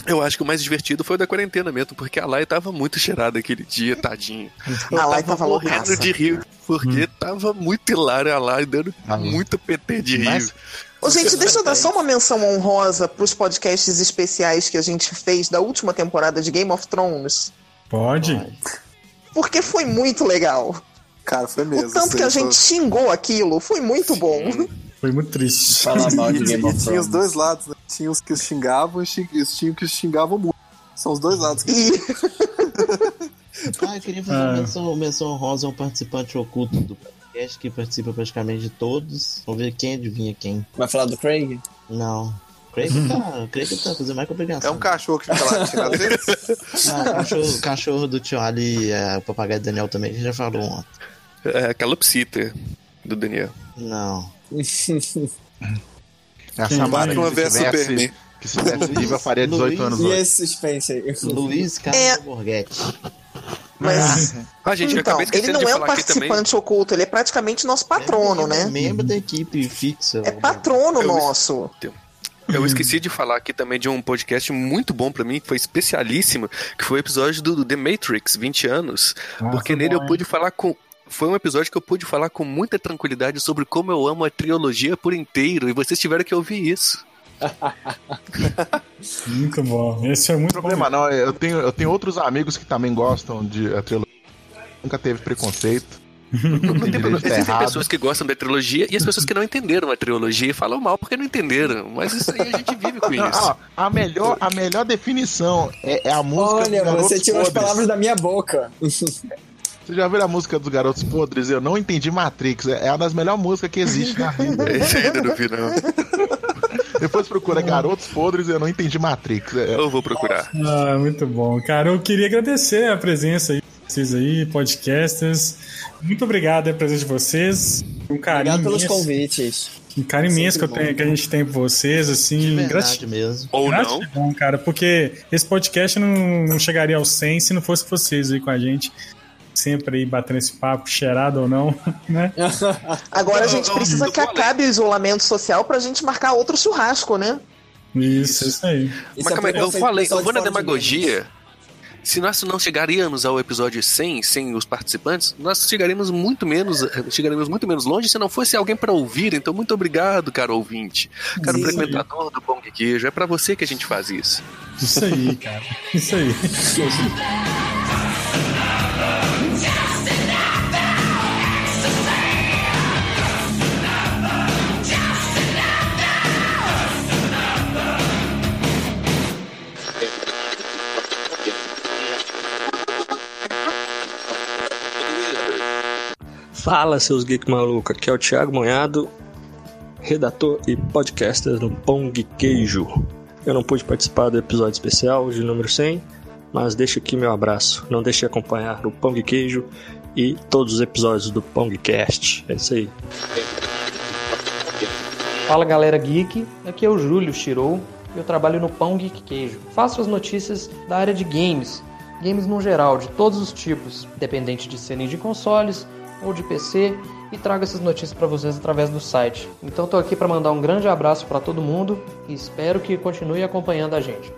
Eu acho que o mais divertido foi o da quarentena mesmo, porque a Lai tava muito cheirada aquele dia, tadinho. Eu A Lai tava morrendo loucaça. de rir, porque tava muito hilário a Lai dando muito PT de rir. Mas- Ô, gente, deixa eu dar só uma menção honrosa pros podcasts especiais que a gente fez da última temporada de Game of Thrones. Pode? Porque foi muito legal. Cara, foi mesmo. O tanto que a gente xingou aquilo foi muito bom. Foi muito triste. Falar mal de Game of tinha os Thrones. dois lados, né? Tinha os que xingavam e xing- tinha os que xingavam muito. São os dois lados. Que... E *laughs* Ah, eu queria fazer uma menção, menção honrosa a um participante oculto do, podcast que participa praticamente de todos. Vamos ver quem adivinha quem. Vai falar do Craig? Não. Craig tá, Craig tá fazendo mais que É um cachorro que fica às vezes. Não, o *laughs* cachorro, cachorro do tio Ali, é, o papagaio do Daniel também, a gente já falou ontem. É a calopsita do Daniel. Não. *laughs* A Quem Samara, Uma vez Superman. que se tivesse viva, faria 18 anos E esse suspense aí? Luiz Carlos É. Borghetti. Mas. Ah, *laughs* gente, eu então, ele não de é um participante oculto, ele é praticamente nosso patrono, né? Membro da equipe fixa. É patrono Eu- nosso. Eu esqueci de falar aqui também de um podcast muito bom pra mim, que foi especialíssimo, que foi o episódio do The Matrix, 20 anos. porque nele eu pude falar com. Foi um episódio que eu pude falar com muita tranquilidade sobre como eu amo a trilogia por inteiro, e vocês tiveram que ouvir isso. *laughs* Muito bom. Esse foi muito problema não, eu tenho, eu tenho outros amigos que também gostam de a trilogia. Nunca teve preconceito. *laughs* Tem tá Existem errado. pessoas que gostam da trilogia e as pessoas que não entenderam a trilogia e falam mal porque não entenderam. Mas isso aí a gente vive com *laughs* isso. ó, a, melhor, a melhor definição é, é a música Olha, dos Garotos você tirou as Podres. palavras da minha boca. Você já viu a música dos Garotos Podres? Eu não entendi Matrix. É uma das melhores músicas que existe na vida. Esse ainda não vi, não. Depois procura Garotos Podres Eu não entendi Matrix. É- Eu vou procurar. Ah, muito bom. Cara, eu queria agradecer a presença aí, de vocês aí, podcasters. Muito obrigado a presença de vocês. Um carinho Obrigado pelos convites. um carinho imenso que, tenho- que a gente tem por vocês, assim. verdade grati- mesmo. Ou não. Gratidão, cara, porque esse podcast não, não chegaria aos 100 se não fosse vocês aí com a gente. Sempre aí batendo esse papo, cheirado ou não, *laughs* né? *laughs* Agora a gente precisa que acabe o isolamento social pra gente marcar outro churrasco, né? Isso, isso aí. Mas calma aí, eu falei, eu vou na demagogia. Se nós não chegaríamos ao episódio 100 sem os participantes, nós chegaríamos muito menos, chegaríamos muito menos longe se não fosse alguém para ouvir. Então, muito obrigado, caro ouvinte, caro Isso aí. frequentador do Pão de Queijo. É para você que a gente faz isso. Isso aí, cara. Isso aí. *laughs* Fala, seus geek malucos. Aqui é o Thiago Monhado, redator e podcaster Pão de Queijo. Eu não pude participar do episódio especial de número 100, mas deixo aqui meu abraço. Não deixe de acompanhar o de Queijo e todos os episódios do Pão de Cast. É isso aí. Fala galera geek, aqui é o Júlio Shirou e eu trabalho no Pão Geek Queijo. Faço as notícias da área de games, games no geral, de todos os tipos, independente de serem de consoles ou de PC, e trago essas notícias para vocês através do site. Então tô aqui para mandar um grande abraço para todo mundo e espero que continue acompanhando a gente.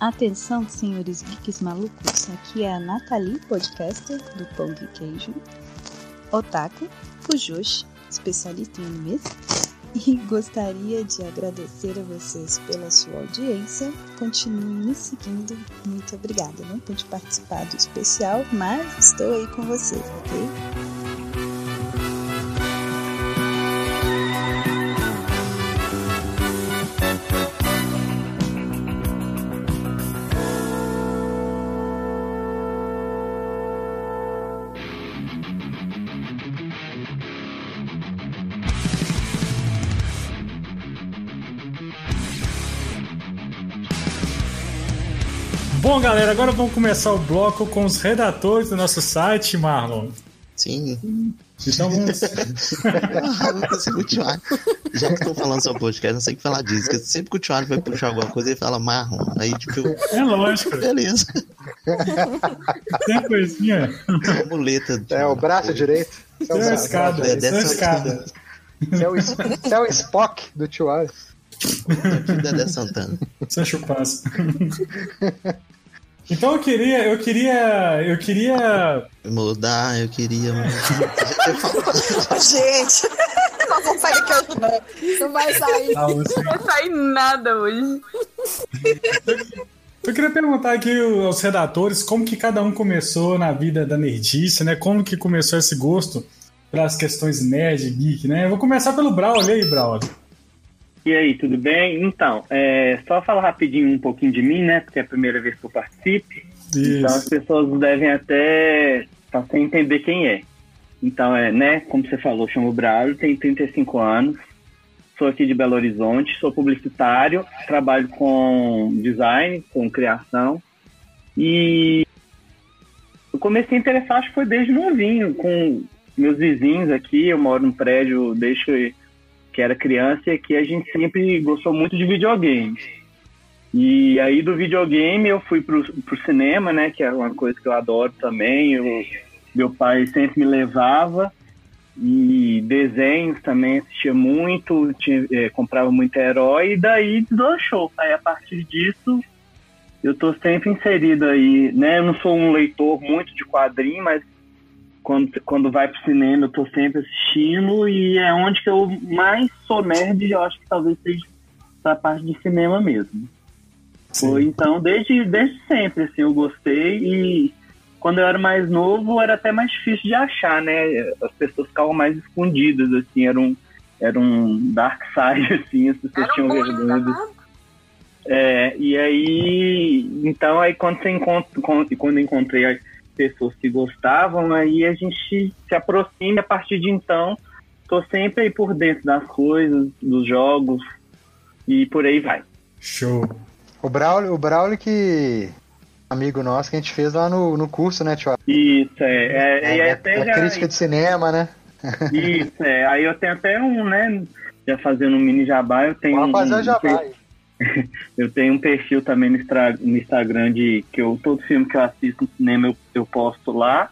Atenção, senhores geeks malucos. Aqui é a Nathalie, podcaster do Pão de Queijo. Otaku, Fujoshi, especialista em animes. E *laughs* gostaria de agradecer a vocês pela sua audiência. Continuem me seguindo. Muito obrigada. Não pude participar do especial, mas estou aí com vocês, ok? Galera, agora vamos começar o bloco com os redatores do nosso site, Marlon. Sim. Então vamos. *laughs* Ah, Lucas. Já que estão falando sobre podcast, não sei o que falar disso. Porque sempre que o Thiago vai puxar alguma coisa, ele fala marrom. Aí, tipo, eu... É lógico. Beleza. Tem coisinha. Muleta. É o braço direito. Tem uma escada, É, tem uma dessa- escada. É o, esse é o Spock do Tio Alex. Dedé Santana. Sem chupaço. Então eu queria, eu queria, eu queria. Mudar, eu queria mudar. Gente, *laughs* nós vamos sair daqui hoje não. Não vai sair. Não vai sair nada hoje. Eu queria perguntar aqui aos redatores como que cada um começou na vida da nerdice, né? Como que começou esse gosto pelas questões nerd, geek, né? Eu vou começar pelo Braulio aí, Braulio. E aí, tudo bem? Então, é, só falar rapidinho um pouquinho de mim, né? Porque é a primeira vez que eu participo. Isso. Então as pessoas devem até tá sem entender quem é. Então, é, né, como você falou, chamo Braulio, tenho 35 anos, sou aqui de Belo Horizonte, sou publicitário, trabalho com design, com criação. E eu comecei a interessar, acho que foi desde novinho, com meus vizinhos aqui, eu moro num prédio desde que, que era criança e aqui a gente sempre gostou muito de videogames. E aí do videogame eu fui pro, pro cinema, né, que é uma coisa que eu adoro também, eu, meu pai sempre me levava, e desenhos também assistia muito, tinha, eh, comprava muito herói, e daí deslanchou. Aí a partir disso eu tô sempre inserido aí, né? Eu não sou um leitor muito de quadrinho, mas quando, quando vai pro cinema eu tô sempre assistindo e é onde que eu mais sou nerd, eu acho que talvez seja essa parte de cinema mesmo. Foi então, desde, desde sempre, assim, eu gostei e quando eu era mais novo era até mais difícil de achar, né? As pessoas ficavam mais escondidas, assim, era um, era um dark side, *laughs* assim, as pessoas tinham vergonha. do- é, e aí, então aí quando você encontra, quando encontrei pessoas que gostavam, aí a gente se aproxima e a partir de então tô sempre aí por dentro das coisas, dos jogos e por aí vai. Show. O Braulio, o Braulio que. Amigo nosso que a gente fez lá no, no curso, né, tio? Isso, é. é, e aí até a já- crítica de cinema, né? Isso, é. Aí eu tenho até um, né? Já fazendo um mini jabá, eu tenho Vamos fazer um, o jabá aí. Eu tenho um perfil também no, Instagram de que eu, todo filme que eu assisto no cinema eu, eu posto lá.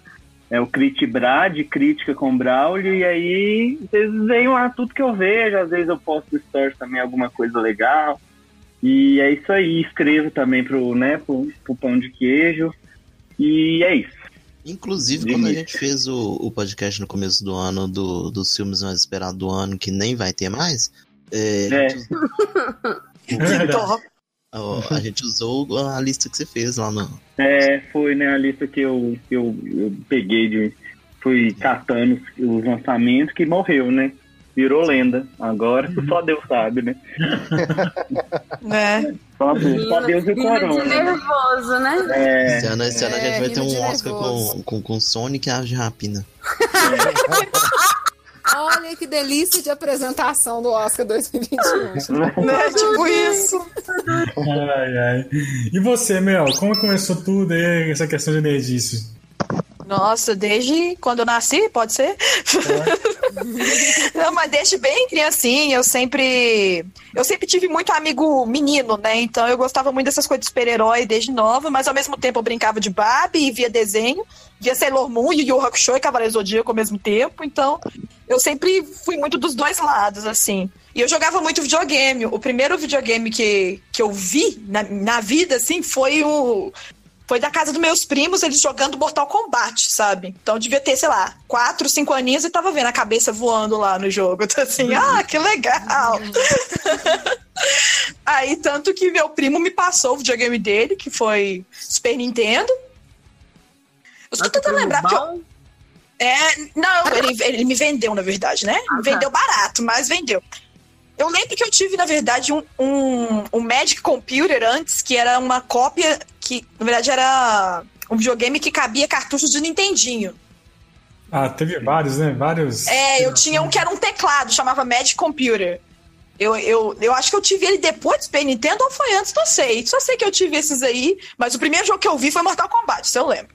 É o Critibra, de crítica com Braulio, e aí vocês veem lá tudo que eu vejo, às vezes eu posto no stories também alguma coisa legal. E é isso aí, escrevo também pro, né, pro, pro pão de queijo. E é isso. Inclusive, De quando a gente fez o, o podcast no começo do ano do- dos filmes mais esperados do ano, que nem vai ter mais, é, É. *laughs* a, gente, ó, a gente usou a lista que você fez lá no. É, foi né, a lista que eu, que eu, eu peguei de. Fui catando os, os lançamentos que morreu, né? Virou lenda. Agora só Deus sabe, né? *laughs* É. Só Deus, só Deus e o Rindo de Corona. né? nervoso, né? É. Esse ano, esse ano a gente É, vai ter um Oscar nervoso. com, com, com Sonic e Ave de Rapina. Olha que delícia de apresentação do Oscar 2021. *laughs* Né? Tipo isso. Ai, ai. E você, Mel, como começou tudo aí, essa questão de nerdice? Nossa, desde quando eu nasci, pode ser? *laughs* Não, mas desde bem criancinha, eu sempre. Eu sempre tive muito amigo menino, né? Então eu gostava muito dessas coisas de super-herói desde nova, mas ao mesmo tempo eu brincava de Barbie e via desenho, via Sailor Moon, Yu Yu Hakusho e Cavaleiro Zodíaco ao mesmo tempo. Então eu sempre fui muito dos dois lados, assim. E eu jogava muito videogame. O primeiro videogame que, que eu vi na, na vida, assim, foi o. Foi da casa dos meus primos, eles jogando Mortal Kombat, sabe? Então eu devia ter, sei lá, quatro, cinco aninhos e tava vendo a cabeça voando lá no jogo. *laughs* Então assim, ah, que legal! *laughs* Aí, tanto que meu primo me passou o videogame dele, que foi Super Nintendo. Eu tô tentando lembrar, porque eu, é, não, ele, ele me vendeu, na verdade, né? Ah, Me tá. vendeu barato, mas vendeu. Eu lembro que eu tive, na verdade, um, um, um Magic Computer antes, que era uma cópia que, na verdade, era um videogame que cabia cartuchos de Nintendinho. Ah, teve vários, né? Vários. É, eu tinha um que era um teclado, chamava Magic Computer. Eu, eu, eu acho que eu tive ele depois do Super Nintendo ou foi antes, não sei. Só sei que eu tive esses aí, mas o primeiro jogo que eu vi foi Mortal Kombat, se eu lembro.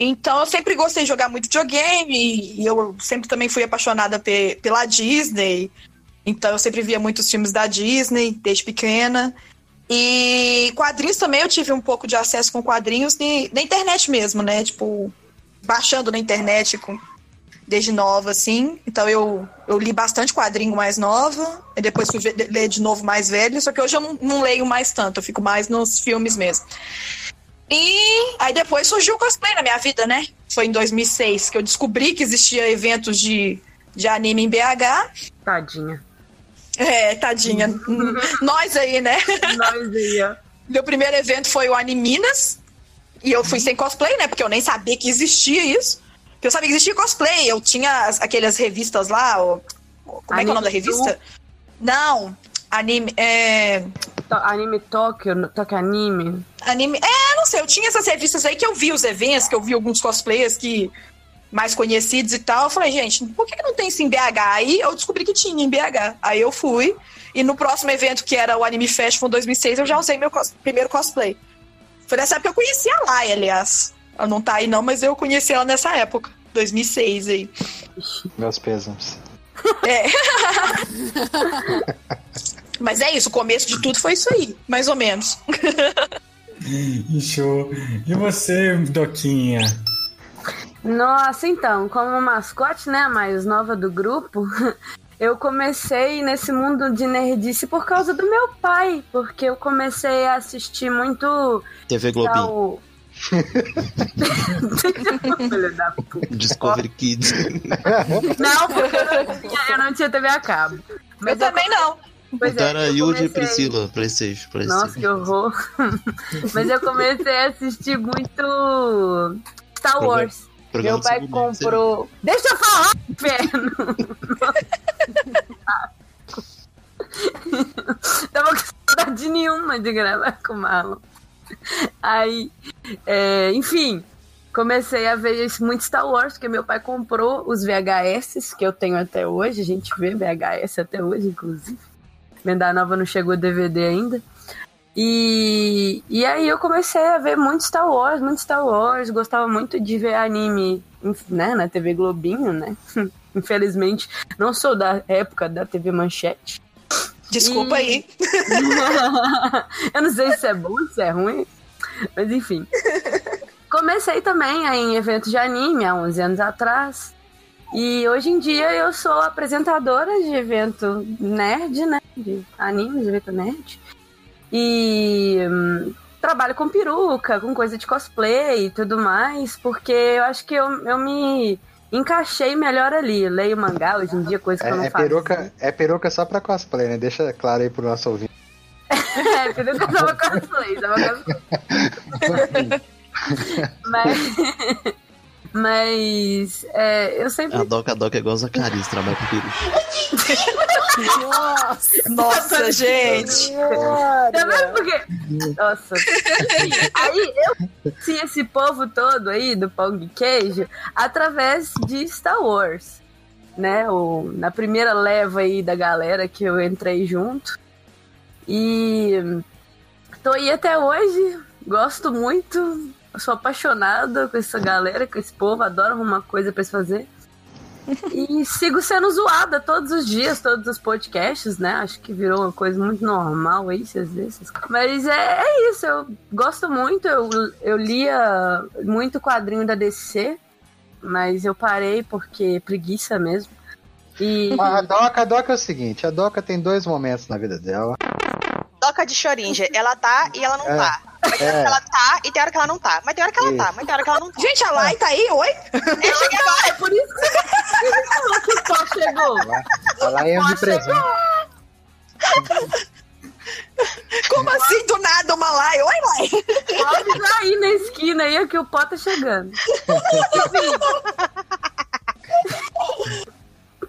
Então eu sempre gostei de jogar muito videogame e eu sempre também fui apaixonada pe- pela Disney. Então eu sempre via muitos filmes da Disney desde pequena. E quadrinhos também eu tive um pouco de acesso com quadrinhos de- na internet mesmo, né? Tipo, baixando na internet com, desde nova, assim. Então eu, eu li bastante quadrinho mais nova, e depois fui ler de novo mais velho, só que hoje eu não, não leio mais tanto, eu fico mais nos filmes mesmo. E aí depois surgiu o cosplay na minha vida, né? Foi em 2006 que eu descobri que existia eventos de, de anime em BH. Tadinha. É, tadinha. Nós aí, né? Nós aí, ó. Meu primeiro evento foi o Animinas. E eu fui sem cosplay, né? Porque eu nem sabia que existia isso. Porque eu sabia que existia cosplay. Eu tinha as- aquelas revistas lá. o- como é que é o nome da Anime revista? Não. Anime. É... Anime Tóquio, Tóquio Anime. Anime. É, não sei, eu tinha essas revistas aí que eu vi os eventos, que eu vi alguns cosplayers que mais conhecidos e tal. Eu falei, gente, por que, que não tem isso em BH? Aí eu descobri que tinha em BH. Aí eu fui. E no próximo evento, que era o Anime Festival 2006, eu já usei meu cos- primeiro cosplay. Foi nessa época que eu conheci a Lai, aliás. Ela não tá aí não, mas eu conheci ela nessa época. 2006 aí. Meus pêsames. É. *laughs* mas é isso, o começo de tudo foi isso aí, mais ou menos. *laughs* Show. E você, Doquinha? Nossa, então, como mascote, né, a mais nova do grupo, *laughs* eu comecei nesse mundo de nerdice por causa do meu pai, porque eu comecei a assistir muito TV Globinho. tal- *laughs* Filho da puta. Discovery Kids. Não, porque eu não tinha, eu não tinha TV a cabo. eu também não. Pois então é, era eu Yudi e Priscila, Playstation. Playstation. Nossa, que horror. *laughs* Mas eu comecei a assistir muito Star Wars. Programa Meu pai comprou. Deixa eu falar, inferno! *laughs* Tava com saudade nenhuma de gravar com o Marlon. Aí, é, enfim, comecei a ver muito Star Wars, porque meu pai comprou os VHS que eu tenho até hoje. A gente vê VHS até hoje, inclusive. Venda Nova não chegou DVD ainda. E, e aí eu comecei a ver muito Star Wars, muito Star Wars. Gostava muito de ver anime né, na TV Globinho, né? *laughs* Infelizmente, não sou da época da TV Manchete. Desculpa aí. *laughs* eu não sei se é bom, se é ruim, mas enfim. Comecei também em eventos de anime há 11 anos atrás. E hoje em dia eu sou apresentadora de evento nerd, né? De anime, de evento nerd. E hum, trabalho com peruca, com coisa de cosplay e tudo mais, porque eu acho que eu, eu me encaixei melhor ali. Leio mangá hoje em dia, coisa que eu não É, é, faço. peruca, é peruca só pra cosplay, né? Deixa claro aí pro nosso ouvinte. *laughs* É, peruca tava cosplay, tava cosplay. *laughs* *laughs* Mas, mas é, eu sempre A Doca, a Doca é igual o Zacarias, trabalha com peru. Nossa, gente. Tá vendo por quê? Nossa. Aí eu conheci esse povo todo aí do pão de queijo através de Star Wars. Né? O, na primeira leva aí da galera que eu entrei junto. E tô aí até hoje. Gosto muito. Sou apaixonada com essa galera, com esse povo. Adoro arrumar coisa pra se fazer. *laughs* E sigo sendo zoada todos os dias, todos os podcasts, né? Acho que virou uma coisa muito normal aí, essas coisas. Mas é, é isso, eu gosto muito. Eu, eu lia muito quadrinho da DC, mas eu parei porque preguiça mesmo. E. A Doca, a Doca é o seguinte: a Doca tem dois momentos na vida dela. Toca de chorinja. Ela tá e ela não É, tá. Mas tem hora é. que ela tá e tem hora que ela não tá. Mas tem hora que ela tá, Isso. mas tem hora que ela não tá. Gente, a Lai tá aí? Oi? Eu cheguei agora. É por isso que o pó chegou. A Lai é um de presente. *laughs* Como assim do nada uma Lai? Oi, Lai. Pode sair na esquina aí que o pó tá chegando.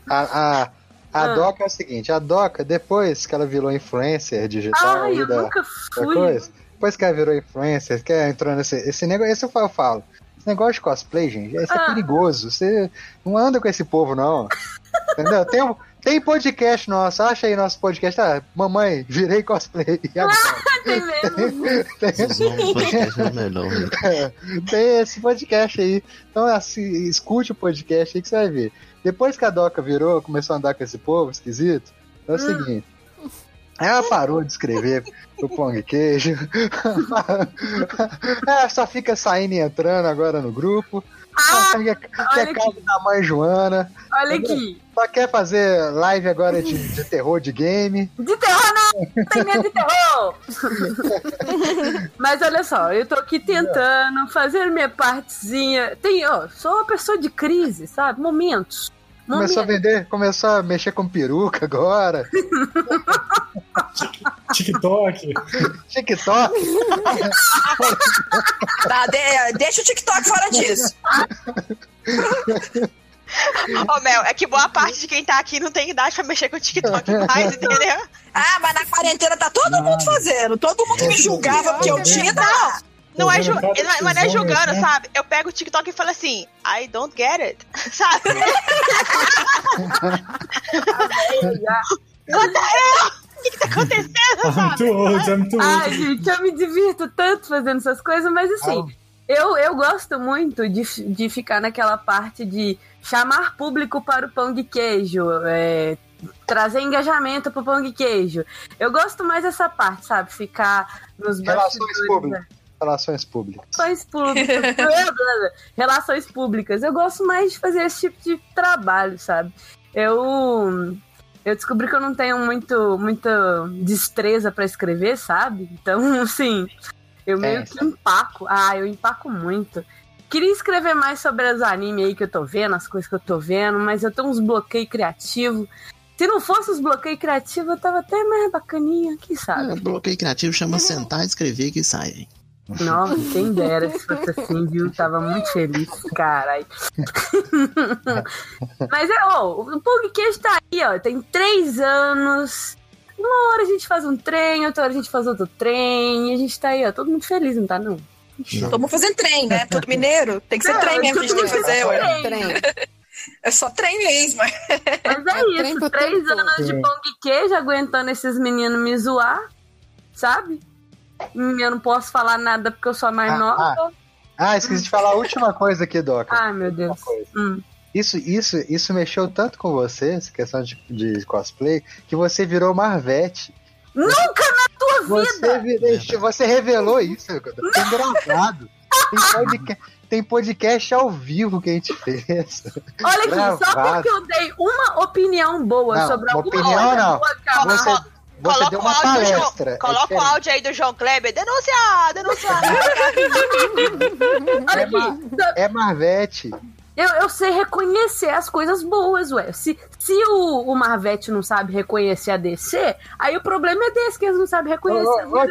A, a, a Ah. Doca é o seguinte: a Doca, depois que ela virou influencer digital, Ai, aí eu da, nunca da fui. coisa, depois que ela virou influencer, que ela entrou nesse esse negócio, esse eu falo. Esse negócio de cosplay, gente, isso é Ah. perigoso. Você não anda com esse povo, não. *laughs* Entendeu? Tem, um- tem podcast nosso, acha aí nosso podcast. Ah, mamãe, virei cosplay. Agora? Tem mesmo. Podcast é melhor. né? É, *laughs* tem esse podcast aí. Então, assim, escute o podcast aí que você vai ver. Depois que a Doca virou, começou a andar com esse povo esquisito, é o seguinte. Ela parou de escrever o pão de queijo. Ela *laughs* só fica saindo e entrando agora no grupo. Só quer, quer casa da mãe Joana. Olha Entendeu? aqui. Só quer fazer live agora de, de terror de game. De terror não! Não tem medo de terror! *laughs* Mas olha só, eu tô aqui tentando fazer minha partezinha. Tem, ó, sou uma pessoa de crise, sabe? Momentos. Começou a vender, começou a mexer com peruca agora. *laughs* TikTok. TikTok. Tá, de- deixa o TikTok fora disso. Ô, Mel, é que boa parte de quem tá aqui não tem idade pra mexer com o TikTok mais, entendeu? Ah, mas na quarentena tá todo mundo fazendo. Todo mundo me julgava porque eu tinha. Não, não é, é- mas não é julgando, né? sabe? Eu pego o TikTok e falo assim, I don't get it, *laughs* sabe? What the hell? O que que tá acontecendo, I'm sabe? too old, I'm too Ai, old. gente, eu me divirto tanto fazendo essas coisas, mas assim, eu, eu gosto muito de, de ficar naquela parte de chamar público para o pão de queijo, é, trazer engajamento para o pão de queijo. Eu gosto mais dessa parte, sabe? Ficar nos Relações bastidores, públicas. Relações públicas. Relações públicas. Blá, *laughs* blá. Relações públicas. Eu gosto mais de fazer esse tipo de trabalho, sabe? Eu eu descobri que eu não tenho muito muita destreza pra escrever, sabe? Então, *laughs* assim, eu meio que empaco. Ah, eu empaco muito. Queria escrever mais sobre os animes aí que eu tô vendo, as coisas que eu tô vendo, mas eu tenho uns bloqueios criativos. Se não fosse os bloqueios criativos, eu tava até mais bacaninha, quem sabe? É, bloqueio criativo chama sentar e escrever que sai. Nossa, quem dera se fosse assim, viu? Tava muito feliz, caralho. *laughs* Mas é, ó, o podcast tá aí, ó. Tem três anos. Uma hora a gente faz um trem, outra hora a gente faz outro trem. E a gente tá aí, ó, todo mundo feliz, não tá, não? Mundo fazendo trem, né? Todo mineiro. Tem que ser Não, trem mesmo a gente tem que fazer, fazendo trem. É só trem mesmo. Mas é, isso, três anos de pão de queijo aguentando esses meninos me zoar, sabe? Eu não posso falar nada porque eu sou a mais Ah, nova. Ah, esqueci de falar a última coisa aqui, Doca. Ai, meu Deus. Hum. Isso, isso, isso mexeu tanto com você, essa questão de, de cosplay, que você virou Marvete. Nunca na tua Você, vi- você revelou isso, foi engraçado. Tem podcast, tem podcast ao vivo que a gente fez. Olha aqui, só Gravado. porque eu dei uma opinião boa Não, sobre uma alguma opinião coisa não. boa Você- Você Coloca deu o uma João- palestra. é Coloca o áudio aí do João Kleber. Denunciar, denunciar. Olha *laughs* aqui, É Marvete. eu, eu sei reconhecer as coisas boas, ué. Se, se o, o Marvete não sabe reconhecer a DC, aí o problema é desse, que eles não sabem reconhecer. Ô, ô,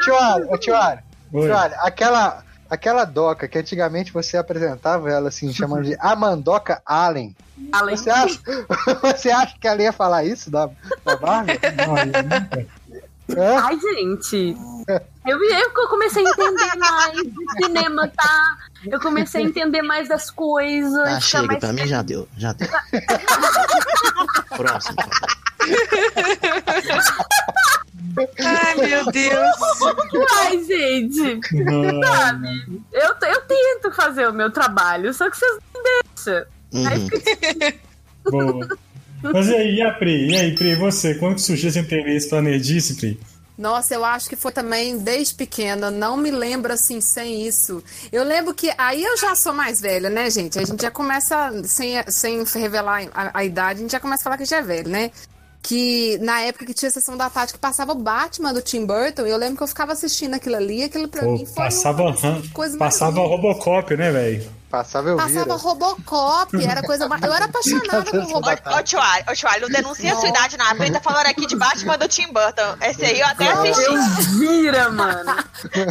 ô. Tioara, aquela, aquela doca que antigamente você apresentava ela assim, *laughs* chamando de Amandoca Allen. Allen. Você acha, *laughs* você acha que ela ia falar isso da, da Marvel? Ai, gente. Eu, eu comecei a entender mais do cinema, tá? Eu comecei a entender mais das coisas. Ficar chega, mais pra mim já deu, já deu. *laughs* Próximo. Ai, meu Deus. Ai, gente. Sabe? Eu, eu tento fazer o meu trabalho, só que vocês não deixam. Aí fica Boa. Mas e aí, e a Pri? E aí, Pri, você? Quando que surgiu esse interesse pra nerdice, Pri? Nossa, eu acho que foi também desde pequena, não me lembro assim sem isso. Eu lembro que aí eu já sou mais velha, né, gente? A gente já começa, sem, sem revelar a, a idade, a gente já começa a falar que já é velho, né? Que na época que tinha a sessão da tarde que passava o Batman do Tim Burton, eu lembro que eu ficava assistindo aquilo ali, aquilo pra Pô, mim foi passava uma coisa mais passava Robocop, né, velho? Passava eu Passava Robocop, era coisa mais. Eu era apaixonada por Robocop. Ô, ô, Tchuari, não denuncia a sua idade, não. A Pri tá falando aqui de Batman do Tim Burton. Esse aí eu até assisti. Vira, mano.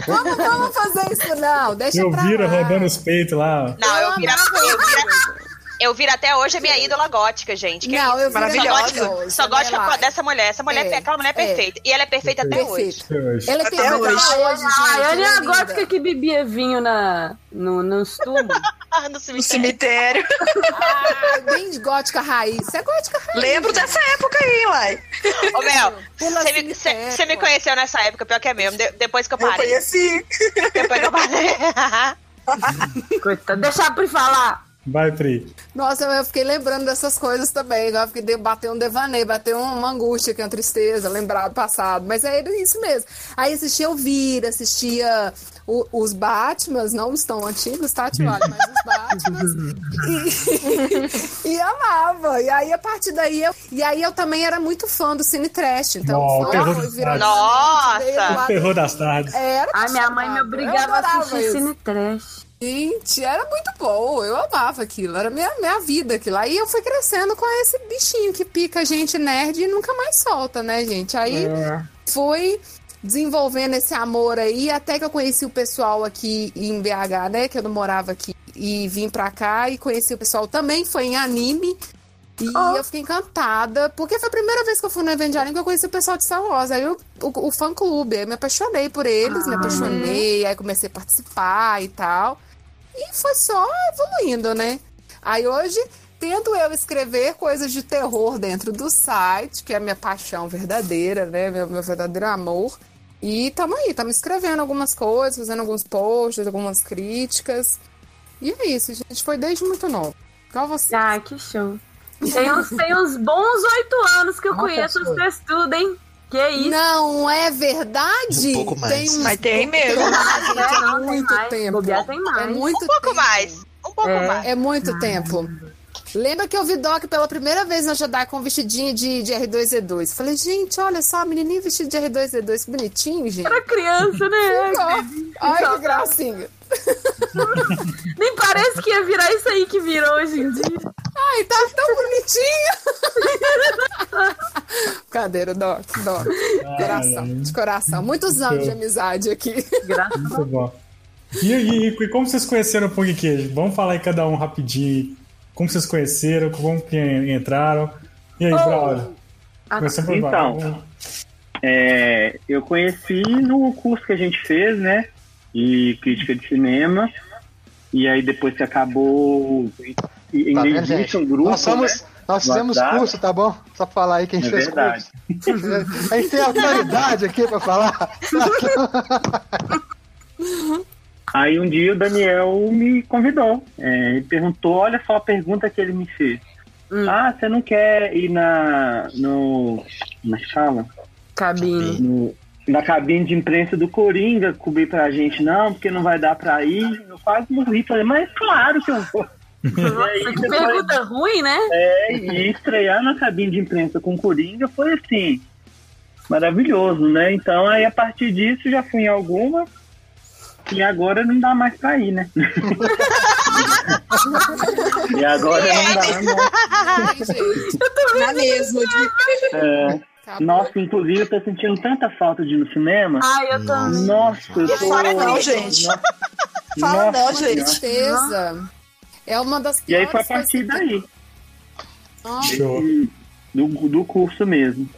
Vamos, vamos fazer isso, não. Deixa Eu pra vira lá. rodando os peitos lá. Não, eu viro, eu viro, eu viro até hoje a minha ídola gótica, gente. Que Não, é eu isso? viro Só até gótica, hoje, só gótica dessa mulher. Essa mulher, É, aquela mulher é é. perfeita. E ela é perfeita até hoje. Ela é Até perfeita hoje. até hoje, gente. Ah, ela é a gótica que bebia vinho na, no, nos *laughs* túmulos. no cemitério. Ah, bem gótica raiz. Você é gótica raiz. Lembro gente. dessa época aí, uai. Ô, Mel, você me, me conheceu nessa época, pior que é mesmo. de- depois que eu Eu parei. conheci. Depois que eu parei. *laughs* Coitada, deixa a Pri falar. Vai, Pri. Nossa, eu fiquei lembrando dessas coisas também. Agora fiquei bateu um devaneio, bateu uma angústia, que é uma tristeza, lembrar do passado. Mas é isso mesmo. Aí assistia Elvira, assistia o- os Batmans, não os tão antigos, tá, Tiago? Mas os Batmans. *laughs* E, *laughs* e amava. E aí, a partir daí, eu, e aí eu também era muito fã do Cine Trash. Então, Ó, o foi- terror foi das tardes. do O terror das tardes. Era Ai, minha mãe me obrigava Eu a assistir isso. cine trash. Gente, era muito bom. Eu amava aquilo. Era minha, minha vida aquilo. Aí eu fui crescendo com esse bichinho que pica a gente nerd e nunca mais solta, né, gente? Aí É. foi desenvolvendo esse amor aí, até que eu conheci o pessoal aqui em BH, né? Que eu não morava aqui e vim pra cá e conheci o pessoal também, foi em anime. E eu fiquei encantada, porque foi a primeira vez que eu fui no evento de anime que eu conheci o pessoal de Star Wars. Aí eu, o, o fã clube, aí eu me apaixonei por eles, me Ah. apaixonei, aí comecei a participar e tal. E foi só evoluindo, né? Aí hoje, tendo eu escrever coisas de terror dentro do site, que é a minha paixão verdadeira, né? Meu, meu verdadeiro amor. E tamo aí, tamo escrevendo algumas coisas, fazendo alguns posts, algumas críticas. E é isso, gente. Foi desde muito novo. Igual você. Ah, que show. Tem uns, tem uns bons oito anos que eu Uma conheço vocês tudo, hein? Que isso? Não é verdade? Um pouco mais. Tem uns- Mas tem mesmo. Tem É, não, é muito tempo. Bobear tem mais. É muito Um pouco tempo. mais. Um pouco É. mais. É muito tempo. Lembra que eu vi Doc pela primeira vez na Jedi com um vestidinho de, de R2-D2. Falei, gente, olha só, a menininha vestida de R2-D2, que bonitinho, gente. Era criança, né? Ai, que gracinha. *laughs* Nem parece que ia virar isso aí que virou hoje em dia. Ai, tá tão bonitinho. *laughs* Cadeira, Doc, Doc. Coração, ai. de coração. Muitos anos de amizade aqui. Muito bom. E, e- e como vocês conheceram o Pão de Queijo? Vamos falar aí cada um rapidinho. Como vocês conheceram, como que entraram. E aí, Oh. Braulio? Começando por Então. É, eu conheci no curso que a gente fez, né? De crítica de cinema. E aí depois que acabou. e- Tá vendo, gente? existe um grupo. Nós somos. né, Nós no fizemos WhatsApp. curso, tá bom? Só falar aí que a gente É fez verdade. curso. *laughs* A gente tem autoridade aqui pra falar. *laughs* Aí um dia o Daniel me convidou. É, ele perguntou, olha só a pergunta que ele me fez. Ah, você não quer ir na. no. na sala? Cabine. No, na cabine de imprensa do Coringa cobrir pra gente, não, porque não vai dar pra ir. Eu quase morri. Falei, mas claro que eu vou. *laughs* Nossa, que pergunta ruim, né? É, e estrear na cabine de imprensa com Coringa foi assim, maravilhoso, né? Então aí a partir disso já fui em alguma e agora não dá mais pra ir, né? *laughs* e agora não dá, né? Na mesma. É, nossa, inclusive eu tô sentindo tanta falta de ir no cinema. Ai, eu também. Nossa, eu tô... Fala não, gente. Nossa Fala não, gente. Tristeza. É uma das E aí foi a partir daí, Ah, Show. do, do curso mesmo.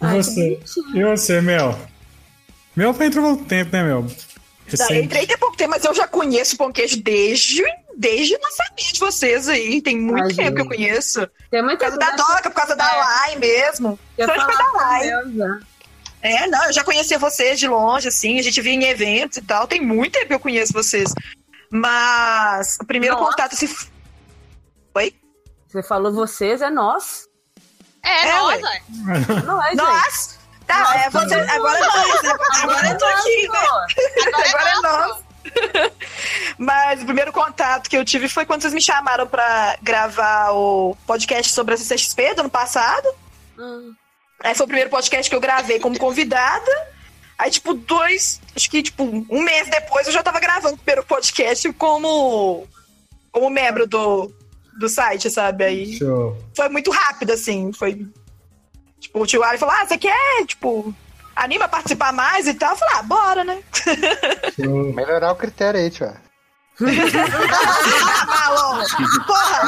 E você? E você, Mel? Mel foi entrou muito tempo, né, Mel? Não, Recente. eu entrei tem pouco tempo, mas eu já conheço o pão queijo desde, desde o lançamento de vocês aí. Tem muito Ai, tempo que eu conheço. Tem muita Por causa da Doca, por causa da É. Lai mesmo. Eu Só falar da Lai. Né? É, não, eu já conhecia vocês de longe, assim, a gente via em eventos e tal. Tem muito tempo que eu conheço vocês. Mas o primeiro Nossa. contato se. Oi? Você falou vocês, é nós. É, É, nós, ué. ué. Não é. Nós! Tá, é, você, agora é nós. Agora eu tô aqui, né? Agora é nós. Mas o primeiro contato que eu tive foi quando vocês me chamaram pra gravar o podcast sobre a CCXP do ano passado. Hum. Aí foi o primeiro podcast que eu gravei como convidada. Aí, tipo, dois, acho que, tipo, um mês depois eu já tava gravando o primeiro podcast como, como membro do, do site, sabe? Aí Show. foi muito rápido, assim. Foi. Tipo, o tio Ali falou: Ah, você quer, tipo, anima a participar mais e tal? Eu falei, ah, bora, né? Show. Melhorar o critério aí, tio. Porra!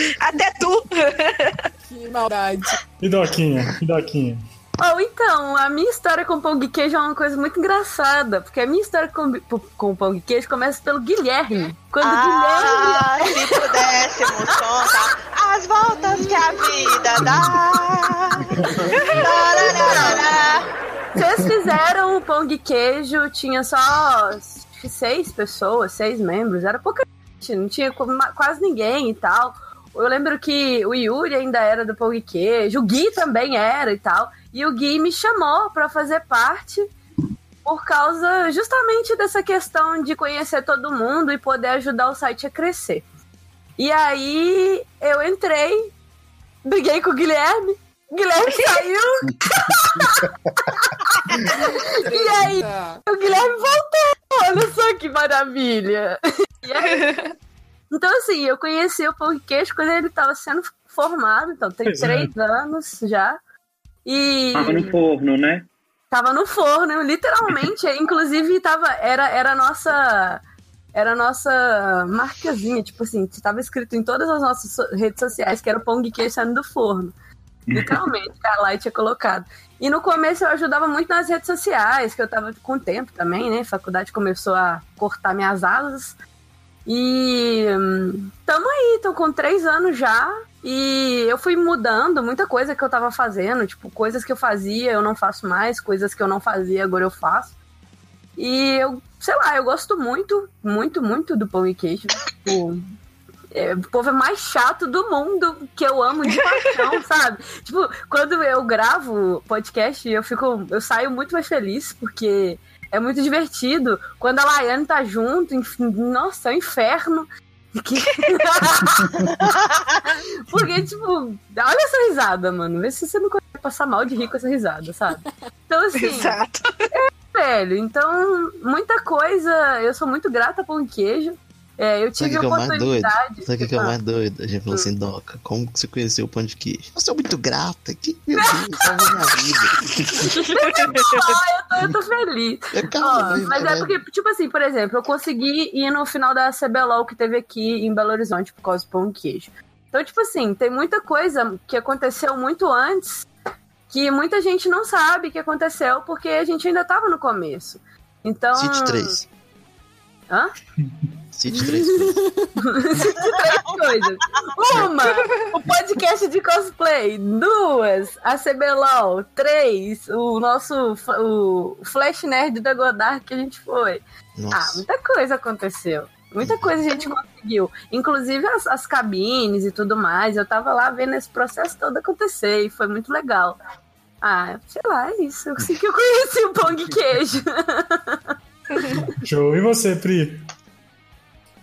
*laughs* Até tu! Que maldade. E Doquinha? E Doquinha? Oh, então, a minha história com pão de queijo é uma coisa muito engraçada, porque a minha história com, com pão de queijo começa pelo Guilherme. Quando Ah, se pudéssemos contar as voltas que a vida dá. Guilherme, *laughs* vocês fizeram o pão de queijo, tinha só seis pessoas, seis membros, era pouca gente, não tinha quase ninguém e tal. Eu lembro que o Yuri ainda era do pão de queijo, o Gui também era e tal. E o Gui me chamou pra fazer parte por causa justamente dessa questão de conhecer todo mundo e poder ajudar o site a crescer. E aí eu entrei, briguei com o Guilherme, Guilherme saiu. *laughs* e aí o Guilherme voltou, olha só que maravilha. Aí- então assim, eu conheci o queijo quando ele estava sendo formado, então tem Pois é. três anos já. E Tava no forno, né? Tava no forno, literalmente. *laughs* Inclusive, tava, era, era a nossa era a nossa marcazinha, tipo assim, estava escrito em todas as nossas redes sociais que era o pão de queijo saindo do forno. Literalmente, a Carla tinha colocado. E no começo eu ajudava muito nas redes sociais, que eu tava com tempo também, né? A faculdade começou a cortar minhas asas. E hum, tamo aí, tô com três anos já. E eu fui mudando muita coisa que eu tava fazendo, tipo, coisas que eu fazia eu não faço mais, coisas que eu não fazia agora eu faço. E eu, sei lá, eu gosto muito, muito, muito do pão e queijo. Tipo, é, o povo é mais chato do mundo que eu amo de paixão, *laughs* sabe? Tipo, quando eu gravo podcast, eu fico. Eu saio muito mais feliz, porque é muito divertido. Quando a Laiane tá junto, enf- nossa, é um inferno. Que- *laughs* Porque, tipo, olha essa risada, mano. Vê se você não consegue passar mal de rir com essa risada, sabe? Então, assim. Exato. É, velho. Então, muita coisa. Eu sou muito grata pão e queijo. É, eu tive é doido? oportunidade. Sabe o que é o mais doido? A gente falou assim, Doca, como que você conheceu o pão de queijo? Eu sou muito grata. Que, meu Deus, salvou minha vida. Ah, eu, tô, eu tô feliz. *laughs* Calma, Ó, mas é porque, tipo assim, por exemplo, eu consegui ir no final da CBLOL que teve aqui em Belo Horizonte por causa do pão e queijo. Então, tipo assim, tem muita coisa que aconteceu muito antes que muita gente não sabe que aconteceu porque a gente ainda tava no começo. Então. Cite 3. Hã? Cite 3. Cite três coisas. Uma, o podcast de cosplay. Duas, a CBLOL. Três, o nosso o Flash Nerd da Godard que a gente foi. Ah, muita coisa aconteceu. Muita coisa a gente conseguiu. Inclusive as, as cabines e tudo mais. Eu tava lá vendo esse processo todo acontecer e foi muito legal. Ah, sei lá, é isso. Assim que eu *laughs* conheci o pão de queijo. *laughs* *laughs* Show. E você, Pri?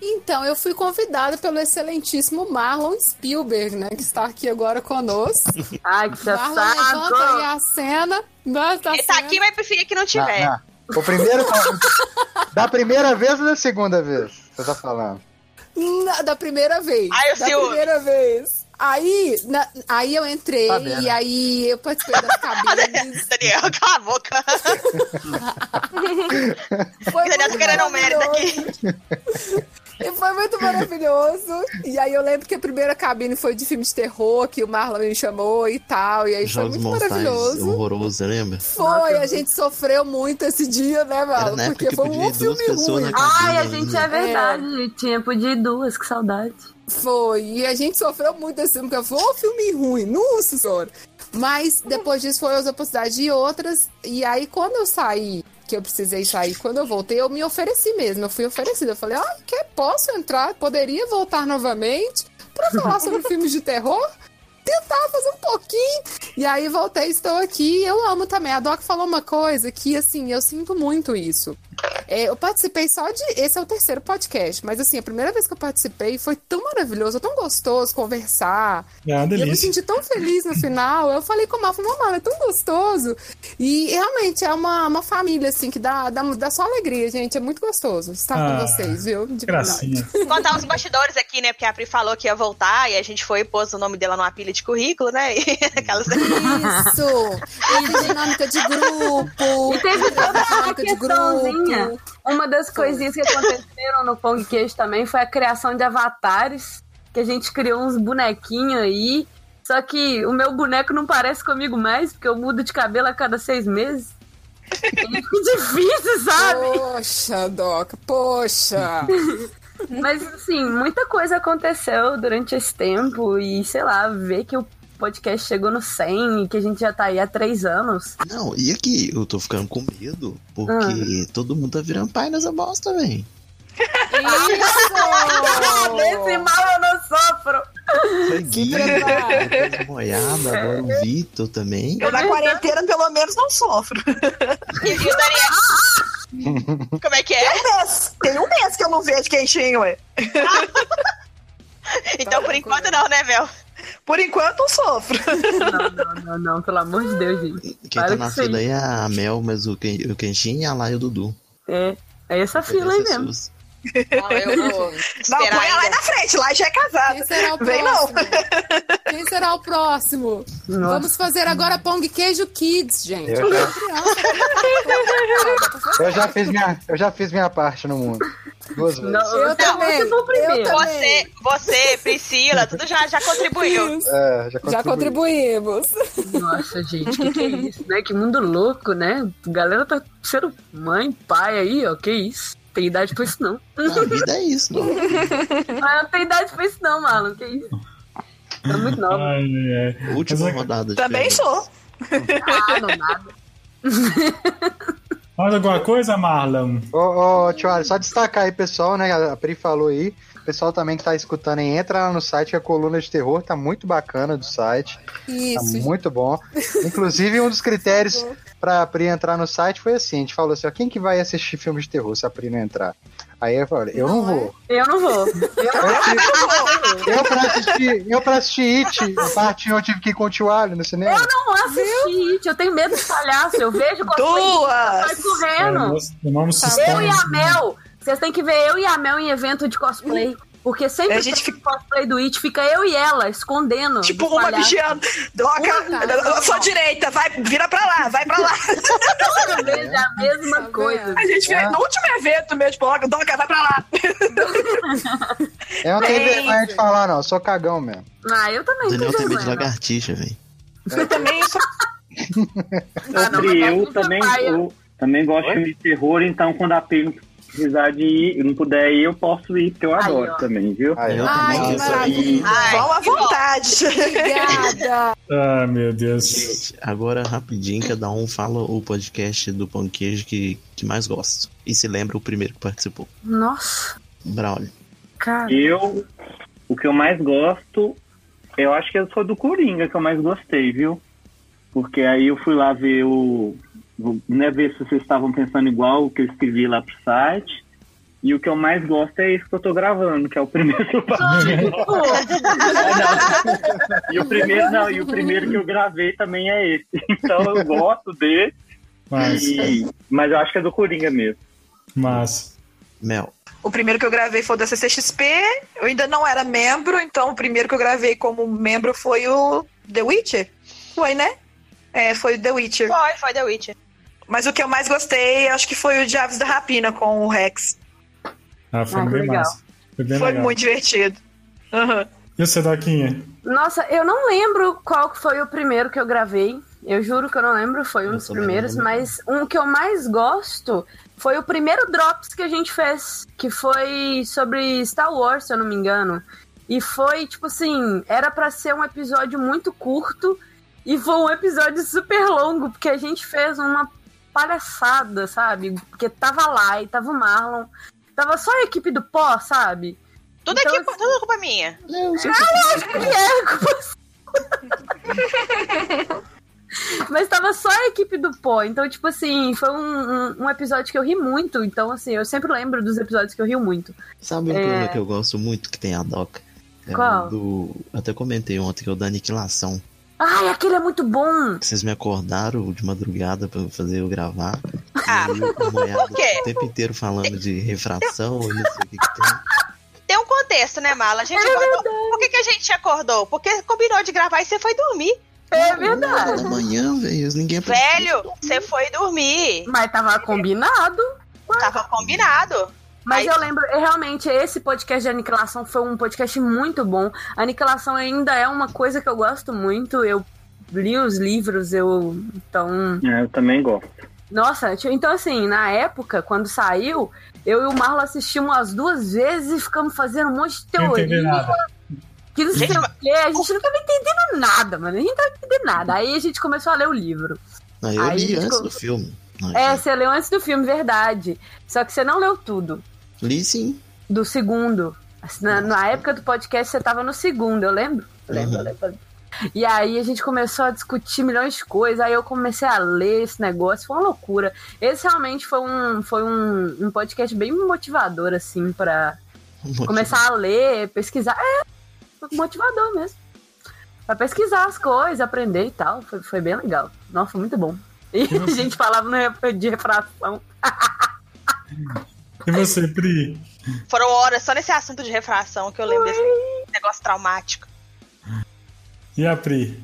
Então, eu fui convidada pelo excelentíssimo Marlon Spielberg, né? Que está aqui agora conosco. Ai, que Marlon, saco! levanta aí a cena. Levanta a Ele tá cena. aqui, mas preferia que não tiver. Não, não. O primeiro. *laughs* da primeira vez ou da segunda vez? Você tá falando? Na- da primeira vez. Ai, da senhor. primeira vez. Aí, na- aí eu entrei Tá e aí eu participei das cabines. *laughs* Daniel, cala a boca. *laughs* Foi Daniel tá muito querendo um mérito maravilhoso. aqui. E foi muito maravilhoso. E aí eu lembro que a primeira cabine foi de filme de terror, que o Marlon me chamou e tal. E aí foi Jogos muito Mortais, maravilhoso. horroroso, você lembra? Foi, a gente sofreu muito esse dia, né, Marlon? Porque que foi podia um filme ruim. cabine Ai, a ainda. gente é verdade. Tinha podia ir duas, que saudade. Foi, e a gente sofreu muito esse filme, porque foi um filme ruim, nossa senhora. Mas depois disso foi as oportunidades de outras, e aí quando eu saí, que eu precisei sair, quando eu voltei, eu me ofereci mesmo, eu fui oferecida. Eu falei, ah, que posso entrar, poderia voltar novamente pra falar sobre filmes de terror? Tentar fazer um pouquinho. E aí voltei, estou aqui. Eu amo também. A Doc falou uma coisa que, assim, eu sinto muito isso. É, eu participei só de. Esse é o terceiro podcast, mas assim, a primeira vez que eu participei foi tão maravilhoso, tão gostoso conversar. É E eu me senti tão feliz no final. Eu falei com o Mal, falei, mamãe, é tão gostoso. E realmente é uma, uma família, assim, que dá, dá, dá só alegria, gente. É muito gostoso estar Ah, com vocês, viu? De. Gracinha. Contar uns bastidores aqui, né? Porque a Pri falou que ia voltar e a gente foi e pôs o nome dela numa pilha de currículo, né? E *laughs* aquelas... Isso! Teve *laughs* dinâmica de grupo. E teve toda de questãozinha. grupo. Uma das coisinhas que aconteceram no de Queijo também foi a criação de avatares, que a gente criou uns bonequinhos aí. Só que o meu boneco não parece comigo mais, porque eu mudo de cabelo a cada seis meses. É muito *laughs* difícil, sabe? Poxa, Doca, poxa! Mas, assim, muita coisa aconteceu durante esse tempo e, sei lá, ver que o podcast chegou no 100 e que a gente já tá aí há três anos. Não, e aqui, eu tô ficando com medo, porque todo mundo tá virando pai nessa bosta, velho. Nesse *laughs* mal eu não sofro. Gui, depois Moiada, agora o Vitor também. Eu na quarentena, pelo menos, não sofro. E o Daniel. *laughs* *laughs* Como é que é? Tem um mês. Tem um mês que eu não vejo quentinho, ué. *laughs* Então, por enquanto, não, né, Mel? Por enquanto, eu sofro. Não, não, não, não, pelo amor de Deus, gente. Quem Para tá na fila aí é a Mel, mas o, Ken, o Kenshin, a Lai e o Dudu. É, é essa fila aí mesmo. Não, eu vou Não, põe ela aí ainda. na frente, lá já é casada. Quem será o Vem não. próximo? Quem será o próximo? Nossa. Vamos fazer agora Pong Queijo Kids, gente. Eu já- *laughs* Eu já fiz minha, eu já fiz minha parte no mundo. Duas vezes. Não, Eu também. Você foi o primeiro. Você, você, Priscila, tudo já, já contribuiu. É, já Já contribuímos. Nossa, gente, que que é isso, né? Que mundo louco, né? A galera tá sendo mãe, pai aí, ó, que isso. Tem idade pra isso, não. A vida é isso, *laughs* não. Mas não tem idade pra isso, não, Marlon, que isso. Tá muito novo. Ai, ai. Última Mas, rodada. Também sou. Ah, não nada. Mais alguma coisa, Marlon? Ô, ô, tio só destacar aí, pessoal, né? A Pri falou aí. O pessoal também que tá escutando aí, entra lá no site, que a coluna de terror tá muito bacana do site. Isso. Tá muito bom. Inclusive, um dos critérios pra Pri entrar no site foi assim: a gente falou assim, ó, quem que vai assistir filme de terror se a Pri não entrar? Aí eu falei, eu não vou. *laughs* Eu não vou. Eu pra assistir, eu pra assistir It, a parte eu tive que ir com o tio Ali no cinema. Eu não assisti It, eu tenho medo de palhaço. Eu vejo Duas! sai É, correndo. Eu e a? Mel, vocês têm que ver eu e a Mel em evento de cosplay. Porque sempre A gente que tem cosplay do It, fica eu e ela escondendo. Tipo, uma vigiando. Doca, sua direita, vai, vira pra lá, vai pra lá. Toda vez é a mesma coisa. A gente vê no último evento mesmo, tipo, Doca, vai pra lá. Eu não tenho Bem, vergonha de falar, não, eu sou cagão mesmo. Ah, eu também Daniel tem medo de lagartixa, velho. Eu também sou. Ah, não, eu é também, eu também gosto de filme de terror, então quando a Pri não precisar de ir, não puder ir, eu posso ir, porque eu adoro ó. também, viu? Aí, ó. Ai, que maravilha. Vão à vontade. Obrigada. Ah, meu Deus. Gente, agora rapidinho, cada um fala o podcast do Pão de Queijo que, que mais gosta. E se lembra o primeiro que participou. Nossa, Braulio. cara. Eu, o que eu mais gosto, eu acho que foi do Coringa que eu mais gostei, viu? Porque aí eu fui lá ver o. Né, ver se vocês estavam pensando igual o que eu escrevi lá pro site. E o que eu mais gosto é esse que eu tô gravando, que é o primeiro que eu participei. E o primeiro, não, e o primeiro que eu gravei também é esse. *laughs* Então eu gosto dele. Mas, E- mas eu acho que é do Coringa mesmo. mas. Mel. O primeiro que eu gravei foi o da CCXP. Eu ainda não era membro, então o primeiro que eu gravei como membro foi o The Witcher. Foi, né? É, foi o The Witcher. Foi, foi The Witcher. Mas o que eu mais gostei, acho que foi o de Aves da Rapina com o Rex. Ah, foi Ah, bem legal. massa. Foi bem foi legal. muito divertido. Aham. E você, Doquinha? Nossa, eu não lembro qual que foi o primeiro que eu gravei. Eu juro que eu não lembro, foi um Eu dos primeiros, mas um que eu mais gosto foi o primeiro Drops que a gente fez, que foi sobre Star Wars, se eu não me engano. E foi, tipo assim, era pra ser um episódio muito curto e foi um episódio super longo, porque a gente fez uma palhaçada, sabe? Porque tava lá e tava o Marlon, tava só a equipe do pó, sabe? Tudo, Então, aqui, tudo culpa minha. Ah, lógico que é, culpa sua. *laughs* Mas tava só a equipe do pó. Então, tipo assim, foi um, um, um episódio que eu ri muito. Então, assim, eu sempre lembro dos episódios que eu rio muito. Sabe um É. programa que eu gosto muito que tem a Doca? É Qual? do. Até comentei ontem que é o da Aniquilação. Ai, aquele é muito bom! Vocês me acordaram de madrugada pra fazer eu gravar. Ah, eu por quê? o tempo inteiro falando de refração e não sei o que, que tem. Tem um contexto, né, Mala? A gente É acordou- Por que, que a gente acordou? Porque combinou de gravar e você foi dormir. É verdade. da manhã, velho. Ninguém Velho, você foi dormir. Mas tava combinado. Tava combinado. Mas Aí- eu lembro, realmente, esse podcast de Aniquilação foi um podcast muito bom. Aniquilação ainda é uma coisa que eu gosto muito. Eu li os livros, eu. Então. É, eu também gosto. Nossa, então assim, na época, quando saiu, eu e o Marlon assistimos as duas vezes e ficamos fazendo um monte de teoria. Que não sei Gente, o quê. A gente não tava entendendo nada, mano. A gente não tava entendendo nada. Aí a gente começou a ler o livro. Não, eu Aí, li antes do filme. Não, É, você leu antes do filme, verdade. Só que você não leu tudo. Li sim. Do segundo. Na, na época do podcast, você tava no segundo, eu lembro? Lembro, Uhum. lembro. E aí a gente começou a discutir milhões de coisas, aí eu comecei a ler esse negócio, foi uma loucura. Esse realmente foi um, foi um, um podcast bem motivador, assim, pra começar a ler, pesquisar. É, motivador mesmo. Pra pesquisar as coisas, aprender e tal. Foi, foi bem legal. Nossa, foi muito bom. E *laughs* a gente falava de refração. *laughs* E você, Pri? Foram horas só nesse assunto de refração que eu lembro desse negócio traumático. E a Pri?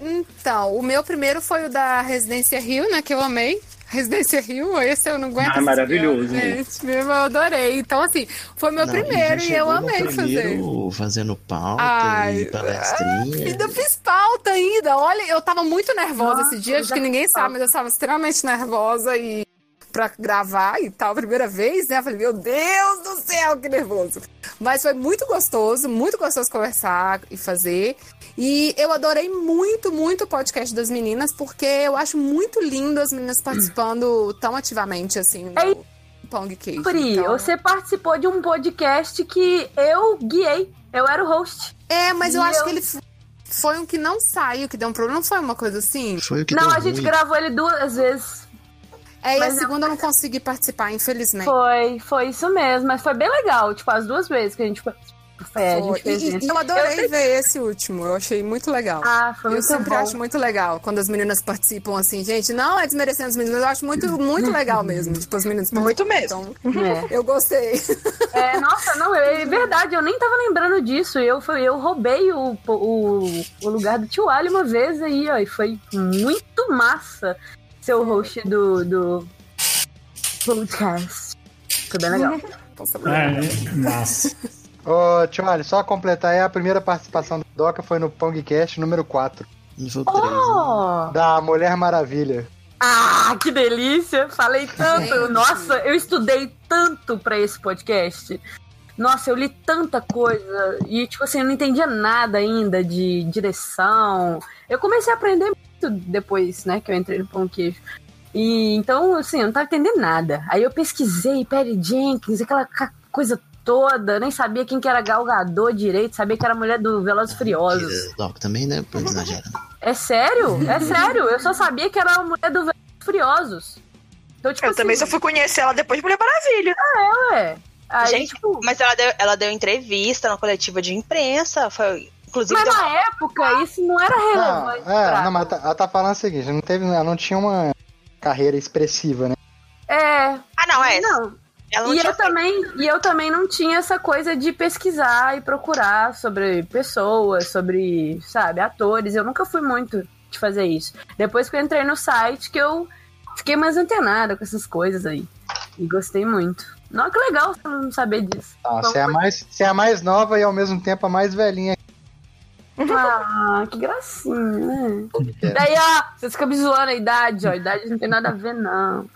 Então, o meu primeiro foi o da Residência Rio, né? Que eu amei. Residência Rio, esse eu não aguento. Ah, maravilhoso. Gente, mesmo, eu adorei. Então, assim, foi meu Não, primeiro e eu amei fazer. Fazendo pauta Ai, e palestrinha. Ainda fiz pauta ainda. Olha, eu tava muito nervosa Nossa, esse dia, acho que ninguém sabe, mas eu estava extremamente nervosa e pra gravar e tal, primeira vez, né? Eu falei, meu Deus do céu, que nervoso. Mas foi muito gostoso, muito gostoso conversar e fazer. E eu adorei muito, muito o podcast das meninas, porque eu acho muito lindo as meninas participando tão ativamente, assim, no Pong Cage. Pri, Então- você participou de um podcast que eu guiei. Eu era o host. É, mas eu E acho que ele foi um que não saiu, que deu um problema, não foi uma coisa assim? Foi o que Não, deu a gente ruim. gravou ele duas vezes. É, e a eu- segunda eu não consegui participar, infelizmente. Foi, foi isso mesmo. Mas foi bem legal. Tipo, as duas vezes que a gente, é, a Foi. gente fez E- e eu adorei sei- ver esse último, eu achei muito legal. Ah, foi eu muito sempre bom. acho muito legal quando as meninas participam assim, gente, não é desmerecendo as meninas, mas eu acho muito, muito legal mesmo, tipo, as meninas Muito mesmo. Então, eu gostei. É, nossa, não, é verdade, eu nem tava lembrando disso. Eu, fui- eu roubei o, o, o lugar do tio Ali uma vez aí, ó, e foi muito massa ser o host do, do podcast. Foi bem legal. *laughs* É, massa. Ô, Ali, só completar aí, a primeira participação do Doca foi no Pongcast número 4. Oh! Da Mulher Maravilha. Ah, que delícia! Falei tanto. Nossa, eu estudei tanto pra esse podcast. Nossa, eu li tanta coisa e, tipo assim, eu não entendia nada ainda de direção. Eu comecei a aprender muito depois, né, que eu entrei no Pão Queijo. E então, assim, eu não tava entendendo nada. Aí eu pesquisei Perry Jenkins, aquela coisa toda, nem sabia quem que era Gal Gadot direito, sabia que era a mulher do Velozes e Furiosos. Doc, também, né? Pra exagerar. É sério? É sério? Eu só sabia que era a mulher do Velozes e Furiosos. Então, tipo Eu também assim, só fui conhecer ela depois de Mulher Maravilha. É, ué. Aí, Gente, mas ela deu, ela deu entrevista na coletiva de imprensa. Foi, inclusive, Mas na uma- época isso não era Não, relevante. é, pra- não, mas tá- ela tá falando o seguinte, não teve, ela não tinha uma carreira expressiva, né? É. Ah, não, é. Não. Ela não e eu também e eu também não tinha essa coisa de pesquisar e procurar sobre pessoas, sobre, sabe, atores. Eu nunca fui muito de fazer isso. Depois que eu entrei no site que eu fiquei mais antenada com essas coisas aí. E gostei muito. Não, que legal você não saber disso. Ah, você, é a mais, você é a mais nova e ao mesmo tempo a mais velhinha. Ah, que gracinha, né? Daí, ó, vocês ficam me zoando a idade, ó. A idade não tem nada a ver, não.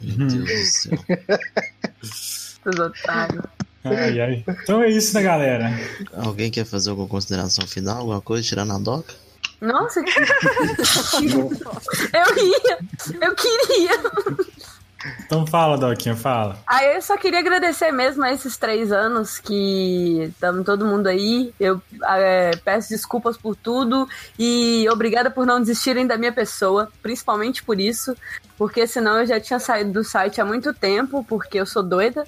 Meu Deus do céu. Seus otários. Ai, ai. Então é isso, né, galera? Alguém quer fazer alguma consideração final? Alguma coisa tirando a doca? Nossa, que... *laughs* eu ia, eu queria. Então fala, Doquinha, fala. Aí eu só queria agradecer mesmo a esses três anos que estamos todo mundo aí. Eu é, peço desculpas por tudo e obrigada por não desistirem da minha pessoa, principalmente por isso, porque senão eu já tinha saído do site há muito tempo, porque eu sou doida.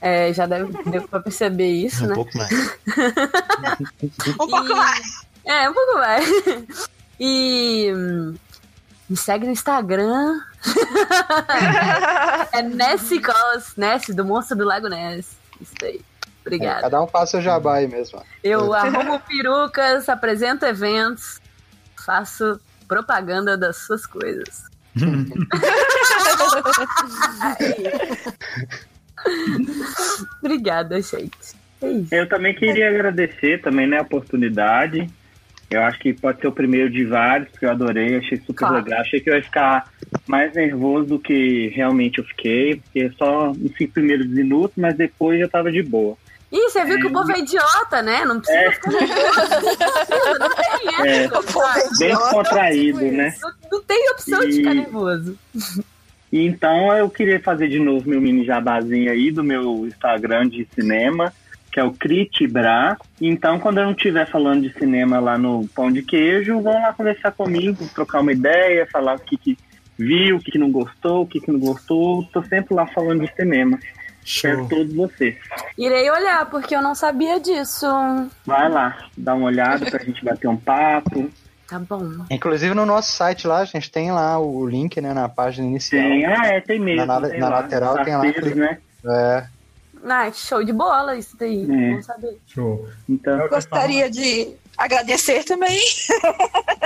É, já deve, deu pra perceber isso, Um né? pouco mais. *laughs* Um pouco mais. É, um pouco mais. E me segue no Instagram. *laughs* é Nessie Cos, Nessie, do Monstro do Lago Ness. Isso aí. Obrigada. Cada um faz seu jabá aí mesmo. Eu arrumo perucas, apresento eventos, faço propaganda das suas coisas. *laughs* Obrigada, gente. É isso. Eu também queria agradecer também, né, a oportunidade. Eu acho que pode ser o primeiro de vários, que eu adorei, achei super Claro. legal. Achei que eu ia ficar mais nervoso do que realmente eu fiquei, porque só nos cinco primeiros minutos, mas depois já tava de boa. Ih, você viu que o povo é idiota, né? Não precisa É. ficar nervoso. Não tem É, essa, sabe? bem descontraído, né? Não, não tem opção de E- ficar nervoso. E então eu queria fazer de novo meu mini jabazinho aí do meu Instagram de cinema, que é o Critibra. Então, quando eu não estiver falando de cinema lá no Pão de Queijo, vão lá conversar comigo, trocar uma ideia, falar o que, que viu, o que, que não gostou, o que, que não gostou. Tô sempre lá falando de cinema. Quero todos vocês. Irei olhar, porque eu não sabia disso. Vai lá, dá uma olhada pra gente bater um papo. Tá bom. Inclusive no nosso site lá, a gente tem lá o link, né, na página inicial. Tem, ah, é, tem mesmo. Na, na- tem na lá, lateral tem lá. né? É. Ah, show de bola isso daí. É. Saber. Show. Então, Gostaria de agradecer também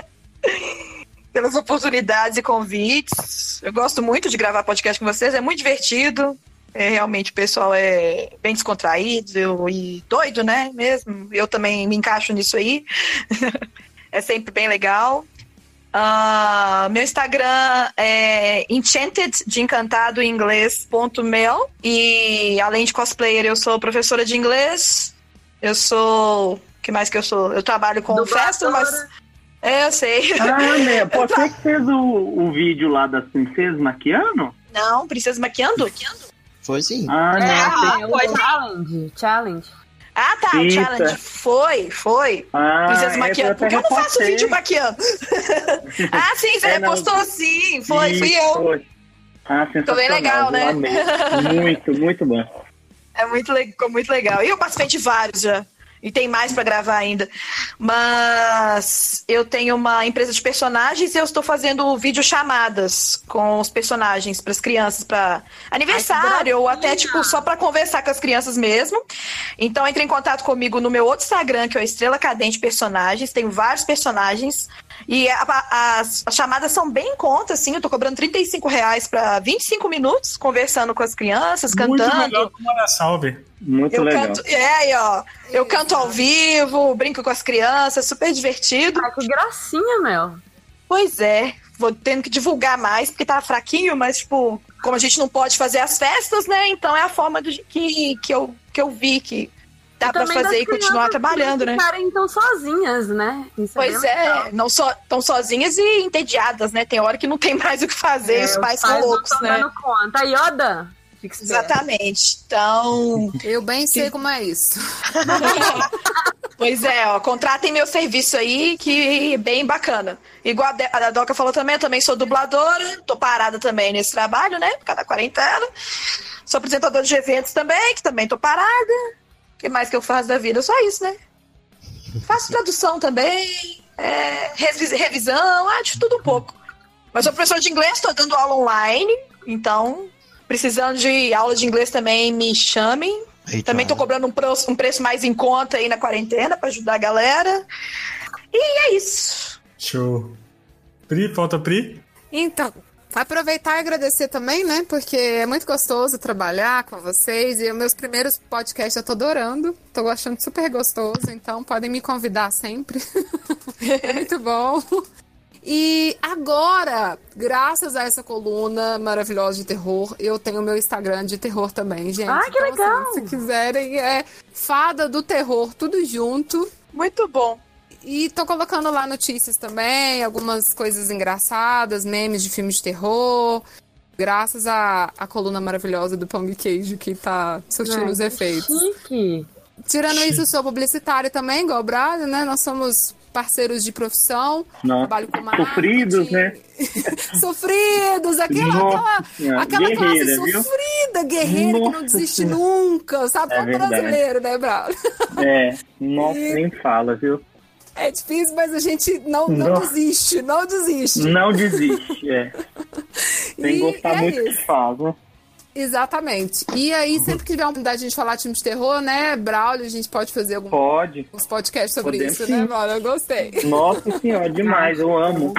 *laughs* pelas oportunidades e convites. Eu gosto muito de gravar podcast com vocês, é muito divertido. É, realmente o pessoal é bem descontraído e doido, né? Mesmo. Eu também me encaixo nisso aí. *laughs* é sempre bem legal. Ah, meu Instagram é enchanted de encantado em inglês ponto mel e além de cosplayer eu sou professora de inglês eu sou o que mais que eu sou eu trabalho com festa mas é eu sei Ah, *laughs* né? Pô, tra- você que fez o, o vídeo lá das princesas maquiando? não princesa maquiando Foi sim. Ah, É, não. o challenge, challenge. Ah tá o challenge foi foi Ah, princesa é, maquiando porque eu não faço vídeo maquiando *laughs* ah sim você É, não. repostou sim foi fui Isso, eu foi. Ah, Ficou bem legal, sensacional, né? Muito, muito bom. *laughs* É muito, ficou muito legal. E eu participei de vários já. E tem mais pra gravar ainda. Mas eu tenho uma empresa de personagens e eu estou fazendo vídeo chamadas com os personagens para as crianças para aniversário ou até tipo só para conversar com as crianças mesmo. Então entre em contato comigo no meu outro Instagram, que é o Estrela Cadente Personagens. Tenho vários personagens. E a- a- as, as chamadas são bem em conta, assim. Eu tô cobrando 35 reais para 25 minutos conversando com as crianças, Muito cantando. melhor que Mora Salve. Muito Eu canto, é, aí, ó. Eu canto ao vivo, brinco com as crianças, super divertido. Ai, que gracinha, Mel. Pois é, vou tendo que divulgar mais, porque tá fraquinho, mas, tipo, como a gente não pode fazer as festas, né? Então é a forma do, que, que, eu, que eu vi que dá pra também fazer e continuar trabalhando, né? ficarem então sozinhas, né? Isso Pois bem é, legal. não só tão sozinhas e entediadas, né? Tem hora que não tem mais o que fazer, É, os pais são loucos, tão né? dando conta. Aí, Oda, fica esperto. Exatamente. Então. Eu bem sei como é isso. *laughs* Pois é, ó, contratem meu serviço aí, que é bem bacana. Igual a, a Doca falou também, eu também sou dubladora, tô parada também nesse trabalho, né? Por causa da quarentena. Sou apresentadora de eventos também, que também tô parada. O que mais que eu faço da vida? Só isso, né? Faço tradução também, é, revis- revisão, ah, de tudo um pouco. Mas sou professora de inglês, tô dando aula online, então, precisando de aula de inglês também, me chamem. Também tô cobrando um, pro- um preço mais em conta aí na quarentena pra ajudar a galera. E é isso. Show. Pri, falta Pri? Então, aproveitar e agradecer também, né? Porque é muito gostoso trabalhar com vocês. E os meus primeiros podcasts eu tô adorando. Tô achando super gostoso. Então, podem me convidar sempre. *laughs* é muito bom. E agora, graças a essa coluna maravilhosa de terror, eu tenho meu Instagram de terror também, gente. Ah, que Então, assim, legal! se quiserem, é Fada do Terror, tudo junto. Muito bom. E tô colocando lá notícias também, algumas coisas engraçadas, memes de filmes de terror. Graças à, à coluna maravilhosa do Pão de Queijo que tá surtindo Ai, os efeitos. Chique. Tirando isso, eu sou publicitária também, igual o Braga, né? Nós somos parceiros de profissão. Nossa, Trabalho com marketing. sofridos, né? *laughs* Sofridos, aquela, Nossa, aquela, aquela classe guerreira, viu? sofrida, guerreira, que não Nossa desiste nunca, sabe? É verdade. brasileiro, né, Braga? É, nossa, nem fala, viu? É difícil, mas a gente não, não Nossa. desiste, não desiste. Não desiste, é. *laughs* Tem que gostar é muito do que isso. faz, né? Exatamente. E aí, sempre que tiver a oportunidade de a gente falar de filme de terror, né, Braulio, a gente pode fazer algum, Pode. uns podcasts sobre Podemos isso, sim. né, Braulio? Eu gostei. Nossa senhora, demais, eu amo.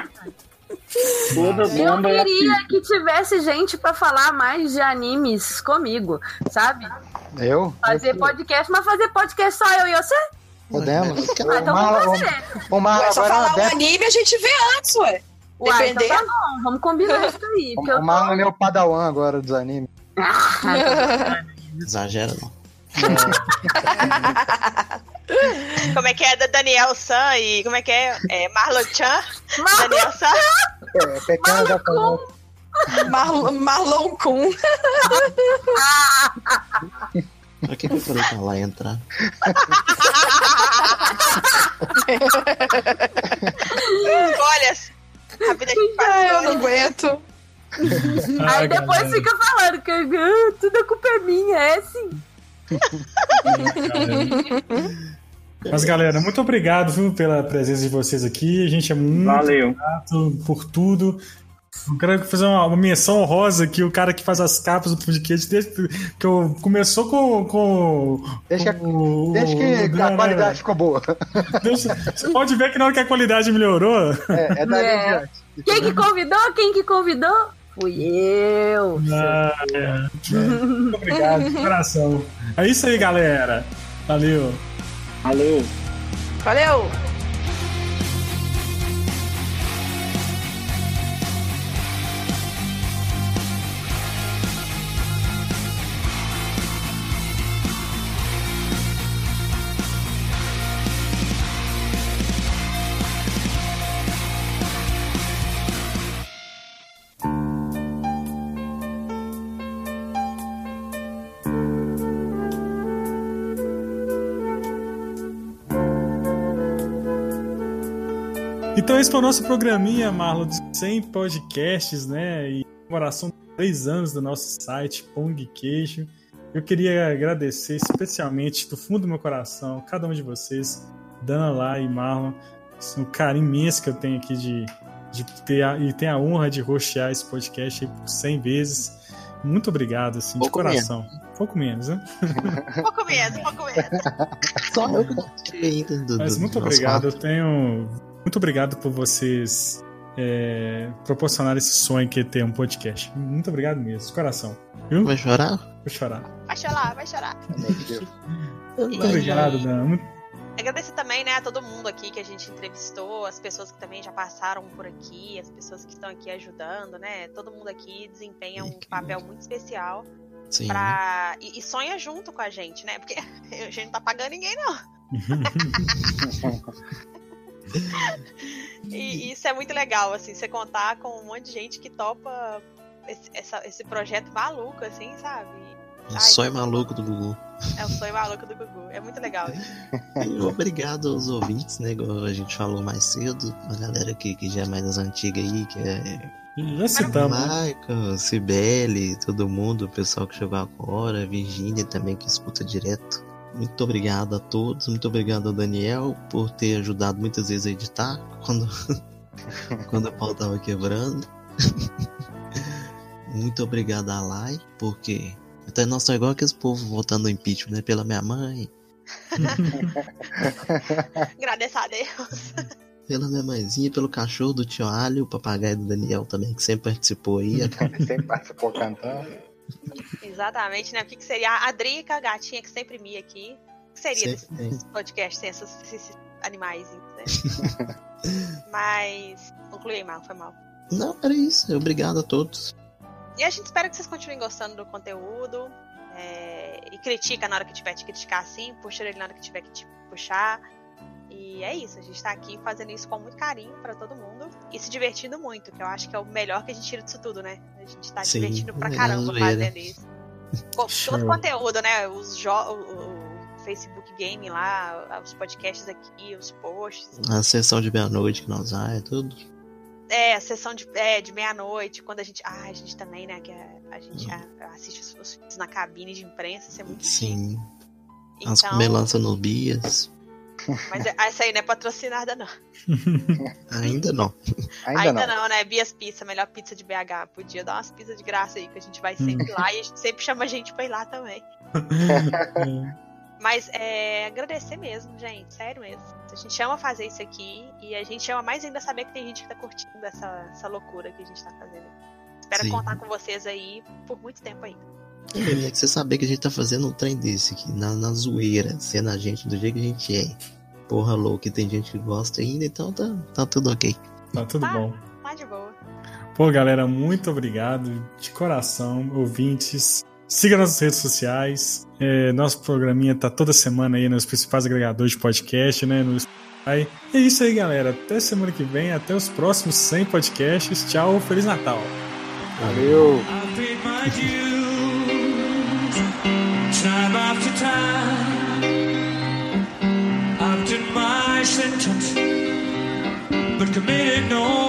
Toda Eu é queria assim. que tivesse gente pra falar mais de animes comigo, sabe? Eu? Fazer podcast, mas fazer podcast só eu e você? Podemos? Ah, então Marla- vamos fazer. o Marla Ué, só é falar uma o anime a gente vê antes, ué. Uai, então Dependendo. tá bom, vamos combinar isso aí. *laughs* O Marlon é meu padawan agora dos animes. *laughs* Exagera não. Como é que é da Daniel San e como é que é? é Marlon Chan? Daniel San? É, pequeno da Marlon, Marlon Kun. *laughs* Pra que, que eu falei pra lá entrar? *laughs* Olha, a vida que Ai, eu não aguento. Aí depois fica falando que ah, tudo a culpa é minha, é assim. Mas galera, muito obrigado viu, pela presença de vocês aqui. A gente é muito Valeu. grato por tudo. Eu quero fazer uma, uma menção honrosa aqui, o cara que faz as capas do podcast, desde que eu, começou com. com Desde, com o- desde que o- a qualidade ficou boa. Deus- Você pode ver que na hora que a qualidade melhorou. É, é dali É. Quem que convidou? Quem que convidou? Fui eu. Ah, é. Muito obrigado, de coração. É isso aí, galera. Valeu. Valeu. Valeu! Então esse foi o nosso programinha, Marlon, de 100 podcasts, né? E comemoração de 3 anos do nosso site, Pong Queijo. Eu queria agradecer especialmente do fundo do meu coração cada um de vocês, Dana lá e Marlon, o carinho imenso que eu tenho aqui de, de ter a, e ter a honra de rostear esse podcast aí por 100 vezes. Muito obrigado, assim, de Pouco coração. Pouco menos, né? *laughs* Pouco menos, pouco menos. Só eu que não Mas muito obrigado, eu tenho. Muito obrigado por vocês é, proporcionar esse sonho que é ter um podcast. Muito obrigado mesmo, de coração. Viu? Vai chorar? Vou chorar. Vai chorar, vai chorar. Muito obrigado, Dan. Agradecer também, né, a todo mundo aqui que a gente entrevistou, as pessoas que também já passaram por aqui, as pessoas que estão aqui ajudando, né? Todo mundo aqui desempenha um papel muito especial Sim. pra... e, e sonha junto com a gente, né? Porque *laughs* a gente não tá pagando ninguém, não. *laughs* E e isso é muito legal, assim, você contar com um monte de gente que topa esse, essa- esse projeto maluco, assim, sabe? O Ai, sonho maluco do Gugu. É o sonho maluco do Gugu. É muito legal isso. *laughs* Obrigado aos ouvintes, né? Igual a gente falou mais cedo, a galera que, que já é mais antiga aí, que é. Já citamos. né? Michael, Cibele, todo mundo, o pessoal que chegou agora, Virgínia também que escuta direto. Muito obrigado a todos, muito obrigado ao Daniel por ter ajudado muitas vezes a editar quando, *laughs* quando o pau tava quebrando. *laughs* muito obrigado a Lai, porque então, nós somos igual aqueles povo votando no impeachment, né? Pela minha mãe, *laughs* Agradeço a Deus. Pela minha mãezinha, pelo cachorro do tio Alho, o papagaio do Daniel também, que sempre participou aí. sempre participou cantando. Exatamente, né? O que, que seria a Drica, a gatinha que sempre mia aqui? O que seria desse, podcast sem esses, esses animais, né? *laughs* Mas. Conclui aí, mal, foi mal. Não, era isso. Obrigado a todos. E a gente espera que vocês continuem gostando do conteúdo. é, e critica na hora que tiver que criticar assim, puxa ele na hora que tiver que te puxar. E é isso, a gente tá aqui fazendo isso com muito carinho pra todo mundo e se divertindo muito, que eu acho que é o melhor que a gente tira disso tudo, né? A gente tá Sim, divertindo pra é caramba fazendo isso. *laughs* Todo o conteúdo, né? Os o, Facebook Game lá, os podcasts aqui, os posts. A sessão de meia-noite que nós vai, tudo. É, a sessão de, é, de meia-noite, quando a gente. Ah, a gente também, né? Que a, a gente a- assiste os, os na cabine de imprensa, isso é muito Sim. As Então- melanças no Bias. *laughs* Mas essa aí não é patrocinada, não. *laughs* Ainda não. Ainda, não. né? Bias Pizza, melhor pizza de BH. Podia dar umas pizzas de graça aí, que a gente vai sempre lá e a gente sempre chama a gente pra ir lá também. *laughs* Mas é agradecer mesmo, gente. Sério mesmo. A gente ama fazer isso aqui e a gente ama mais ainda saber que tem gente que tá curtindo essa, essa loucura que a gente tá fazendo. Espero Sim. contar com vocês aí por muito tempo ainda. É que você saber que a gente tá fazendo um trem desse aqui, na, na zoeira, sendo a gente do jeito que a gente é. Porra louca, tem gente que gosta ainda, então tá, tá tudo ok. Tá tudo bom. Tá de boa. Pô, galera, muito obrigado de coração, ouvintes. Siga nossas redes sociais. É, nosso programinha tá toda semana aí nos principais agregadores de podcast, né? No Spotify. E é isso aí, galera. Até semana que vem, até os próximos 100 podcasts. Tchau, Feliz Natal. Valeu. Time after time. I've done my sentence, but committed no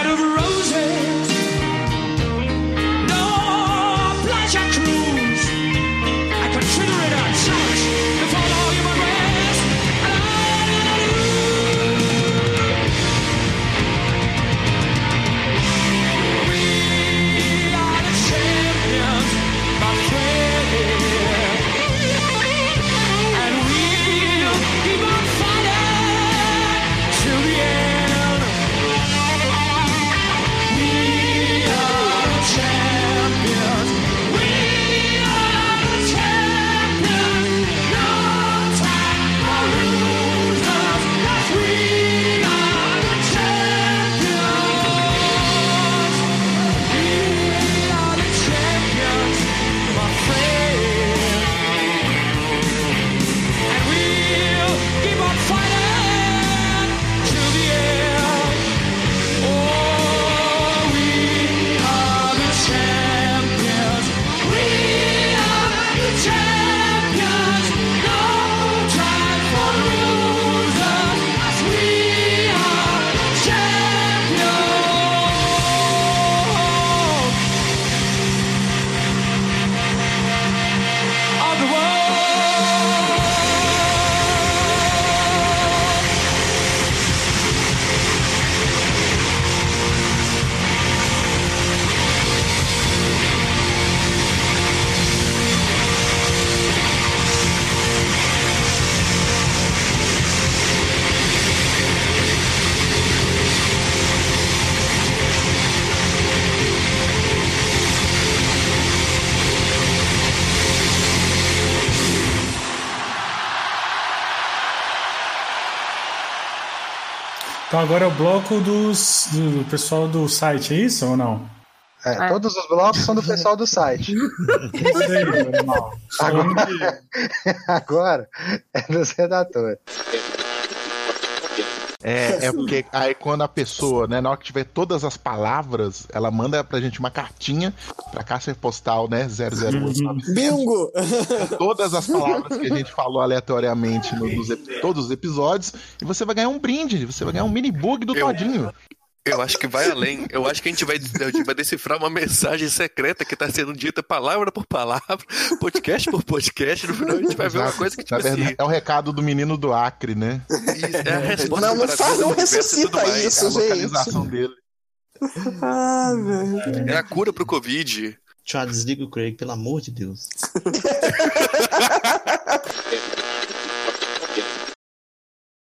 Então agora é o bloco dos, do pessoal do site, é isso ou não? É, todos os blocos são do pessoal do site. *laughs* Aí, animal. Agora, agora é dos redatores. É, *laughs* é porque aí quando a pessoa, né, na hora que tiver todas as palavras, ela manda pra gente uma cartinha pra caixa postal, né, 008. Bingo! *laughs* Todas as palavras que a gente falou aleatoriamente no, nos todos os episódios, e você vai ganhar um brinde, você vai ganhar um mini bug do Todinho. Eu acho que vai além. Eu acho que a gente vai, a gente vai decifrar uma mensagem secreta que tá sendo dita palavra por palavra, podcast por podcast. No final a gente vai ver uma coisa que, tipo verdade, assim, é o recado do menino do Acre, né? é a resposta Não, não faz, não ressuscita isso, É a gente. localização dele. Ah, velho. É a cura pro Covid. Tchau, desliga o Craig, pelo amor de Deus. *laughs*